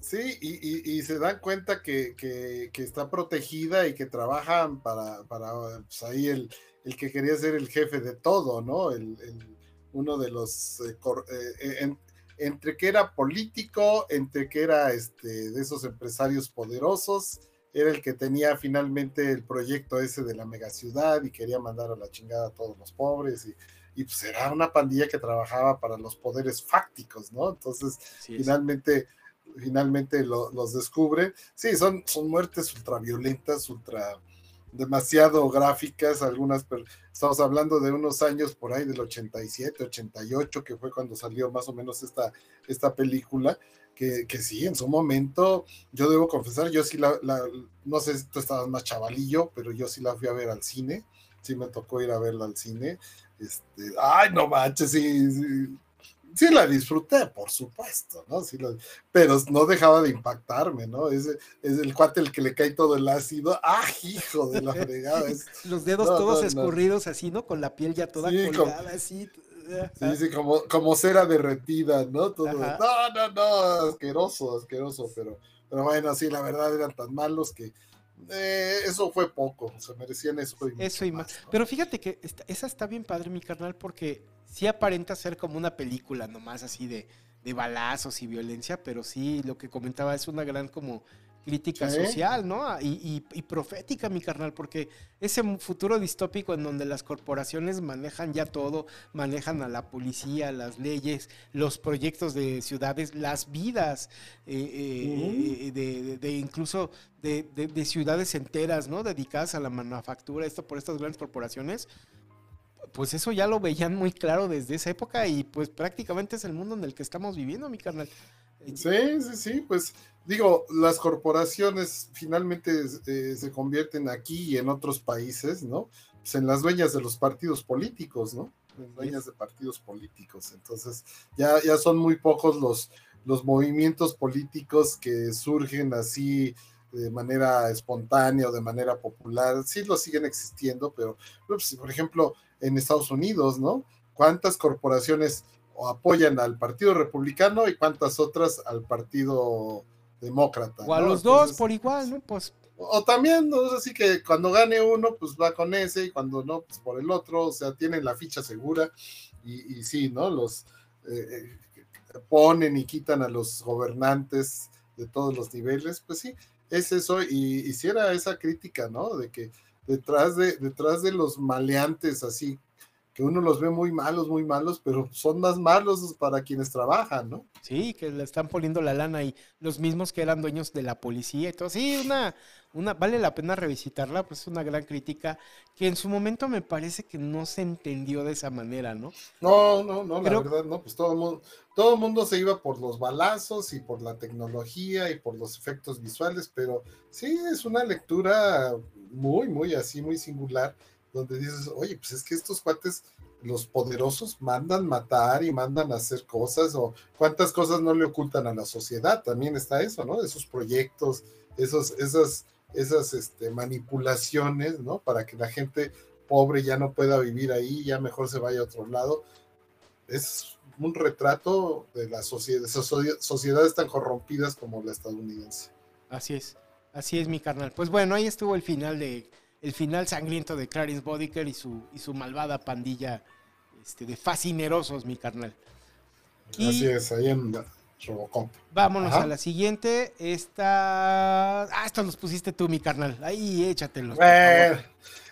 Sí, y, se dan cuenta que, está protegida y que trabajan para, para pues ahí el, el, que quería ser el jefe de todo, ¿no? El, uno de los, eh, eh, entre que era político, entre que era este, de esos empresarios poderosos, era el que tenía finalmente el proyecto ese de la megaciudad y quería mandar a la chingada a todos los pobres y, y pues era una pandilla que trabajaba para los poderes fácticos, ¿no? Entonces, finalmente finalmente los descubre. Sí, son, son muertes ultraviolentas, ultra demasiado gráficas, algunas, pero estamos hablando de unos años por ahí del 87, 88, que fue cuando salió más o menos esta, esta película, que, que sí, en su momento, yo debo confesar, yo sí la, no sé si tú estabas más chavalillo, pero yo sí la fui a ver al cine, sí me tocó ir a verla al cine, este, ay, no manches, sí sí la disfruté, por supuesto, ¿no? Sí pero no dejaba de impactarme, ¿no? Es, es, el cuate el que le cae todo el ácido. ¡Ah, hijo de la fregada! Los dedos todos escurridos así, ¿no? Con la piel ya toda colgada, así. Sí, sí, como, como cera derretida, ¿no? Todo. No, no, no, asqueroso, asqueroso, pero, pero bueno, sí, la verdad eran tan malos que eh, eso fue poco, se merecían eso y, eso y más. Pero fíjate que esa está bien padre, mi carnal, porque sí aparenta ser como una película nomás así de, de balazos y violencia, pero sí, lo que comentaba es una gran como crítica social, ¿no? Y, y, profética, mi carnal, porque ese futuro distópico en donde las corporaciones manejan ya todo, manejan a la policía, las leyes, los proyectos de ciudades, las vidas eh, eh, de, incluso de, de, ciudades enteras, ¿no? Dedicadas a la manufactura, esto por estas grandes corporaciones, pues eso ya lo veían muy claro desde esa época y pues prácticamente es el mundo en el que estamos viviendo, mi carnal. Sí, sí, sí, pues digo, las corporaciones finalmente eh, se convierten aquí y en otros países, ¿no? Pues en las dueñas de los partidos políticos, ¿no? En dueñas de partidos políticos. Entonces, ya, ya son muy pocos los, los movimientos políticos que surgen así de manera espontánea o de manera popular. Sí, lo siguen existiendo, pero, pues, por ejemplo, en Estados Unidos, ¿no? ¿Cuántas corporaciones apoyan al Partido Republicano y cuántas otras al Partido Demócrata? O a los dos por igual, ¿no? Pues O también, ¿no? así que cuando gane uno, pues va con ese, y cuando no, pues por el otro, o sea, tienen la ficha segura, y, sí, ¿no? Los eh, eh, ponen y quitan a los gobernantes de todos los niveles, pues sí, es eso, y hiciera esa crítica, ¿no? De que detrás de, detrás de los maleantes así que uno los ve muy malos, muy malos, pero son más malos para quienes trabajan, ¿no? Sí, que le están poniendo la lana y los mismos que eran dueños de la policía y todo. Sí, una, una, vale la pena revisitarla, pues es una gran crítica que en su momento me parece que no se entendió de esa manera, ¿no? No, no, no, la verdad, no, pues todo el mundo, todo el mundo se iba por los balazos y por la tecnología y por los efectos visuales, pero sí es una lectura muy, muy así, muy singular donde dices, oye, pues es que estos cuates, los poderosos, mandan matar y mandan hacer cosas, o cuántas cosas no le ocultan a la sociedad, también está eso, ¿no? Esos proyectos, esos, esas, esas este, manipulaciones, ¿no? Para que la gente pobre ya no pueda vivir ahí, ya mejor se vaya a otro lado. Es un retrato de las sociedades tan corrompidas como la estadounidense. Así es, así es mi carnal. Pues bueno, ahí estuvo el final de el final sangriento de Clarence Bodiker y su, y su malvada pandilla este, de fascinerosos, mi carnal. Así es, ahí en Robocop. Vámonos a la siguiente. Esta. Ah, esto los pusiste tú, mi carnal. Ahí échatelos.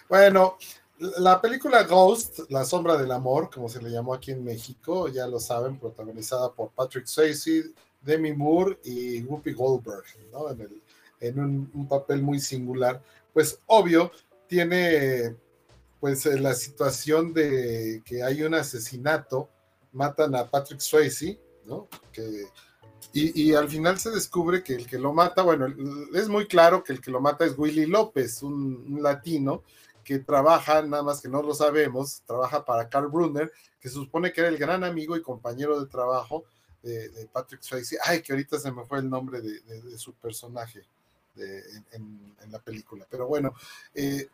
bueno, la película Ghost, La Sombra del Amor, como se le llamó aquí en México, ya lo saben, protagonizada por Patrick Swayze, Demi Moore y Whoopi Goldberg, ¿no? En, el, en un, papel muy singular pues obvio, tiene pues eh, la situación de que hay un asesinato, matan a Patrick Swayze, ¿no? Y, al final se descubre que el que lo mata, bueno, es muy claro que el que lo mata es Willy López, un, latino que trabaja, nada más que no lo sabemos, trabaja para Carl Brunner, que se supone que era el gran amigo y compañero de trabajo de, Patrick Swayze. Ay, que ahorita se me fue el nombre de su personaje en, la película. Pero bueno, eh,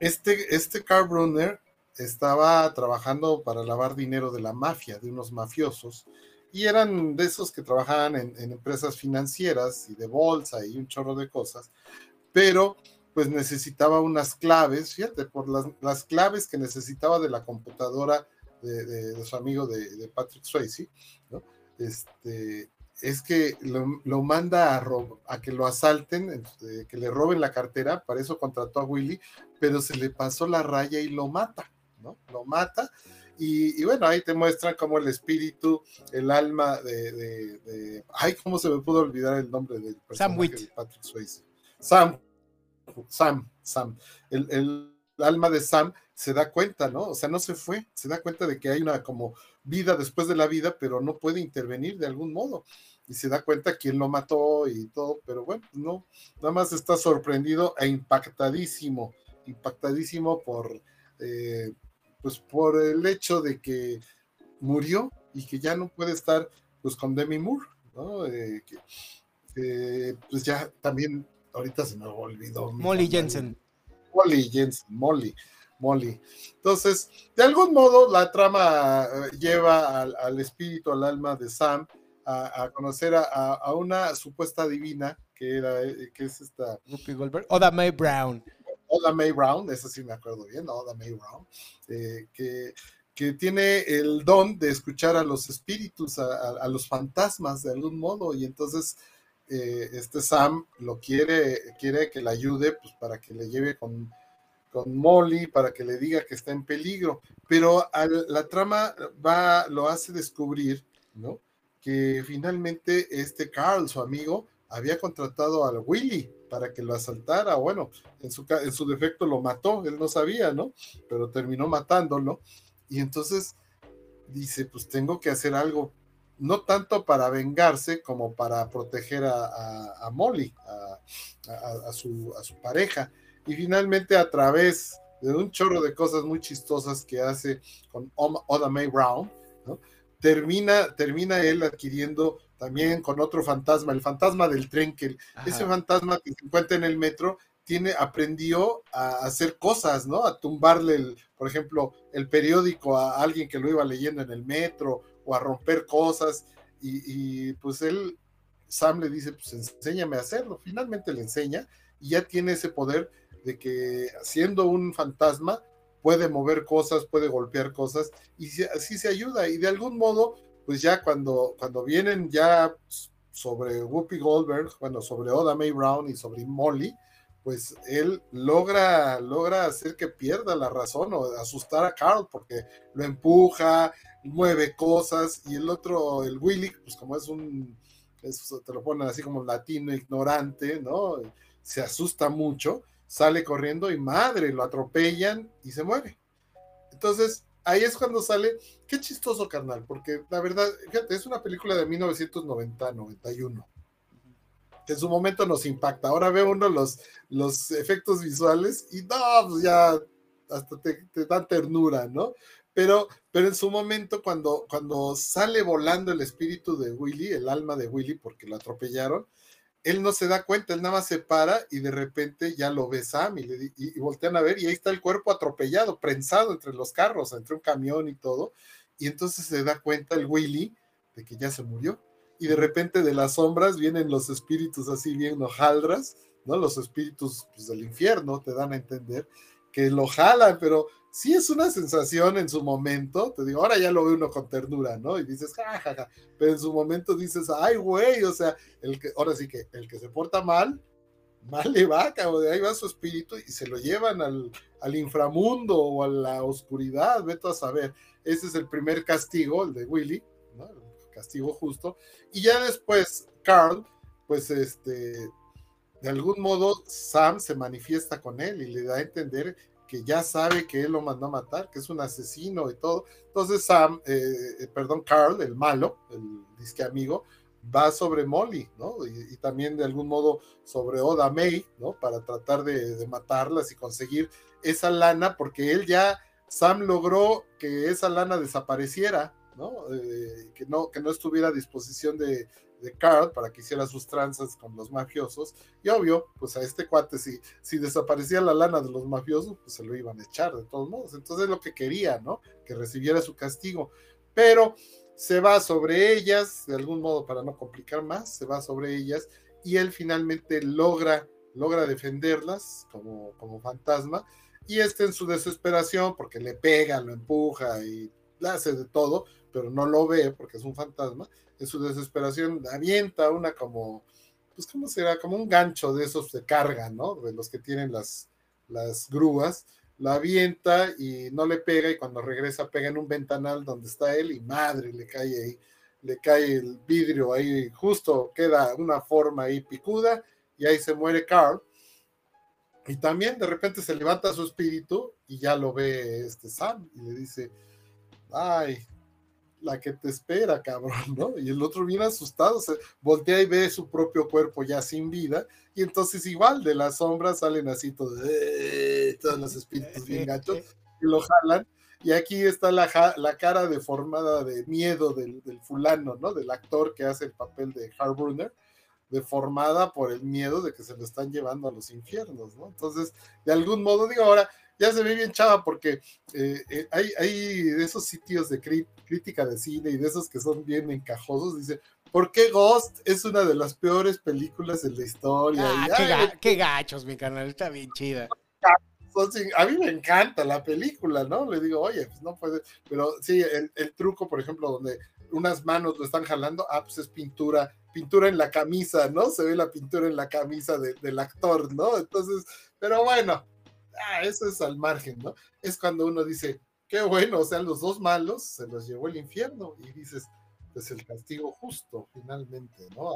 este, este Brunner estaba trabajando para lavar dinero de la mafia, de unos mafiosos, y eran de esos que trabajaban en, empresas financieras y de bolsa y un chorro de cosas, pero pues necesitaba unas claves, fíjate, por las, claves que necesitaba de la computadora de, su amigo de, Patrick Swayze, ¿no? Este, es que lo, manda a, a, que lo asalten, este, que le roben la cartera, para eso contrató a Willy, pero se le pasó la raya y lo mata, ¿no? Lo mata. Y, bueno, ahí te muestran cómo el espíritu, el alma de, ay, cómo se me pudo olvidar el nombre del personaje Sam de Patrick Swayze. Sam, Sam, Sam. El, el alma de Sam se da cuenta, ¿no? O sea, no se fue, se da cuenta de que hay una como vida después de la vida, pero no puede intervenir de algún modo y se da cuenta quién lo mató y todo, pero bueno, no, nada más está sorprendido e impactadísimo, impactadísimo por, eh, pues por el hecho de que murió y que ya no puede estar pues con Demi Moore, ¿no? Eh, que, pues ya también, ahorita se me olvidó. Molly Jensen. Molly Jensen, Molly. Molly. Entonces, de algún modo, la trama eh, lleva al, al, espíritu, al alma de Sam a, conocer a, una supuesta divina que era, eh, que es esta. Goldberg. Oda May Brown. Oda May Brown, eso sí me acuerdo bien, Oda May Brown, eh, que, que tiene el don de escuchar a los espíritus, a, los fantasmas de algún modo, y entonces eh, este Sam lo quiere, quiere que le ayude, pues para que le lleve con, con Molly, para que le diga que está en peligro, pero la trama va, lo hace descubrir, ¿no? Que finalmente este Carl, su amigo, había contratado al Willy para que lo asaltara. Bueno, en su, defecto lo mató, él no sabía, ¿no? Pero terminó matándolo. Y entonces dice, pues tengo que hacer algo, no tanto para vengarse como para proteger a, Molly, a, su, a su pareja. Y finalmente a través de un chorro de cosas muy chistosas que hace con Oda May Brown, ¿no? Termina, termina él adquiriendo también con otro fantasma, el fantasma del tren, que ese fantasma que se encuentra en el metro tiene, aprendió a hacer cosas, ¿no? A tumbarle, el, por ejemplo, el periódico a alguien que lo iba leyendo en el metro o a romper cosas. Y, pues él Sam le dice, pues enséñame a hacerlo. Finalmente le enseña y ya tiene ese poder de que siendo un fantasma puede mover cosas, puede golpear cosas y así se ayuda. Y de algún modo, pues ya cuando, cuando vienen ya sobre Whoopi Goldberg, bueno, sobre Oda May Brown y sobre Molly, pues él logra, logra hacer que pierda la razón o asustar a Carl porque lo empuja, mueve cosas y el otro, el Willy, pues como es un, te lo ponen así como latino ignorante, ¿no? Se asusta mucho, sale corriendo y madre, lo atropellan y se muere. Entonces, ahí es cuando sale, qué chistoso carnal, porque la verdad, fíjate, es una película de 1990-91 que en su momento nos impacta. Ahora ve uno los, los efectos visuales y no, pues ya hasta te, te dan ternura, ¿no? Pero, pero en su momento, cuando, cuando sale volando el espíritu de Willy, el alma de Willy, porque lo atropellaron, él no se da cuenta, él nada más se para y de repente ya lo ve Sam y, le, voltean a ver y ahí está el cuerpo atropellado, prensado entre los carros, entre un camión y todo. Y entonces se da cuenta el Willy de que ya se murió y de repente de las sombras vienen los espíritus así bien hojaldras, ¿no? Los espíritus pues, del infierno te dan a entender que lo jalan, pero sí es una sensación en su momento, te digo, ahora ya lo ve uno con ternura, ¿no? Y dices, jajaja, pero en su momento dices, ay, güey, o sea, el que, ahora sí que el que se porta mal, mal le va, cabrón, de ahí va su espíritu y se lo llevan al, al inframundo o a la oscuridad, vete a saber. Ese es el primer castigo, el de Willy, ¿no? castigo justo. Y ya después, Carl, pues este, de algún modo, Sam se manifiesta con él y le da a entender que ya sabe que él lo mandó a matar, que es un asesino y todo. Entonces Sam, eh, eh, perdón, Carl, el malo, el disque amigo, va sobre Molly, ¿no? Y, también de algún modo sobre Oda May, ¿no? Para tratar de, matarlas y conseguir esa lana, porque él ya, Sam logró que esa lana desapareciera, eh, que ¿no? que no estuviera a disposición de, de Carl para que hiciera sus tranzas con los mafiosos. Y obvio, pues a este cuate, si, si desaparecía la lana de los mafiosos, pues se lo iban a echar de todos modos. Entonces lo que quería, ¿no? Que recibiera su castigo. Pero se va sobre ellas, de algún modo para no complicar más, se va sobre ellas y él finalmente logra, logra defenderlas como, como fantasma. Y este en su desesperación, porque le pega, lo empuja y hace de todo, pero no lo ve porque es un fantasma, en su desesperación avienta una como, pues cómo será, como un gancho de esos de carga, ¿no? De los que tienen las, las grúas, la avienta y no le pega y cuando regresa pega en un ventanal donde está él y madre, le cae ahí, le cae el vidrio ahí, justo queda una forma ahí picuda y ahí se muere Carl. Y también de repente se levanta su espíritu y ya lo ve este Sam y le dice, ay, la que te espera, cabrón, ¿no? Y el otro viene asustado, se voltea y ve su propio cuerpo ya sin vida, y entonces igual de las sombras salen así todos, eh, todos los espíritus bien gachos, y lo jalan, y aquí está la, la cara deformada de miedo del, del, fulano, ¿no? Del actor que hace el papel de Harburner, deformada por el miedo de que se lo están llevando a los infiernos, ¿no? Entonces, de algún modo, digo, ahora, ya se ve bien chava porque eh, eh, hay, hay de esos sitios de crítica de cine y de esos que son bien encajosos, dice, ¿por qué Ghost es una de las peores películas de la historia? Ah, qué, ga qué, gachos, mi canal, está bien chida. A mí me encanta la película, ¿no? Le digo, oye, pues no puede, pero sí, el, el truco, por ejemplo, donde unas manos lo están jalando, ah, pues es pintura, pintura en la camisa, ¿no? Se ve la pintura en la camisa de, del actor, ¿no? Entonces, pero bueno, ah, eso es al margen, ¿no? Es cuando uno dice, qué bueno, o sea, los dos malos se los llevó el infierno y dices, pues el castigo justo, finalmente, ¿no?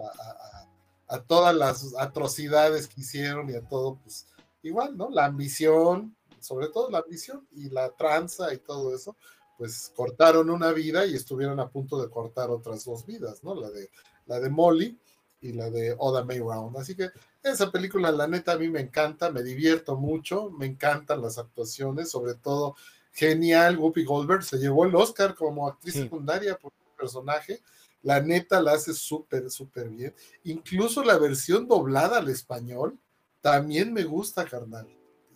A, todas las atrocidades que hicieron y a todo, pues igual, ¿no? La ambición, sobre todo la ambición y la tranza y todo eso, pues cortaron una vida y estuvieron a punto de cortar otras dos vidas, ¿no? La de, la de Molly y la de Oda May Brown. Así que esa película, la neta, a mí me encanta, me divierto mucho, me encantan las actuaciones, sobre todo genial. Whoopi Goldberg se llevó el Oscar como actriz sí. secundaria por un personaje. La neta la hace súper, súper bien. Incluso la versión doblada al español también me gusta, carnal.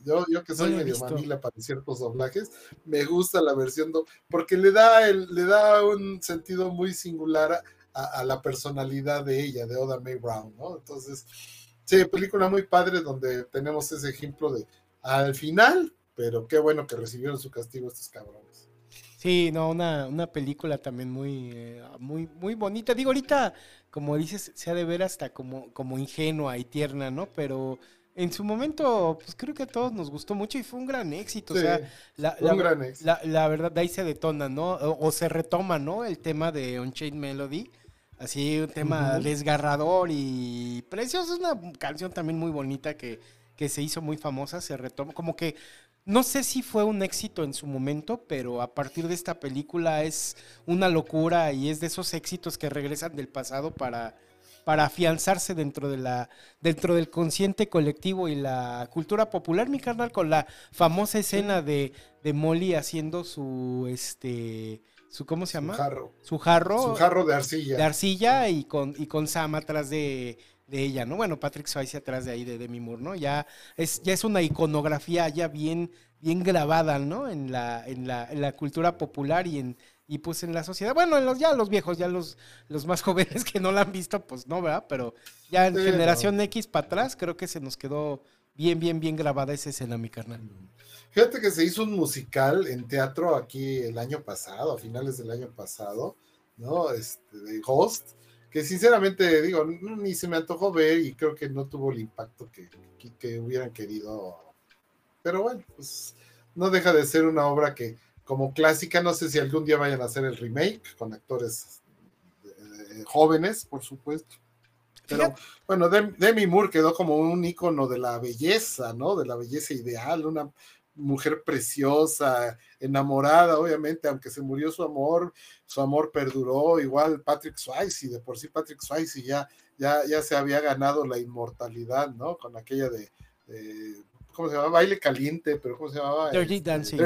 Yo, yo que soy no medio manila para ciertos doblajes, me gusta la versión, do porque le da, el, le da un sentido muy singular a, la personalidad de ella, de Oda May Brown, ¿no? Entonces, sí, película muy padre donde tenemos ese ejemplo de al final, pero qué bueno que recibieron su castigo estos cabrones. Sí, no, una, una película también muy, eh, muy, muy bonita. Digo, ahorita, como dices, se ha de ver hasta como, como ingenua y tierna, ¿no? Pero en su momento, pues creo que a todos nos gustó mucho y fue un gran éxito. o sea, la, un gran éxito. La, verdad, de ahí se detona, ¿no? O, se retoma, ¿no? El tema de Unchained Melody. Así, un tema desgarrador y precioso. Es una canción también muy bonita que, que se hizo muy famosa. Se retoma, como que no sé si fue un éxito en su momento, pero a partir de esta película es una locura y es de esos éxitos que regresan del pasado para, para afianzarse dentro de la dentro del consciente colectivo y la cultura popular, mi carnal, con la famosa escena de, de Molly haciendo su este su ¿cómo se llama? Su jarro. Su jarro. Su jarro de arcilla. De arcilla y con, y con Sam atrás de, de ella, ¿no? Bueno, Patrick Swayze atrás de ahí de Demi Moore, ¿no? Ya es, ya es una iconografía ya bien, bien grabada, ¿no? En la, en la, en la cultura popular y en, y pues en la sociedad. Bueno, en los, ya los viejos, ya los, los más jóvenes que no la han visto, pues no, ¿verdad? Pero ya en generación X para atrás, creo que se nos quedó bien, bien, bien grabada esa escena, mi carnal. Fíjate que se hizo un musical en teatro aquí el año pasado, a finales del año pasado, ¿no? Este, de Ghost que sinceramente digo, ni se me antojó ver y creo que no tuvo el impacto que, que, hubieran querido. Pero bueno, pues no deja de ser una obra que como clásica, no sé si algún día vayan a hacer el remake con actores eh, jóvenes, por supuesto. Pero bueno, Demi Moore quedó como un icono de la belleza, ¿no? De la belleza ideal, una mujer preciosa, enamorada, obviamente, aunque se murió su amor, su amor perduró, igual Patrick Swayze, de por sí Patrick Swayze ya, ya, ya se había ganado la inmortalidad, ¿no? Con aquella de, ¿cómo se llama? Baile caliente, pero ¿cómo se llamaba? Dirty este, Dancing.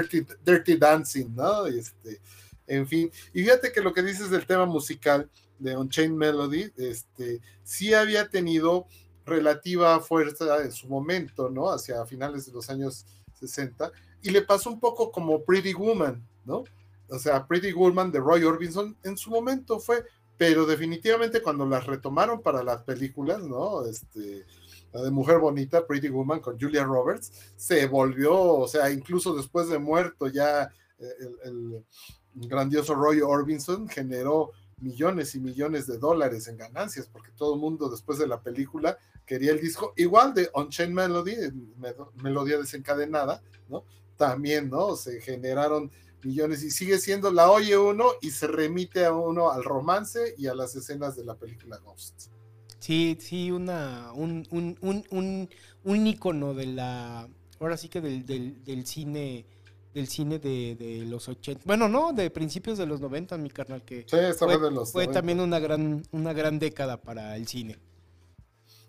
Dirty, Dancing, ¿no? Este, en fin, y fíjate que lo que dices del tema musical de Unchained Melody, este, sí había tenido relativa fuerza en su momento, ¿no? Hacia finales de los años 60, y le pasó un poco como Pretty Woman, ¿no? O sea, Pretty Woman de Roy Orbison en su momento fue, pero definitivamente cuando las retomaron para las películas, ¿no? Este, la de Mujer Bonita, Pretty Woman con Julia Roberts, se volvió, o sea, incluso después de muerto ya eh, el, el grandioso Roy Orbison generó millones y millones de dólares en ganancias, porque todo el mundo después de la película quería el disco, igual de On-Chain Melody, melodía desencadenada, ¿no? También, ¿no? Se generaron millones y sigue siendo la oye uno y se remite a uno al romance y a las escenas de la película Ghost. Sí, sí, una, un, un, un, un, ícono de la, ahora sí que del, del, cine del cine de, los 80. Bueno, no, de principios de los 90, mi carnal, que sí, fue, de los fue también una gran, una gran década para el cine.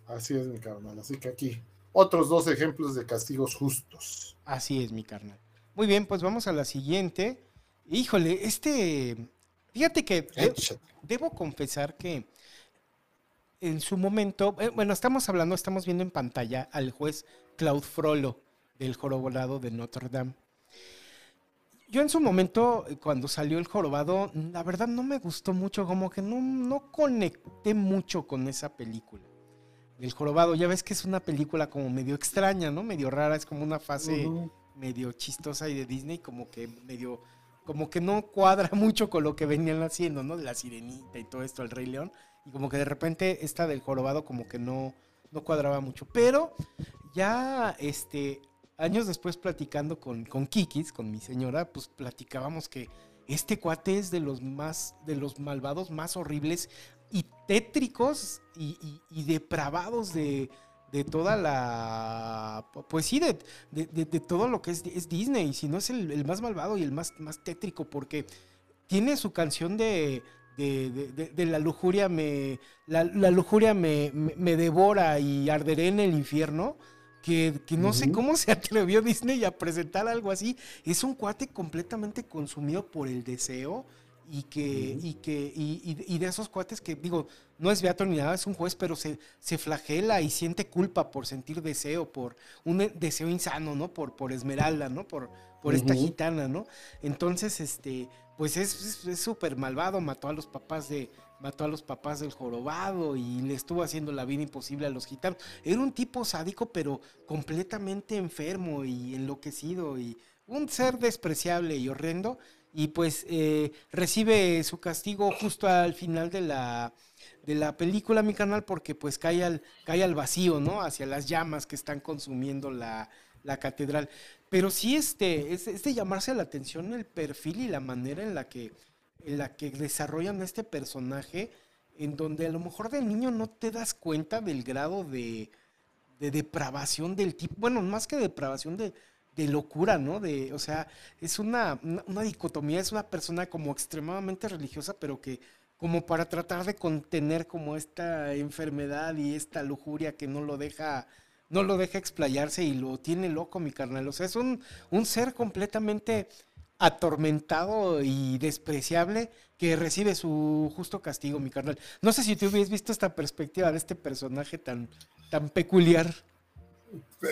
Así es, mi carnal. Así que aquí, otros dos ejemplos de castigos justos. Así es, mi carnal. Muy bien, pues vamos a la siguiente. Híjole, este. Fíjate que debo confesar que en su momento, eh, bueno, estamos hablando, estamos viendo en pantalla al juez Claude Frollo del jorobado de Notre Dame. Yo en su momento, cuando salió el jorobado, la verdad no me gustó mucho, como que no, no conecté mucho con esa película. El jorobado, ya ves que es una película como medio extraña, ¿no? Medio rara, es como una fase medio chistosa y de Disney, como que medio, como que no cuadra mucho con lo que venían haciendo, ¿no? De la sirenita y todo esto, el Rey León. Y como que de repente esta del jorobado como que no, no cuadraba mucho. Pero ya, este, años después platicando con, con Kikis, con mi señora, pues platicábamos que este cuate es de los más, de los malvados más horribles y tétricos y, depravados de, toda la. Pues sí, de, de, todo lo que es, es, Disney. Si no es el, más malvado y el más, más tétrico, porque tiene su canción de. De, la lujuria me la, lujuria me, me, devora y arderé en el infierno que, no sé cómo se atrevió Disney a presentar algo así es un cuate completamente consumido por el deseo y que, y que, y, de esos cuates que, digo, no es beato ni nada, es un juez, pero se, se flagela y siente culpa por sentir deseo, por un deseo insano, ¿no? Por, por Esmeralda, ¿no? Por, por esta gitana, ¿no? Entonces, este, pues es súper malvado, mató a los papás de, mató a los papás del jorobado y le estuvo haciendo la vida imposible a los gitanos. Era un tipo sádico, pero completamente enfermo y enloquecido y un ser despreciable y horrendo. Y pues eh, recibe su castigo justo al final de la, de la película, mi canal, porque pues cae al, cae al vacío, ¿no? Hacia las llamas que están consumiendo la, la catedral. Pero sí este, es, de llamarse la atención el perfil y la manera en la que, en la que desarrollan este personaje, en donde a lo mejor de niño no te das cuenta del grado de, de depravación del tipo, bueno, más que depravación de, de locura, ¿no? De, o sea, es una, una, dicotomía, es una persona como extremadamente religiosa, pero que como para tratar de contener como esta enfermedad y esta lujuria que no lo deja no lo deja explayarse y lo tiene loco, mi carnal. O sea, es un, un ser completamente atormentado y despreciable que recibe su justo castigo, mi carnal. No sé si tú hubieras visto esta perspectiva de este personaje tan, tan peculiar.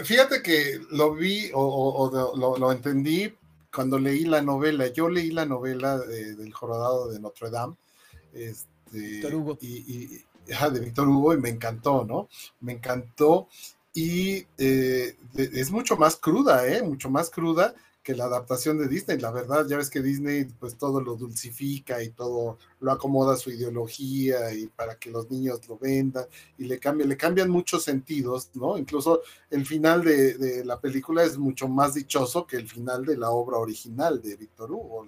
Fíjate que lo vi o, o, lo, lo, entendí cuando leí la novela. Yo leí la novela de, del Jorodado de Notre Dame. Este, Víctor Hugo. Y, y, de Víctor Hugo y me encantó, ¿no? Me encantó y eh, es mucho más cruda, ¿eh? Mucho más cruda que la adaptación de Disney. La verdad, ya ves que Disney pues todo lo dulcifica y todo lo acomoda a su ideología y para que los niños lo vendan y le cambia, le cambian muchos sentidos, ¿no? Incluso el final de, de, la película es mucho más dichoso que el final de la obra original de Víctor Hugo.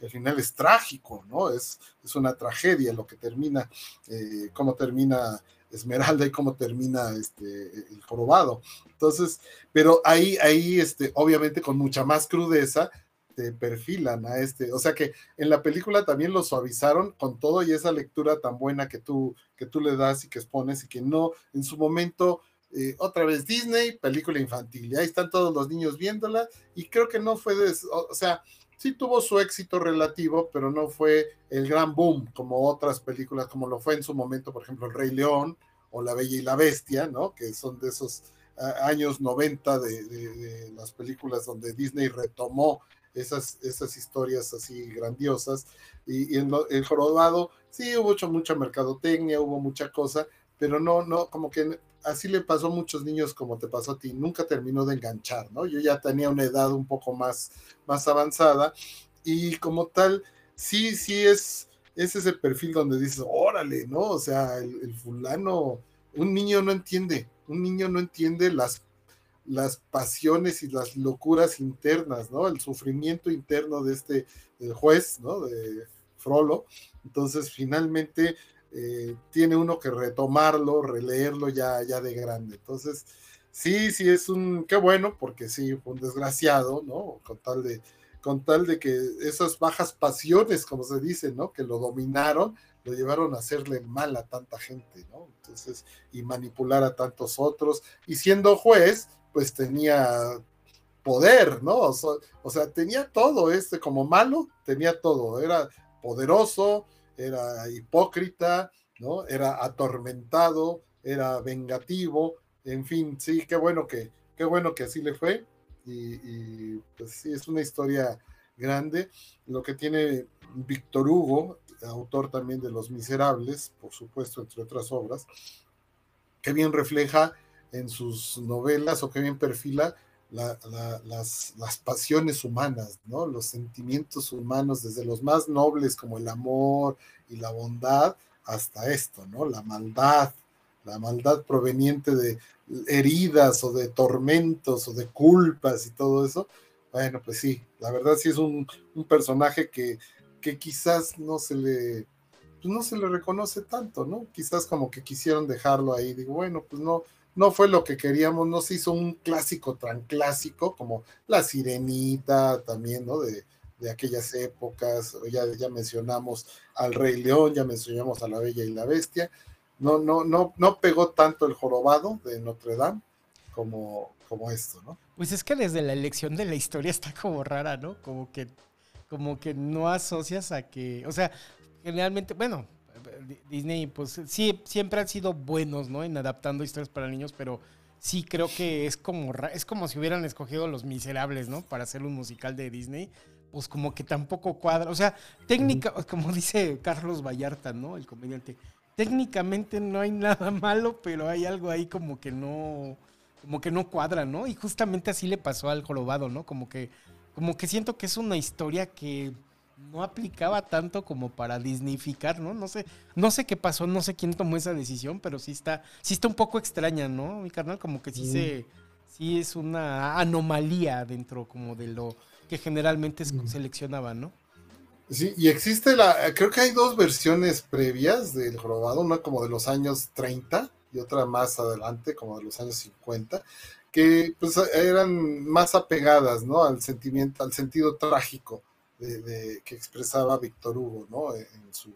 El final es trágico, ¿no? Es, es una tragedia lo que termina, eh, cómo termina Esmeralda y cómo termina este, el jorobado. Entonces, pero ahí, ahí, este, obviamente con mucha más crudeza, te perfilan a este, o sea que en la película también lo suavizaron con todo y esa lectura tan buena que tú, que tú le das y que expones y que no, en su momento, eh, otra vez Disney, película infantil, y ahí están todos los niños viéndola y creo que no fue, o sea, sí tuvo su éxito relativo, pero no fue el gran boom como otras películas, como lo fue en su momento, por ejemplo, El Rey León o La Bella y la Bestia, ¿no? Que son de esos años 90 de, de, las películas donde Disney retomó esas, esas historias así grandiosas. Y, y en lo, el jorobado, sí, hubo mucho, mucha mercadotecnia, hubo mucha cosa, pero no, no, como que así le pasó a muchos niños como te pasó a ti, nunca terminó de enganchar, ¿no? Yo ya tenía una edad un poco más, más avanzada y como tal, sí, sí es, es ese perfil donde dices, órale, ¿no? O sea, el, el fulano, un niño no entiende, un niño no entiende las, las pasiones y las locuras internas, ¿no? El sufrimiento interno de este juez, ¿no? De Frollo. Entonces, finalmente eh, tiene uno que retomarlo, releerlo ya, ya de grande. Entonces, sí, sí es un, qué bueno, porque sí, fue un desgraciado, ¿no? Con tal de, con tal de que esas bajas pasiones, como se dice, ¿no? Que lo dominaron, lo llevaron a hacerle mal a tanta gente, ¿no? Entonces, y manipular a tantos otros. Y siendo juez, pues tenía poder, ¿no? O sea, tenía todo este como malo, tenía todo, era poderoso, era hipócrita, ¿no? Era atormentado, era vengativo, en fin, sí, qué bueno que, qué bueno que así le fue. Y, pues sí, es una historia grande. Lo que tiene Víctor Hugo, autor también de Los Miserables, por supuesto, entre otras obras, que bien refleja en sus novelas o que bien perfila la, la, las, pasiones humanas. Los sentimientos humanos, desde los más nobles como el amor y la bondad, hasta esto, ¿no? La maldad, la maldad proveniente de heridas o de tormentos o de culpas y todo eso. Bueno, pues sí, la verdad sí es un, un personaje que, que quizás no se le pues no se le reconoce tanto, ¿no? Quizás como que quisieron dejarlo ahí, digo, bueno, pues no, no fue lo que queríamos, no se hizo un clásico tan clásico como La Sirenita también, ¿no? De, de aquellas épocas, ya, ya mencionamos al Rey León, ya mencionamos a La Bella y la Bestia, no, no, no, no pegó tanto el jorobado de Notre Dame como, como esto, ¿no? Pues es que desde la elección de la historia está como rara, ¿no? Como que, como que no asocias a que, o sea, generalmente, bueno, Disney, pues sí, siempre han sido buenos, ¿no? En adaptando historias para niños, pero sí creo que es como, es como si hubieran escogido Los Miserables, ¿no? Para hacer un musical de Disney. pues como que tampoco cuadra. O sea, técnica, como dice Carlos Vallarta, ¿no? El comediante. Técnicamente no hay nada malo, pero hay algo ahí como que no, como que no cuadra, ¿no? Y justamente así le pasó al jorobado, ¿no? Como que, como que siento que es una historia que no aplicaba tanto como para disneyficar, ¿no? No sé, no sé qué pasó, no sé quién tomó esa decisión, pero sí está, sí está un poco extraña, ¿no? Mi carnal, como que sí se, sí es una anomalía dentro como de lo que generalmente seleccionaba, ¿no? Sí, y existe la, creo que hay dos versiones previas del jorobado, una como de los años 30 y otra más adelante, como de los años 50, que pues eran más apegadas, ¿no? Al sentimiento, al sentido trágico de, que expresaba Víctor Hugo, ¿no? En su,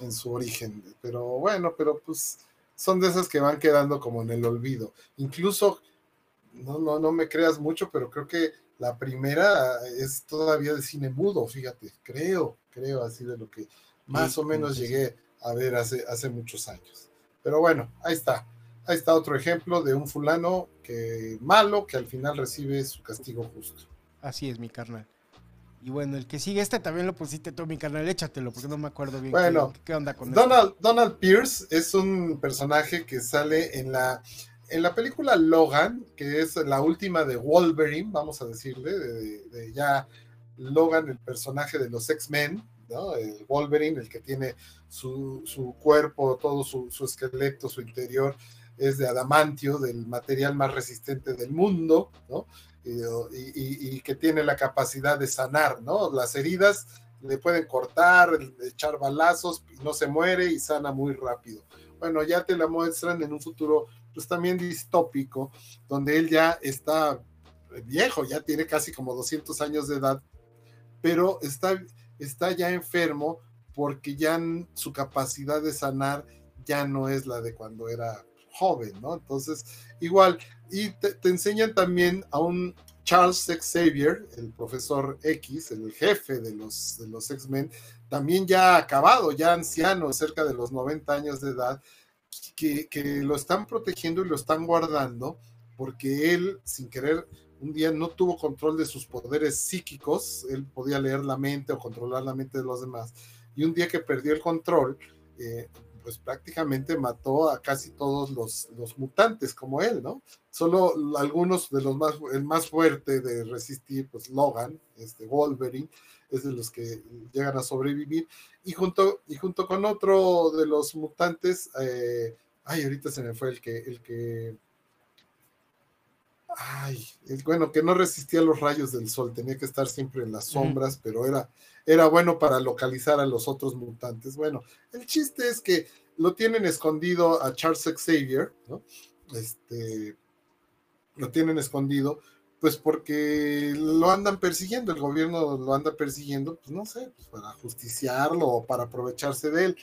en su origen. Pero bueno, pero pues son de esas que van quedando como en el olvido. Incluso, no, no, no me creas mucho, pero creo que la primera es todavía de cine mudo, fíjate, creo, creo así de lo que más o menos llegué a ver hace, hace muchos años. Pero bueno, ahí está. Ahí está otro ejemplo de un fulano que malo que al final recibe su castigo justo. Así es, mi carnal. Y bueno, el que sigue este también lo pusiste tú, mi canal, échatelo, porque no me acuerdo bien bueno, qué, onda con Donald, Donald Pierce es un personaje que sale en la, en la película Logan, que es la última de Wolverine, vamos a decirle, de, ya Logan, el personaje de los X-Men, ¿no? El Wolverine, el que tiene su, su cuerpo, todo su, su, esqueleto, su interior, es de adamantio, del material más resistente del mundo, ¿no? Y, que tiene la capacidad de sanar, ¿no? Las heridas le pueden cortar, echar balazos no se muere y sana muy rápido. Bueno, ya te la muestran en un futuro pues también distópico, donde él ya está viejo, ya tiene casi como 200 años de edad, pero está, está ya enfermo porque ya su capacidad de sanar ya no es la de cuando era joven, ¿no? Entonces, igual, y te, enseñan también a un Charles Xavier, el profesor X, el jefe de los, de los X-Men, también ya acabado, ya anciano, cerca de los 90 años de edad, que, que, lo están protegiendo y lo están guardando, porque él, sin querer, un día no tuvo control de sus poderes psíquicos, él podía leer la mente o controlar la mente de los demás, y un día que perdió el control, eh, pues prácticamente mató a casi todos los, los, mutantes como él, ¿no? Solo algunos de los más, el más fuerte de resistir, pues Logan, este Wolverine, es de los que llegan a sobrevivir, y junto, y junto con otro de los mutantes, eh, ay, ahorita se me fue el que, el que, ay, el, bueno, que no resistía los rayos del sol, tenía que estar siempre en las sombras, pero era, era bueno para localizar a los otros mutantes. Bueno, el chiste es que lo tienen escondido a Charles Xavier, ¿no? Este, lo tienen escondido, pues porque lo andan persiguiendo, el gobierno lo anda persiguiendo, pues no sé, pues para justiciarlo o para aprovecharse de él.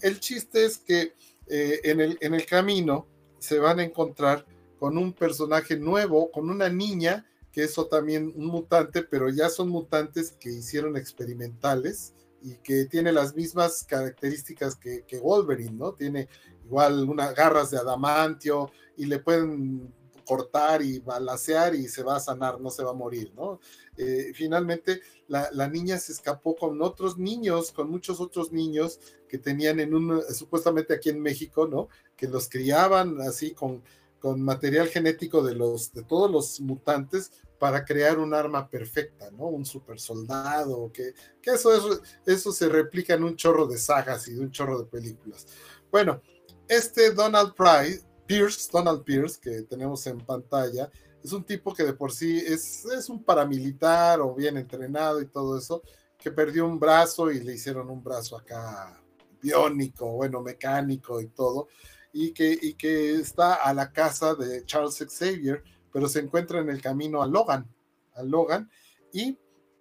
El chiste es que eh, en, el, en el camino se van a encontrar con un personaje nuevo, con una niña que eso también un mutante, pero ya son mutantes que hicieron experimentales y que tiene las mismas características que, Wolverine, ¿no? Tiene igual unas garras de adamantio y le pueden cortar y balasear y se va a sanar, no se va a morir, ¿no? Eh, finalmente, la, la, niña se escapó con otros niños, con muchos otros niños que tenían en un, supuestamente aquí en México, ¿no? Que los criaban así con con material genético de, los, de todos los mutantes para crear un arma perfecta, ¿no? Un super soldado, que, eso, eso se replica en un chorro de sagas y de un chorro de películas. Bueno, este Donald Price, Pierce, Donald Pierce, que tenemos en pantalla, es un tipo que de por sí es, es un paramilitar o bien entrenado y todo eso, que perdió un brazo y le hicieron un brazo acá biónico, bueno, mecánico y todo y que, y que está a la casa de Charles Xavier, pero se encuentra en el camino a Logan, a Logan, y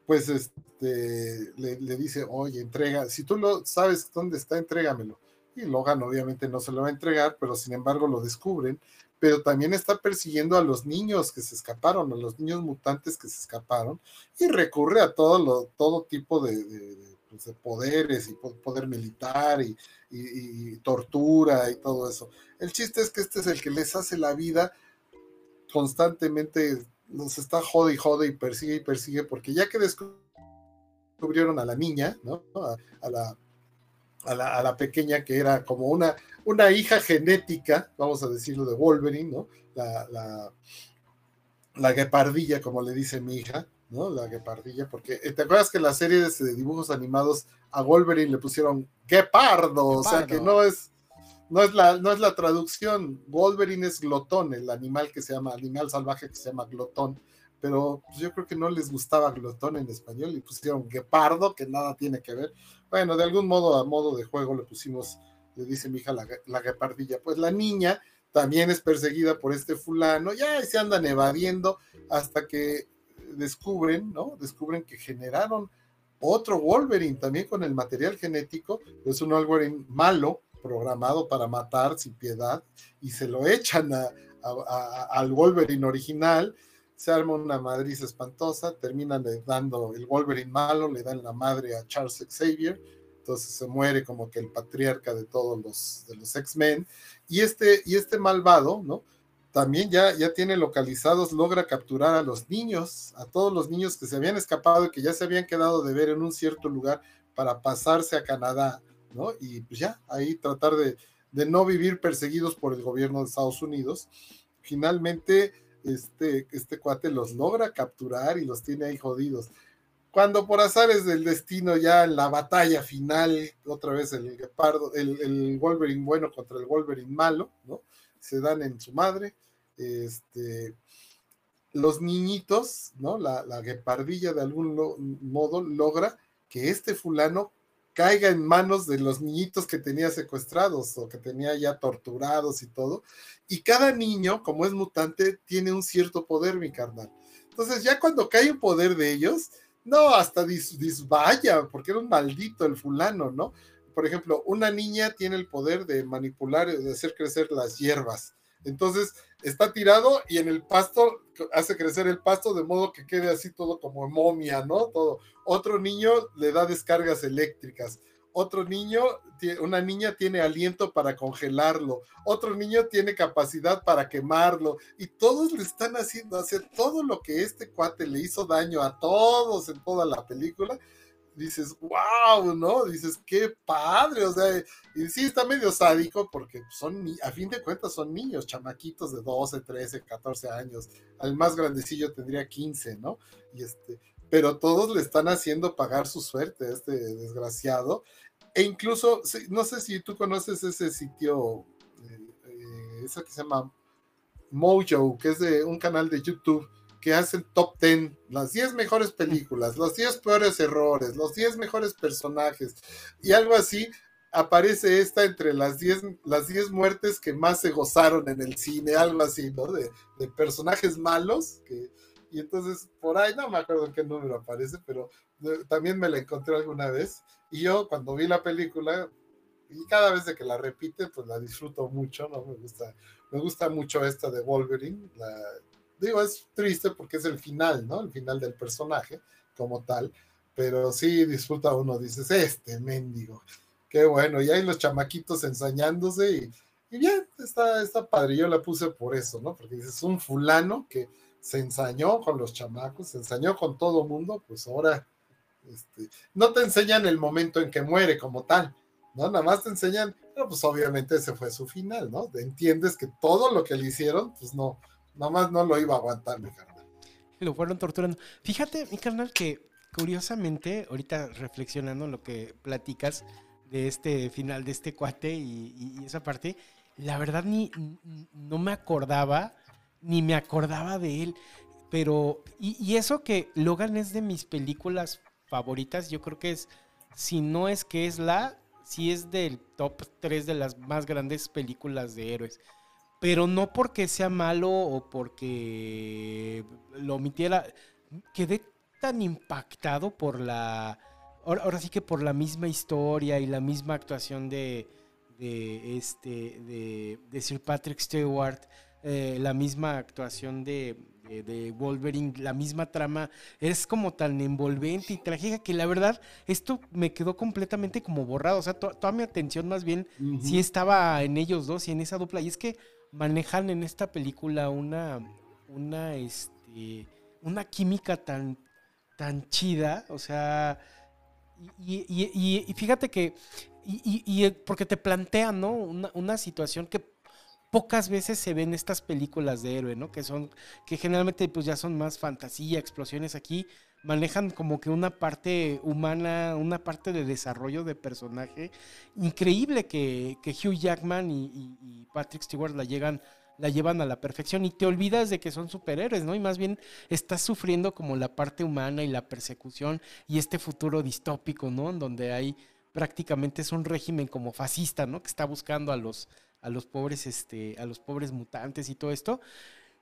pues este, le, dice, oye, entrega, si tú lo sabes dónde está, entrégamelo. Y Logan obviamente no se lo va a entregar, pero sin embargo lo descubren, pero también está persiguiendo a los niños que se escaparon, a los niños mutantes que se escaparon, y recurre a todo, lo, todo tipo de pues, de poderes y poder militar y, tortura y todo eso. El chiste es que este es el que les hace la vida constantemente, nos está jode y jode y persigue y persigue, porque ya que descubrieron a la niña, ¿no? A, la, a, la, pequeña que era como una, una hija genética, vamos a decirlo, de Wolverine, ¿no? La, la, la guepardilla, como le dice mi hija, ¿no? La guepardilla, porque eh, te acuerdas que en la serie de dibujos animados a Wolverine le pusieron guepardo, o sea que no es, no es la, no es la traducción. Wolverine es glotón, el animal que se llama, animal salvaje que se llama glotón. Pero pues, yo creo que no les gustaba glotón en español y pusieron guepardo, que nada tiene que ver. Bueno, de algún modo, a modo de juego, le pusimos, le dice mi hija la, la guepardilla. Pues la niña también es perseguida por este fulano, ya se andan evadiendo hasta que descubren, ¿no? Descubren que generaron otro Wolverine también con el material genético, es un Wolverine malo, programado para matar sin piedad, y se lo echan al Wolverine original, se arma una madriz espantosa, terminan dando el Wolverine malo, le dan la madre a Charles Xavier, entonces se muere como que el patriarca de todos los, los X-Men, y este, y este malvado, ¿no? también ya, ya tiene localizados, logra capturar a los niños, a todos los niños que se habían escapado y que ya se habían quedado de ver en un cierto lugar para pasarse a Canadá, ¿no? Y pues ya, ahí tratar de, no vivir perseguidos por el gobierno de Estados Unidos. Finalmente, este, este cuate los logra capturar y los tiene ahí jodidos. Cuando por azares del destino, ya en la batalla final, otra vez el el, el Wolverine bueno contra el Wolverine malo. Se dan en su madre este, los niñitos, ¿no? La, la guepardilla de algún modo logra que este fulano caiga en manos de los niñitos que tenía secuestrados o que tenía ya torturados y todo. Y cada niño, como es mutante, tiene un cierto poder, mi carnal. Entonces, ya cuando cae un poder de ellos, no, hasta disvaya, porque era un maldito el fulano, ¿no? Por ejemplo, una niña tiene el poder de manipular, de hacer crecer las hierbas. Entonces, está tirado y en el pasto hace crecer el pasto de modo que quede así todo como momia, ¿no? Todo. Otro niño le da descargas eléctricas. Otro niño, una niña tiene aliento para congelarlo. Otro niño tiene capacidad para quemarlo. Y todos le están haciendo hacer todo lo que este cuate le hizo daño a todos en toda la película dices, wow, ¿no? Dices, qué padre, o sea, y sí está medio sádico porque son, a fin de cuentas son niños, chamaquitos de 12, 13, 14 años, al más grandecillo tendría 15, ¿no? Y este, pero todos le están haciendo pagar su suerte a este desgraciado, e incluso, no sé si tú conoces ese sitio, eh, eh, ese que se llama Mojo, que es de un canal de YouTube, que hacen top 10, las 10 mejores películas, los 10 peores errores, los 10 mejores personajes y algo así, aparece esta entre las 10 las muertes que más se gozaron en el cine, algo así, ¿no? De, personajes malos, que, y entonces por ahí, no me acuerdo en qué número aparece, pero eh, también me la encontré alguna vez, y yo cuando vi la película, y cada vez de que la repite, pues la disfruto mucho, ¿no? Me gusta, me gusta mucho esta de Wolverine, la, digo, es triste porque es el final, ¿no? El final del personaje como tal, pero sí disfruta uno, dices, este mendigo, qué bueno, y hay los chamaquitos ensañándose y, bien, está, está padre, yo la puse por eso, ¿no? Porque dices, un fulano que se ensañó con los chamacos, se ensañó con todo mundo, pues ahora este, no te enseñan el momento en que muere como tal, ¿no? Nada más te enseñan, pero pues obviamente ese fue su final, ¿no? Entiendes que todo lo que le hicieron, pues no, Nomás no lo iba a aguantar, mi carnal. Lo fueron torturando. Fíjate, mi carnal, que curiosamente, ahorita reflexionando lo que platicas de este final de este cuate y, esa parte, la verdad ni no me acordaba, ni me acordaba de él. Pero, y, y, eso que Logan es de mis películas favoritas, yo creo que es, si no es que es la, si es del top 3 de las más grandes películas de héroes pero no porque sea malo o porque lo omitiera. Quedé tan impactado por la. Ahora, sí que por la misma historia y la misma actuación de, de este, de, Sir Patrick Stewart, eh, la misma actuación de, de, Wolverine, la misma trama, es como tan envolvente y trágica que la verdad esto me quedó completamente como borrado. O sea, toda mi atención más bien sí estaba en ellos dos y en esa dupla. Y es que manejan en esta película una, una, este, una química tan, tan chida, o sea, Y, fíjate que, y, porque te plantean, ¿no? Una, una situación que pocas veces se ven estas películas de héroe, ¿no? Que son, que generalmente pues ya son más fantasía, explosiones aquí, manejan como que una parte humana, una parte de desarrollo de personaje increíble que, Hugh Jackman y, Patrick Stewart la llegan la llevan a la perfección y te olvidas de que son superhéroes, ¿no? Y más bien estás sufriendo como la parte humana y la persecución y este futuro distópico, ¿no? En donde hay prácticamente es un régimen como fascista, ¿no? Que está buscando a los a los pobres este a los pobres mutantes y todo esto.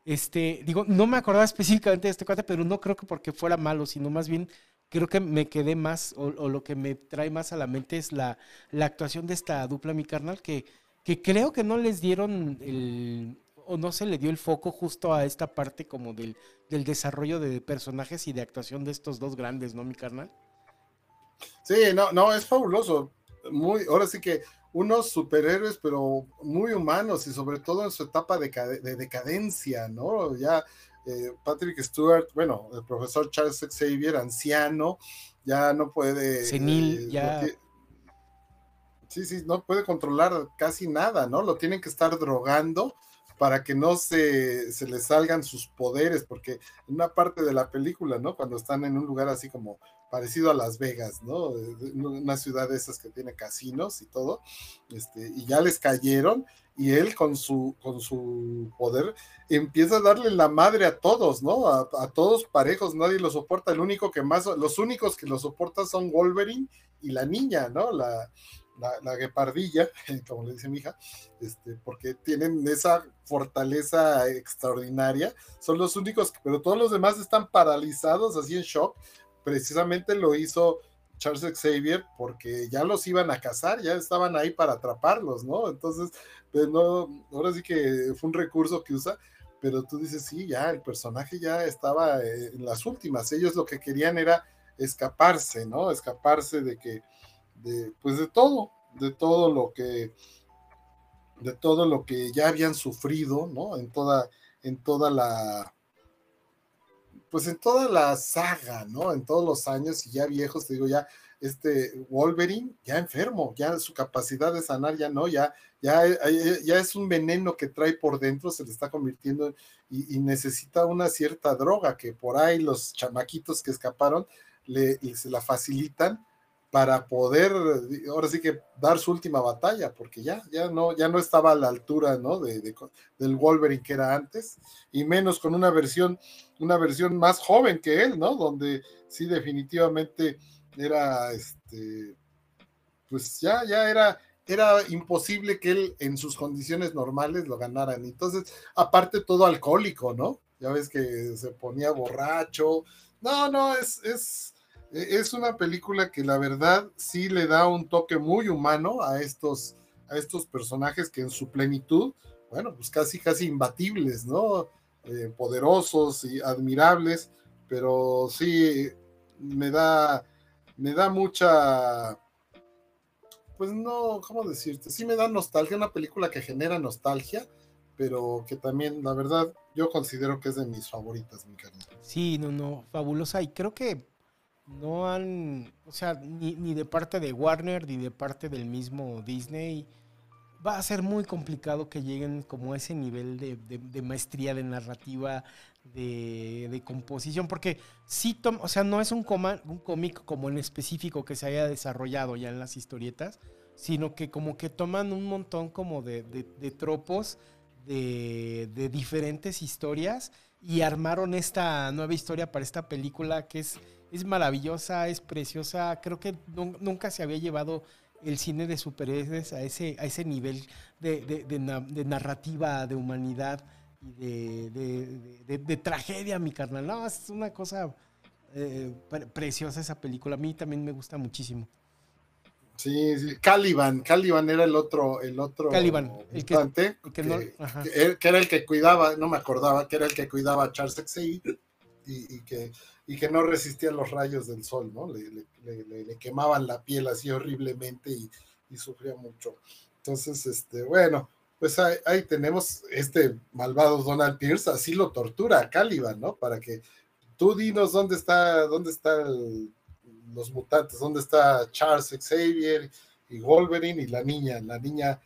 Este, digo, no me acordaba específicamente de este cuate, pero no creo que porque fuera malo, sino más bien creo que me quedé más, o, lo que me trae más a la mente es la, la actuación de esta dupla, mi carnal, que, que creo que no les dieron el, o no se le dio el foco justo a esta parte como del, del desarrollo de personajes y de actuación de estos dos grandes, ¿no, mi carnal? Sí, no, no, es fabuloso. Muy, ahora sí que unos superhéroes, pero muy humanos y sobre todo en su etapa de, decadencia, ¿no? Ya eh, Patrick Stewart, bueno, el profesor Charles Xavier, anciano, ya no puede... Senil, eh, ya... sí, sí, no puede controlar casi nada, ¿no? Lo tienen que estar drogando para que no se, se le salgan sus poderes, porque en una parte de la película, ¿no? Cuando están en un lugar así como parecido a Las Vegas, ¿no? Una ciudad de esas que tiene casinos y todo, este, y ya les cayeron, y él con su, con su poder empieza a darle la madre a todos, ¿no? A, todos parejos, nadie lo soporta, el único que más, los únicos que lo soportan son Wolverine y la niña, ¿no? La, la, la guepardilla, como le dice mi hija, este, porque tienen esa fortaleza extraordinaria, son los únicos, pero todos los demás están paralizados, así en shock, precisamente lo hizo Charles Xavier porque ya los iban a cazar, ya estaban ahí para atraparlos, ¿no? Entonces, pues no, ahora sí que fue un recurso que usa, pero tú dices, sí, ya el personaje ya estaba eh, en las últimas, ellos lo que querían era escaparse, ¿no? Escaparse de que, de, pues de todo, de todo lo que, de todo lo que ya habían sufrido, ¿no? En toda, en toda la, pues en toda la saga, ¿no? En todos los años y ya viejos, te digo, ya este Wolverine ya enfermo, ya su capacidad de sanar ya no, ya, ya, ya es un veneno que trae por dentro, se le está convirtiendo y, necesita una cierta droga que por ahí los chamaquitos que escaparon le, se la facilitan para poder, ahora sí que dar su última batalla, porque ya, ya no, ya no estaba a la altura, ¿no? De, del Wolverine que era antes, y menos con una versión, una versión más joven que él, ¿no? Donde sí definitivamente era, este, pues ya, ya era, era imposible que él en sus condiciones normales lo ganaran. Entonces, aparte todo alcohólico, ¿no? Ya ves que se ponía borracho. No, no, es, es, es una película que la verdad sí le da un toque muy humano a estos, a estos personajes que en su plenitud, bueno, pues casi, casi imbatibles, ¿no? Eh, poderosos y admirables, pero sí me da, me da mucha, pues no, ¿cómo decirte? Sí me da nostalgia, una película que genera nostalgia, pero que también, la verdad, yo considero que es de mis favoritas, mi cariño. Sí, no, no, fabulosa. Y creo que no han, o sea, ni, de parte de Warner ni de parte del mismo Disney, va a ser muy complicado que lleguen como a ese nivel de, maestría de narrativa, de, composición, porque sí, o sea, no es un, un cómic como en específico que se haya desarrollado ya en las historietas, sino que como que toman un montón como de, tropos de diferentes historias y armaron esta nueva historia para esta película que es es maravillosa, es preciosa. Creo que nunca se había llevado el cine de superhéroes a ese, a ese nivel de, narrativa, de humanidad y de, tragedia, mi carnal. No, es una cosa eh, preciosa esa película. A mí también me gusta muchísimo. Sí, sí. Caliban, Caliban era el otro, el otro Caliban, el que, que, era el que cuidaba, no me acordaba, que era el que cuidaba a Charles Xavier y, que, y que no resistía los rayos del sol, ¿no? Le, le, quemaban la piel así horriblemente y, sufría mucho. Entonces, este, bueno, pues ahí, tenemos este malvado Donald Pierce, así lo tortura a Caliban, ¿no? Para que tú dinos dónde está, dónde está los mutantes, dónde está Charles Xavier y Wolverine y la niña, la niña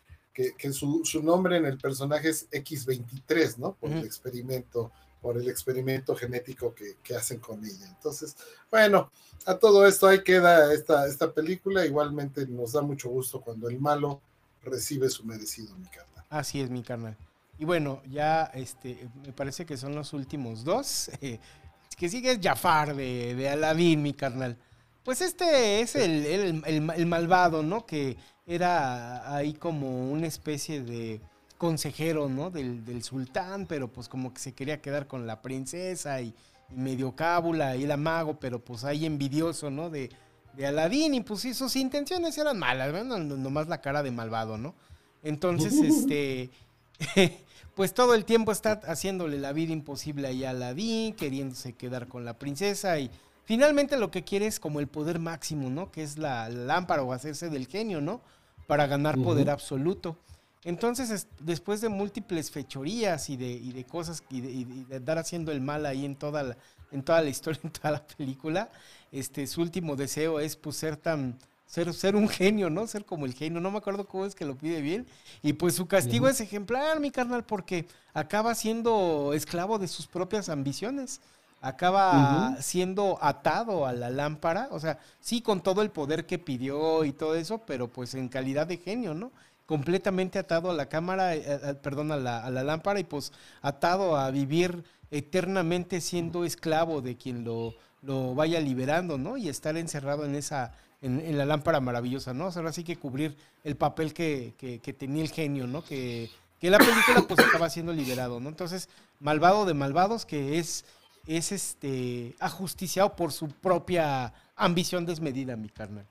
que, su, nombre en el personaje es X23, ¿no? Por el experimento, por el experimento genético que, hacen con ella. Entonces, bueno, a todo esto ahí queda esta, esta película. Igualmente nos da mucho gusto cuando el malo recibe su merecido, mi carnal. Así es, mi carnal. Y bueno, ya este, me parece que son los últimos dos. que sigue Jafar de, de Aladdin, mi carnal. Pues este es el, el, malvado, ¿no? Que era ahí como una especie de consejero, ¿no? Del, sultán, pero pues como que se quería quedar con la princesa y, medio cábula y el amago, pero pues ahí envidioso, ¿no? De, de Aladín y pues sí, sus intenciones eran malas, ¿no? Nomás la cara de malvado, ¿no? Entonces, este, pues todo el tiempo está haciéndole la vida imposible ahí a Aladín, queriéndose quedar con la princesa y finalmente lo que quiere es como el poder máximo, ¿no? Que es la, lámpara o hacerse del genio, ¿no? Para ganar poder absoluto. Entonces, después de múltiples fechorías y de, de cosas y de, dar haciendo el mal ahí en toda la, en toda la historia, en toda la película, este, su último deseo es pues ser tan, ser, ser un genio, ¿no? Ser como el genio. No me acuerdo cómo es que lo pide bien. Y pues su castigo es ejemplar, mi carnal, porque acaba siendo esclavo de sus propias ambiciones. Acaba siendo atado a la lámpara. O sea, sí, con todo el poder que pidió y todo eso, pero pues en calidad de genio, ¿no? Completamente atado a la cámara, eh, eh, perdón, a la, a la lámpara y pues atado a vivir eternamente siendo esclavo de quien lo, lo vaya liberando, ¿no? Y estar encerrado en esa en, la lámpara maravillosa, ¿no? O sea, ahora sí que cubrir el papel que, tenía el genio, ¿no? Que, que, la película pues acaba siendo liberado, ¿no? Entonces, malvado de malvados que es, es este ajusticiado por su propia ambición desmedida, mi carnal.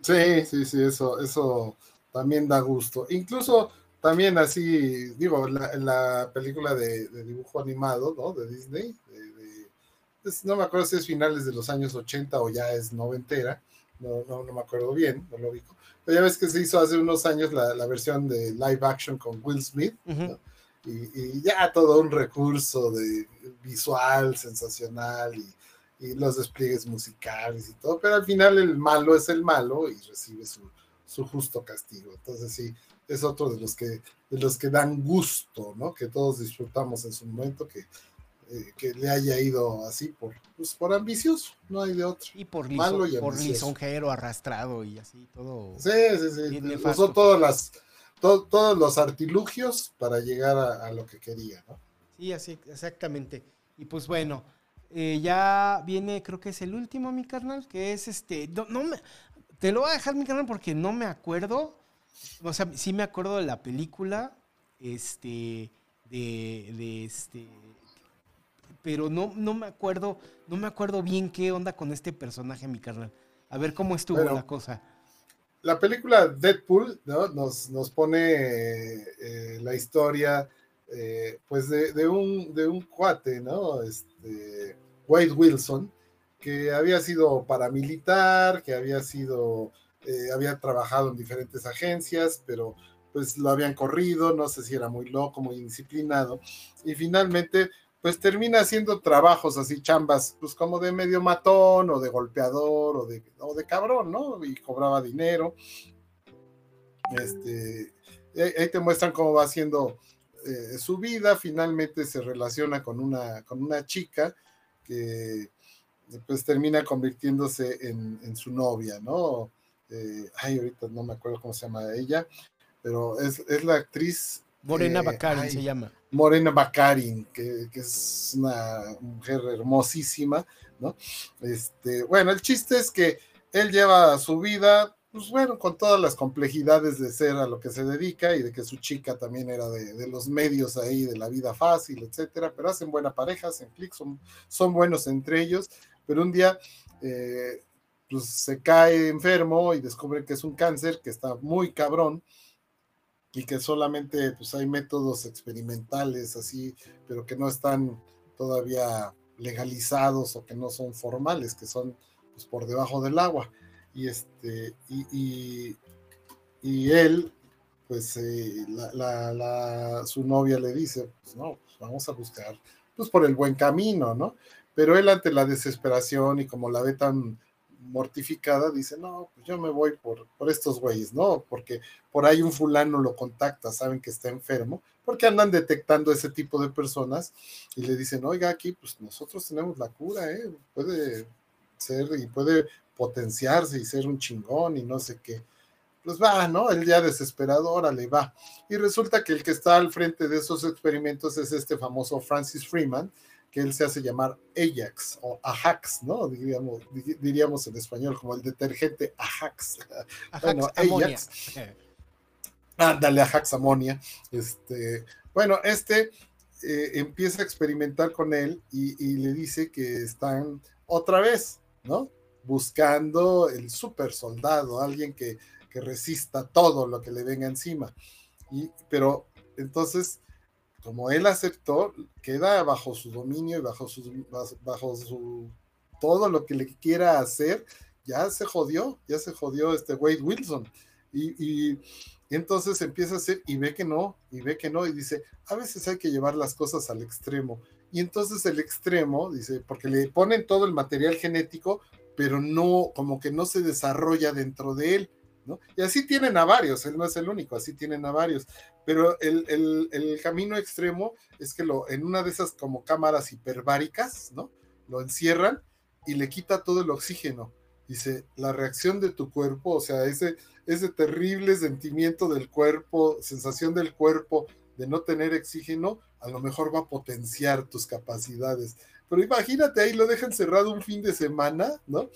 Sí, sí, sí, eso, eso también da gusto. Incluso también así, digo, la, la película de, dibujo animado, ¿no? De Disney, no me acuerdo si es finales de los años 80 o ya es noventera, no, no, no me acuerdo bien, no lo ubico. Pero ya ves que se hizo hace unos años la, la versión de live action con Will Smith, y, y, ya todo un recurso de visual sensacional y, y, los despliegues musicales y todo, pero al final el malo es el malo y recibe su, su justo castigo. Entonces sí, es otro de los que de los que dan gusto, ¿no? Que todos disfrutamos en su momento, que eh, que le haya ido así por, pues, por ambicioso, no hay de otro. Y por, lisonjero, arrastrado y así, todo. Sí, sí, sí. Usó todas las, todos los artilugios para llegar a, lo que quería, ¿no? Sí, así, exactamente. Y pues bueno, eh, ya viene, creo que es el último, mi carnal, que es este. No, me, te lo voy a dejar, mi carnal, porque no me acuerdo. O sea, sí me acuerdo de la película. Este. De, de este pero no, no me acuerdo, no me acuerdo bien qué onda con este personaje, mi carnal. A ver cómo estuvo la cosa. La película Deadpool ¿no? nos, nos pone eh, la historia eh, pues de, un, de un cuate, ¿no? Este, Wade Wilson, que había sido paramilitar, que había sido, eh, había trabajado en diferentes agencias, pero pues lo habían corrido, no sé si era muy loco, muy indisciplinado, y finalmente pues termina haciendo trabajos así, chambas, pues como de medio matón o de golpeador o de, de cabrón, ¿no? Y cobraba dinero. Este, ahí te muestran cómo va haciendo eh, su vida, finalmente se relaciona con una, con una chica que pues termina convirtiéndose en, su novia, ¿no? Eh, ay, ahorita no me acuerdo cómo se llama ella, pero es, es la actriz Morena Baccarin se llama. Morena Baccarin, que, es una mujer hermosísima, ¿no? Este, bueno, el chiste es que él lleva su vida, pues bueno, con todas las complejidades de ser a lo que se dedica y de que su chica también era de, los medios ahí, de la vida fácil, etcétera, pero hacen buena pareja, hacen clic, son, son buenos entre ellos, pero un día eh, pues se cae enfermo y descubre que es un cáncer que está muy cabrón y que solamente pues hay métodos experimentales así, pero que no están todavía legalizados o que no son formales, que son pues, por debajo del agua. Y este, y, y, él, pues eh, la, su novia le dice, pues no, pues, vamos a buscar, pues por el buen camino, ¿no? Pero él ante la desesperación y como la ve tan mortificada, dice, no, pues yo me voy por, por estos güeyes, ¿no? Porque por ahí un fulano lo contacta, saben que está enfermo, porque andan detectando ese tipo de personas y le dicen, oiga, aquí pues nosotros tenemos la cura, ¿eh? Puede ser y puede potenciarse y ser un chingón y no sé qué. Pues va, ¿no? El día desesperado, órale, va. Y resulta que el que está al frente de esos experimentos es este famoso Francis Freeman, que él se hace llamar Ajax o Ajax, ¿no? Diríamos, diríamos en español, como el detergente Ajax. Ajax bueno, Ajax. Ándale, Ajax Amonia. Este, bueno, este eh, empieza a experimentar con él y, y, le dice que están otra vez, ¿no? Buscando el super soldado, alguien que, que resista todo lo que le venga encima. Y, pero entonces como él aceptó, queda bajo su dominio y bajo su, todo lo que le quiera hacer, ya se jodió, ya se jodió este Wade Wilson. Y, entonces empieza a hacer y ve que no, y ve que no, y dice, a veces hay que llevar las cosas al extremo. Y entonces el extremo, dice, porque le ponen todo el material genético, pero no, como que no se desarrolla dentro de él. Y así tienen a varios, él no es el único, así tienen a varios. Pero el, camino extremo es que lo, en una de esas como cámaras hiperbáricas, ¿no? Lo encierran y le quita todo el oxígeno. Dice, la reacción de tu cuerpo, o sea, ese, ese terrible sentimiento del cuerpo, sensación del cuerpo de no tener oxígeno, a lo mejor va a potenciar tus capacidades. Pero imagínate ahí, lo dejan cerrado un fin de semana, ¿no?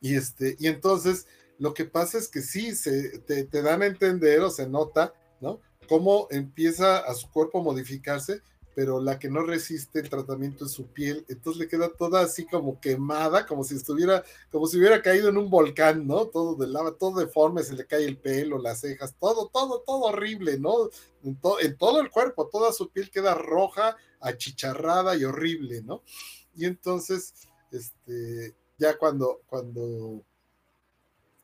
Y, este, y entonces lo que pasa es que sí, se, te, dan a entender o se nota, ¿no? Cómo empieza a su cuerpo a modificarse, pero la que no resiste el tratamiento es su piel, entonces le queda toda así como quemada, como si estuviera, como si hubiera caído en un volcán, ¿no? Todo de lava, todo deforme, se le cae el pelo, las cejas, todo, todo, todo horrible, ¿no? En, en todo el cuerpo, toda su piel queda roja, achicharrada y horrible, ¿no? Y entonces, este, ya cuando, cuando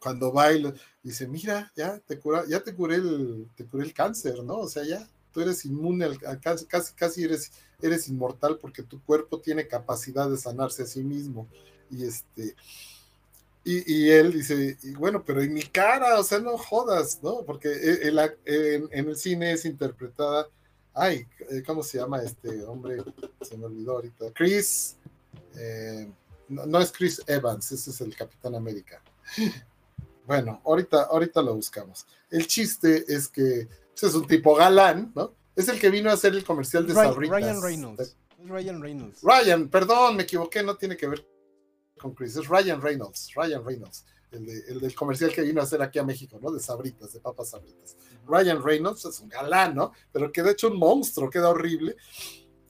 cuando baila, dice, mira, ya te cura, ya te curé el, te curé el cáncer, ¿no? O sea, ya tú eres inmune al, cáncer, casi, casi eres, eres inmortal porque tu cuerpo tiene capacidad de sanarse a sí mismo. Y este, y, él dice, y bueno, pero en mi cara, o sea, no jodas, ¿no? Porque e, en, el cine es interpretada, ay, eh, ¿cómo se llama este hombre? Se me olvidó ahorita. Chris, eh, no, no, es Chris Evans, ese es el Capitán América. Bueno, ahorita, ahorita lo buscamos. El chiste es que pues, es un tipo galán, ¿no? Es el que vino a hacer el comercial de Ryan, Ryan Reynolds. Ryan Reynolds. Ryan, perdón, me equivoqué, no tiene que ver con Chris, es Ryan Reynolds, Ryan Reynolds, el, del comercial que vino a hacer aquí a México, ¿no? De sabritas, de papas sabritas. Ryan Reynolds es un galán, ¿no? Pero queda hecho un monstruo, queda horrible.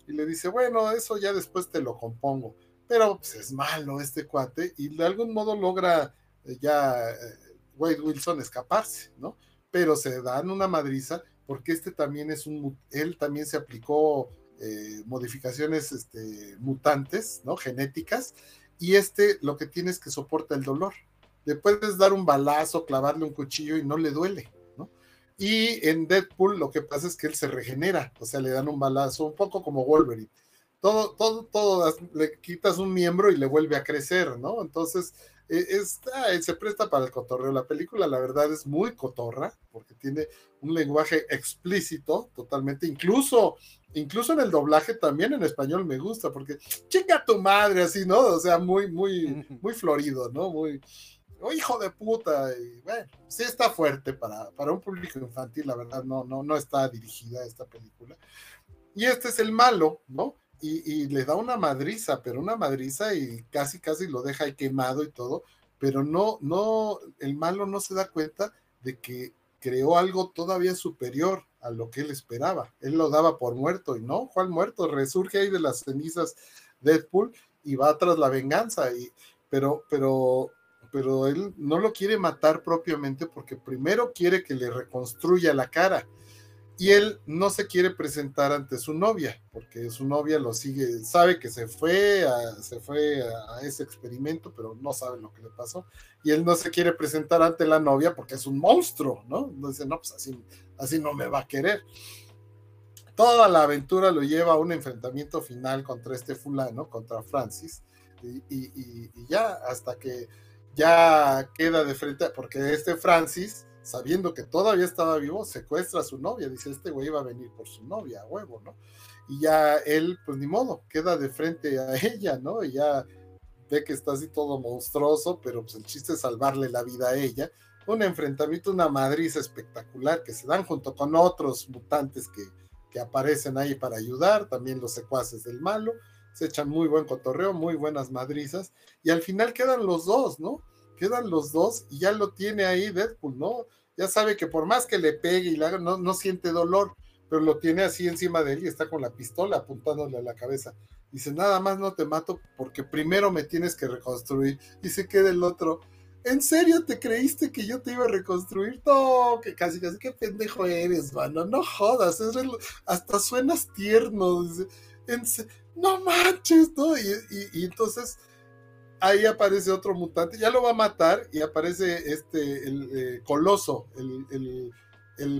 Y le dice, bueno, eso ya después te lo compongo. Pero pues es malo este cuate y de algún modo logra eh, ya eh, Wade Wilson escaparse, ¿no? Pero se dan una madriza porque este también es un, él también se aplicó eh, modificaciones este, mutantes, ¿no? Genéticas, y este lo que tiene es que soporta el dolor. Le puedes dar un balazo, clavarle un cuchillo y no le duele, ¿no? Y en Deadpool lo que pasa es que él se regenera, o sea, le dan un balazo, un poco como Wolverine. Todo, todo, todo, le quitas un miembro y le vuelve a crecer, ¿no? Entonces, eh, se presta para el cotorreo. La película, la verdad, es muy cotorra, porque tiene un lenguaje explícito totalmente, incluso, incluso en el doblaje también en español me gusta, porque chinga tu madre, así, ¿no? O sea, muy, muy, muy florido, ¿no? Muy, oh, hijo de puta, y bueno, sí está fuerte para, para un público infantil, la verdad, no, no, no está dirigida esta película. Y este es el malo, ¿no? Y, le da una madriza, pero una madriza y casi, casi lo deja ahí quemado y todo, pero no, no, el malo no se da cuenta de que creó algo todavía superior a lo que él esperaba. Él lo daba por muerto y no, Juan muerto, resurge ahí de las cenizas Deadpool y va tras la venganza, y, pero, pero, pero él no lo quiere matar propiamente porque primero quiere que le reconstruya la cara y él no se quiere presentar ante su novia, porque su novia lo sigue, sabe que se fue a, se fue a ese experimento, pero no sabe lo que le pasó, y él no se quiere presentar ante la novia porque es un monstruo, ¿no? Entonces, no, pues así, así no me va a querer. Toda la aventura lo lleva a un enfrentamiento final contra este fulano, contra Francis, y, ya, hasta que ya queda de frente, porque este Francis, sabiendo que todavía estaba vivo, secuestra a su novia, dice, este güey iba a venir por su novia, huevo, ¿no? Y ya él, pues ni modo, queda de frente a ella, ¿no? Y ya ve que está así todo monstruoso, pero pues el chiste es salvarle la vida a ella. Un enfrentamiento, una madriz espectacular que se dan junto con otros mutantes que, que aparecen ahí para ayudar, también los secuaces del malo se echan muy buen cotorreo, muy buenas madrizas, y al final quedan los dos, ¿no? Quedan los dos y ya lo tiene ahí Deadpool, ¿no? Ya sabe que por más que le pegue y le haga, no, no siente dolor, pero lo tiene así encima de él y está con la pistola apuntándole a la cabeza. Dice, nada más no te mato porque primero me tienes que reconstruir. Y se queda el otro, ¿en serio te creíste que yo te iba a reconstruir? No, que casi, casi, qué pendejo eres, mano, no jodas, hasta suenas tierno. ¿En no manches, ¿no? Y, entonces ahí aparece otro mutante, ya lo va a matar y aparece este, el eh, coloso, el,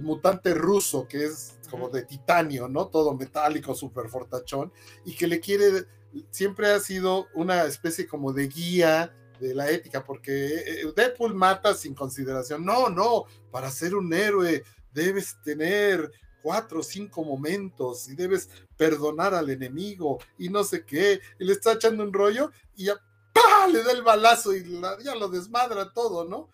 mutante ruso, que es como de titanio, ¿no? Todo metálico, súper fortachón, y que le quiere, siempre ha sido una especie como de guía de la ética, porque eh, Deadpool mata sin consideración. No, no, para ser un héroe debes tener cuatro o cinco momentos y debes perdonar al enemigo y no sé qué, y le está echando un rollo y ya le da el balazo y ya lo desmadra todo, ¿no?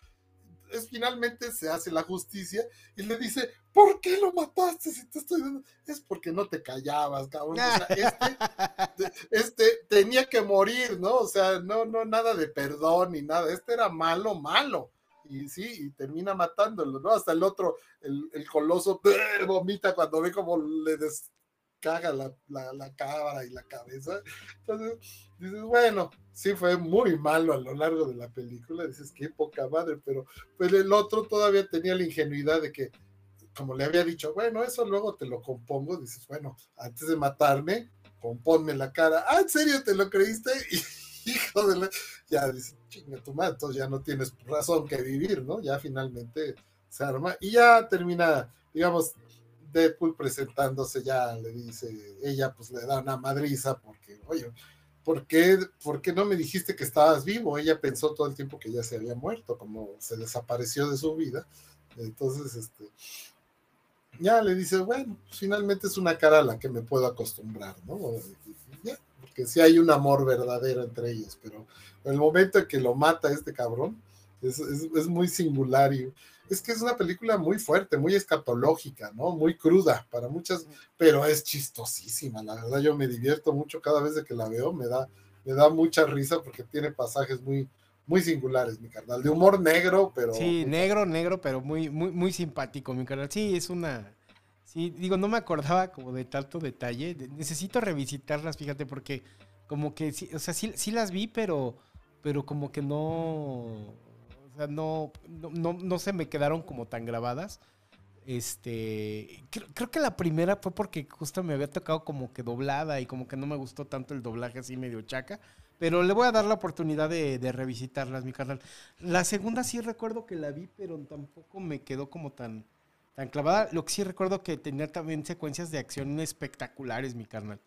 Es finalmente se hace la justicia y le dice, ¿por qué lo mataste si te estoy dando? Es porque no te callabas, cabrón. este, este tenía que morir, ¿no? O sea, no, no, nada de perdón ni nada. Este era malo, malo y sí, y termina matándolo, ¿no? Hasta el otro, el, coloso, vomita cuando ve cómo le descaga la, la, cámara y la cabeza. Entonces, dices, bueno, sí fue muy malo a lo largo de la película, dices, qué poca madre, pero pues el otro todavía tenía la ingenuidad de que, como le había dicho, bueno, eso luego te lo compongo, dices, bueno, antes de matarme, componme la cara, ah, ¿en serio te lo creíste? Y hijo de la... Ya dices, chinga tu madre, ya no tienes razón que vivir, ¿no? Ya finalmente se arma y ya termina, digamos, Deadpool presentándose, ya le dice, ella pues le da una madriza porque, oye, ¿por qué, ¿por qué no me dijiste que estabas vivo? Ella pensó todo el tiempo que ya se había muerto, como se desapareció de su vida. Entonces, este, ya le dice, bueno, finalmente es una cara a la que me puedo acostumbrar, ¿no? Ya, porque sí hay un amor verdadero entre ellos, pero el momento en que lo mata este cabrón es, muy singular y es que es una película muy fuerte, muy escatológica, ¿no? Muy cruda para muchas, pero es chistosísima, la verdad yo me divierto mucho cada vez que la veo, me da, me da mucha risa porque tiene pasajes muy, muy singulares, mi carnal, de humor negro, pero... Sí, negro, negro, pero muy, muy, muy simpático, mi carnal. Sí, es una... Sí, digo, no me acordaba como de tanto detalle. Necesito revisitarlas, fíjate, porque como que, sí, o sea, sí, sí las vi, pero pero como que no, o sea, no, no, no, se me quedaron como tan grabadas. Este, creo, que la primera fue porque justo me había tocado como que doblada y como que no me gustó tanto el doblaje así medio chaca. Pero le voy a dar la oportunidad de, de revisitarlas, mi carnal. La segunda sí recuerdo que la vi, pero tampoco me quedó como tan, tan clavada. Lo que sí recuerdo que tenía también secuencias de acción espectaculares, mi carnal.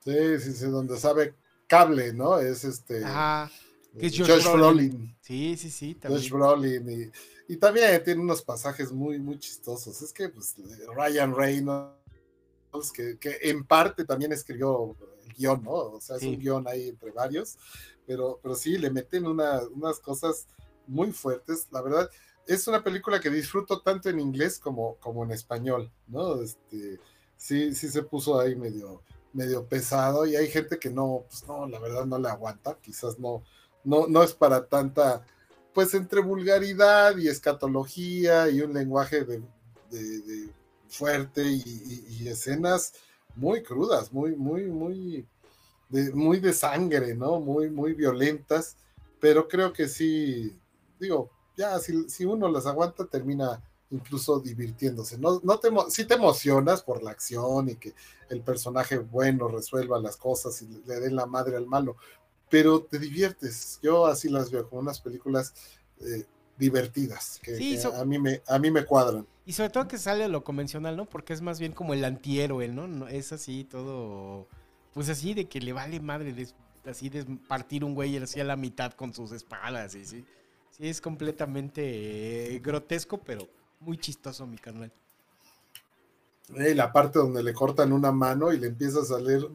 Sí, sí, sí, donde sabe cable, ¿no? Es este. Ajá. Que es Josh, Brolin. Sí, sí, sí. También. Josh Brolin. Y, también tiene unos pasajes muy, muy chistosos. Es que pues, Ryan Reynolds, que, que en parte también escribió el guion, ¿no? O sea, es un guion ahí entre varios. Pero, pero sí, le meten unas cosas muy fuertes. La verdad, es una película que disfruto tanto en inglés como, como en español, ¿no? Este, sí, sí se puso ahí medio medio pesado y hay gente que no, pues no, la verdad no le aguanta, quizás no, no, no es para tanta, pues entre vulgaridad y escatología y un lenguaje de, fuerte y, escenas muy crudas, muy, muy, muy, de, muy de sangre, ¿no? Muy, muy violentas, pero creo que sí, digo, ya si, si uno las aguanta termina incluso divirtiéndose. No, no te, te emocionas por la acción y que el personaje bueno resuelva las cosas y le den la madre al malo, pero te diviertes. Yo así las veo como unas películas eh, divertidas que, a, mí me, a mí me cuadran. Y sobre todo que sale lo convencional, ¿no? Porque es más bien como el antihéroe, ¿no? no es así todo, pues así de que le vale madre. así de partir un güey así a la mitad con sus espadas, y sí. Sí, es completamente eh, grotesco, pero muy chistoso, mi carnal. Eh, la parte donde le cortan una mano y le empieza a salir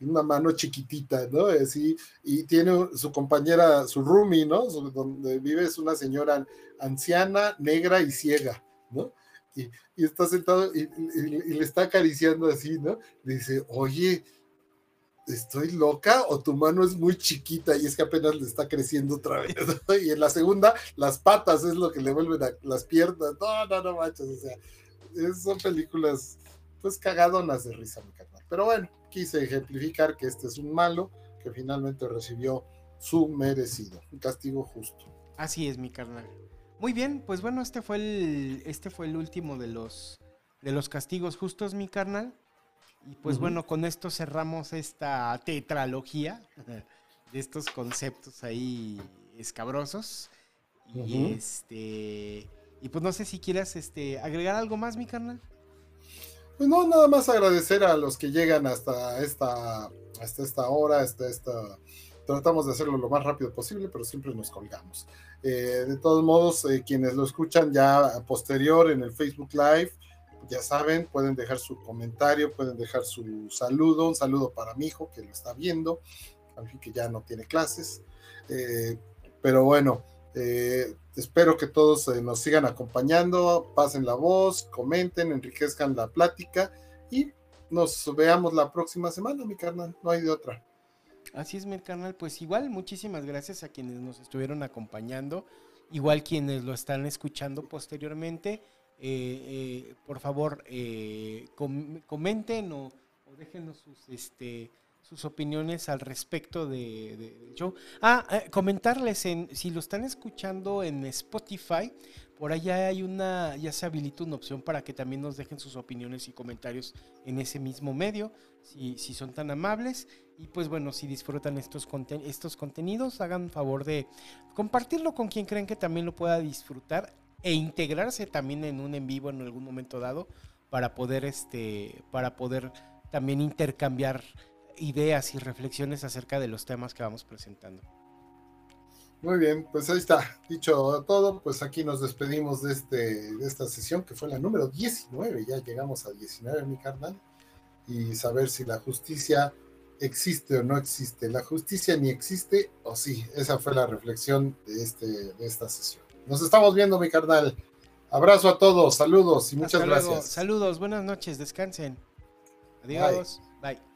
una mano chiquitita, ¿no? Así, y tiene su compañera, su roomie, ¿no? Donde vive es una señora anciana, negra y ciega, ¿no? Y, está sentado y, le está acariciando así, ¿no? dice, oye, ¿estoy loca o tu mano es muy chiquita y es que apenas le está creciendo otra vez? Y en la segunda, las patas es lo que le vuelven a las piernas. No, no, no manches, o sea son películas pues cagadonas de risa, mi carnal. Pero bueno, quise ejemplificar que este es un malo que finalmente recibió su merecido, un castigo justo. Así es, mi carnal. Muy bien, pues bueno, este fue el, este fue el último de los, de los castigos justos, mi carnal. Y pues bueno, con esto cerramos esta tetralogía de estos conceptos ahí escabrosos. Y este y pues no sé si quieras este, agregar algo más, mi carnal. Pues no, nada más agradecer a los que llegan hasta esta, hasta esta hora, hasta esta... Tratamos de hacerlo lo más rápido posible, pero siempre nos colgamos. Eh, de todos modos, eh, quienes lo escuchan ya posterior en el Facebook Live, ya saben, pueden dejar su comentario, pueden dejar su saludo, un saludo para mi hijo que lo está viendo, que ya no tiene clases. Eh, pero bueno, eh, espero que todos eh, nos sigan acompañando, pasen la voz, comenten, enriquezcan la plática y nos veamos la próxima semana, mi carnal. No hay de otra. Así es, mi carnal. Pues igual, muchísimas gracias a quienes nos estuvieron acompañando, igual quienes lo están escuchando posteriormente. Eh, por favor, comenten o, o déjenos sus este sus opiniones al respecto de, del show. Ah, eh, comentarles en, si lo están escuchando en Spotify, por allá hay una, ya se habilita una opción para que también nos dejen sus opiniones y comentarios en ese mismo medio, si, si son tan amables. Y pues bueno, si disfrutan estos, estos contenidos, hagan favor de compartirlo con quien creen que también lo pueda disfrutar e integrarse también en un en vivo en algún momento dado para poder este para poder también intercambiar ideas y reflexiones acerca de los temas que vamos presentando. Muy bien, pues ahí está, dicho todo, pues aquí nos despedimos de, este, de esta sesión que fue la número 19, ya llegamos a 19, mi carnal, y saber si la justicia existe o no existe. La justicia ni existe o sí, esa fue la reflexión de, este, de esta sesión. Nos estamos viendo, mi carnal. Abrazo a todos, saludos y muchas gracias. Saludos, buenas noches, descansen. Adiós. Bye.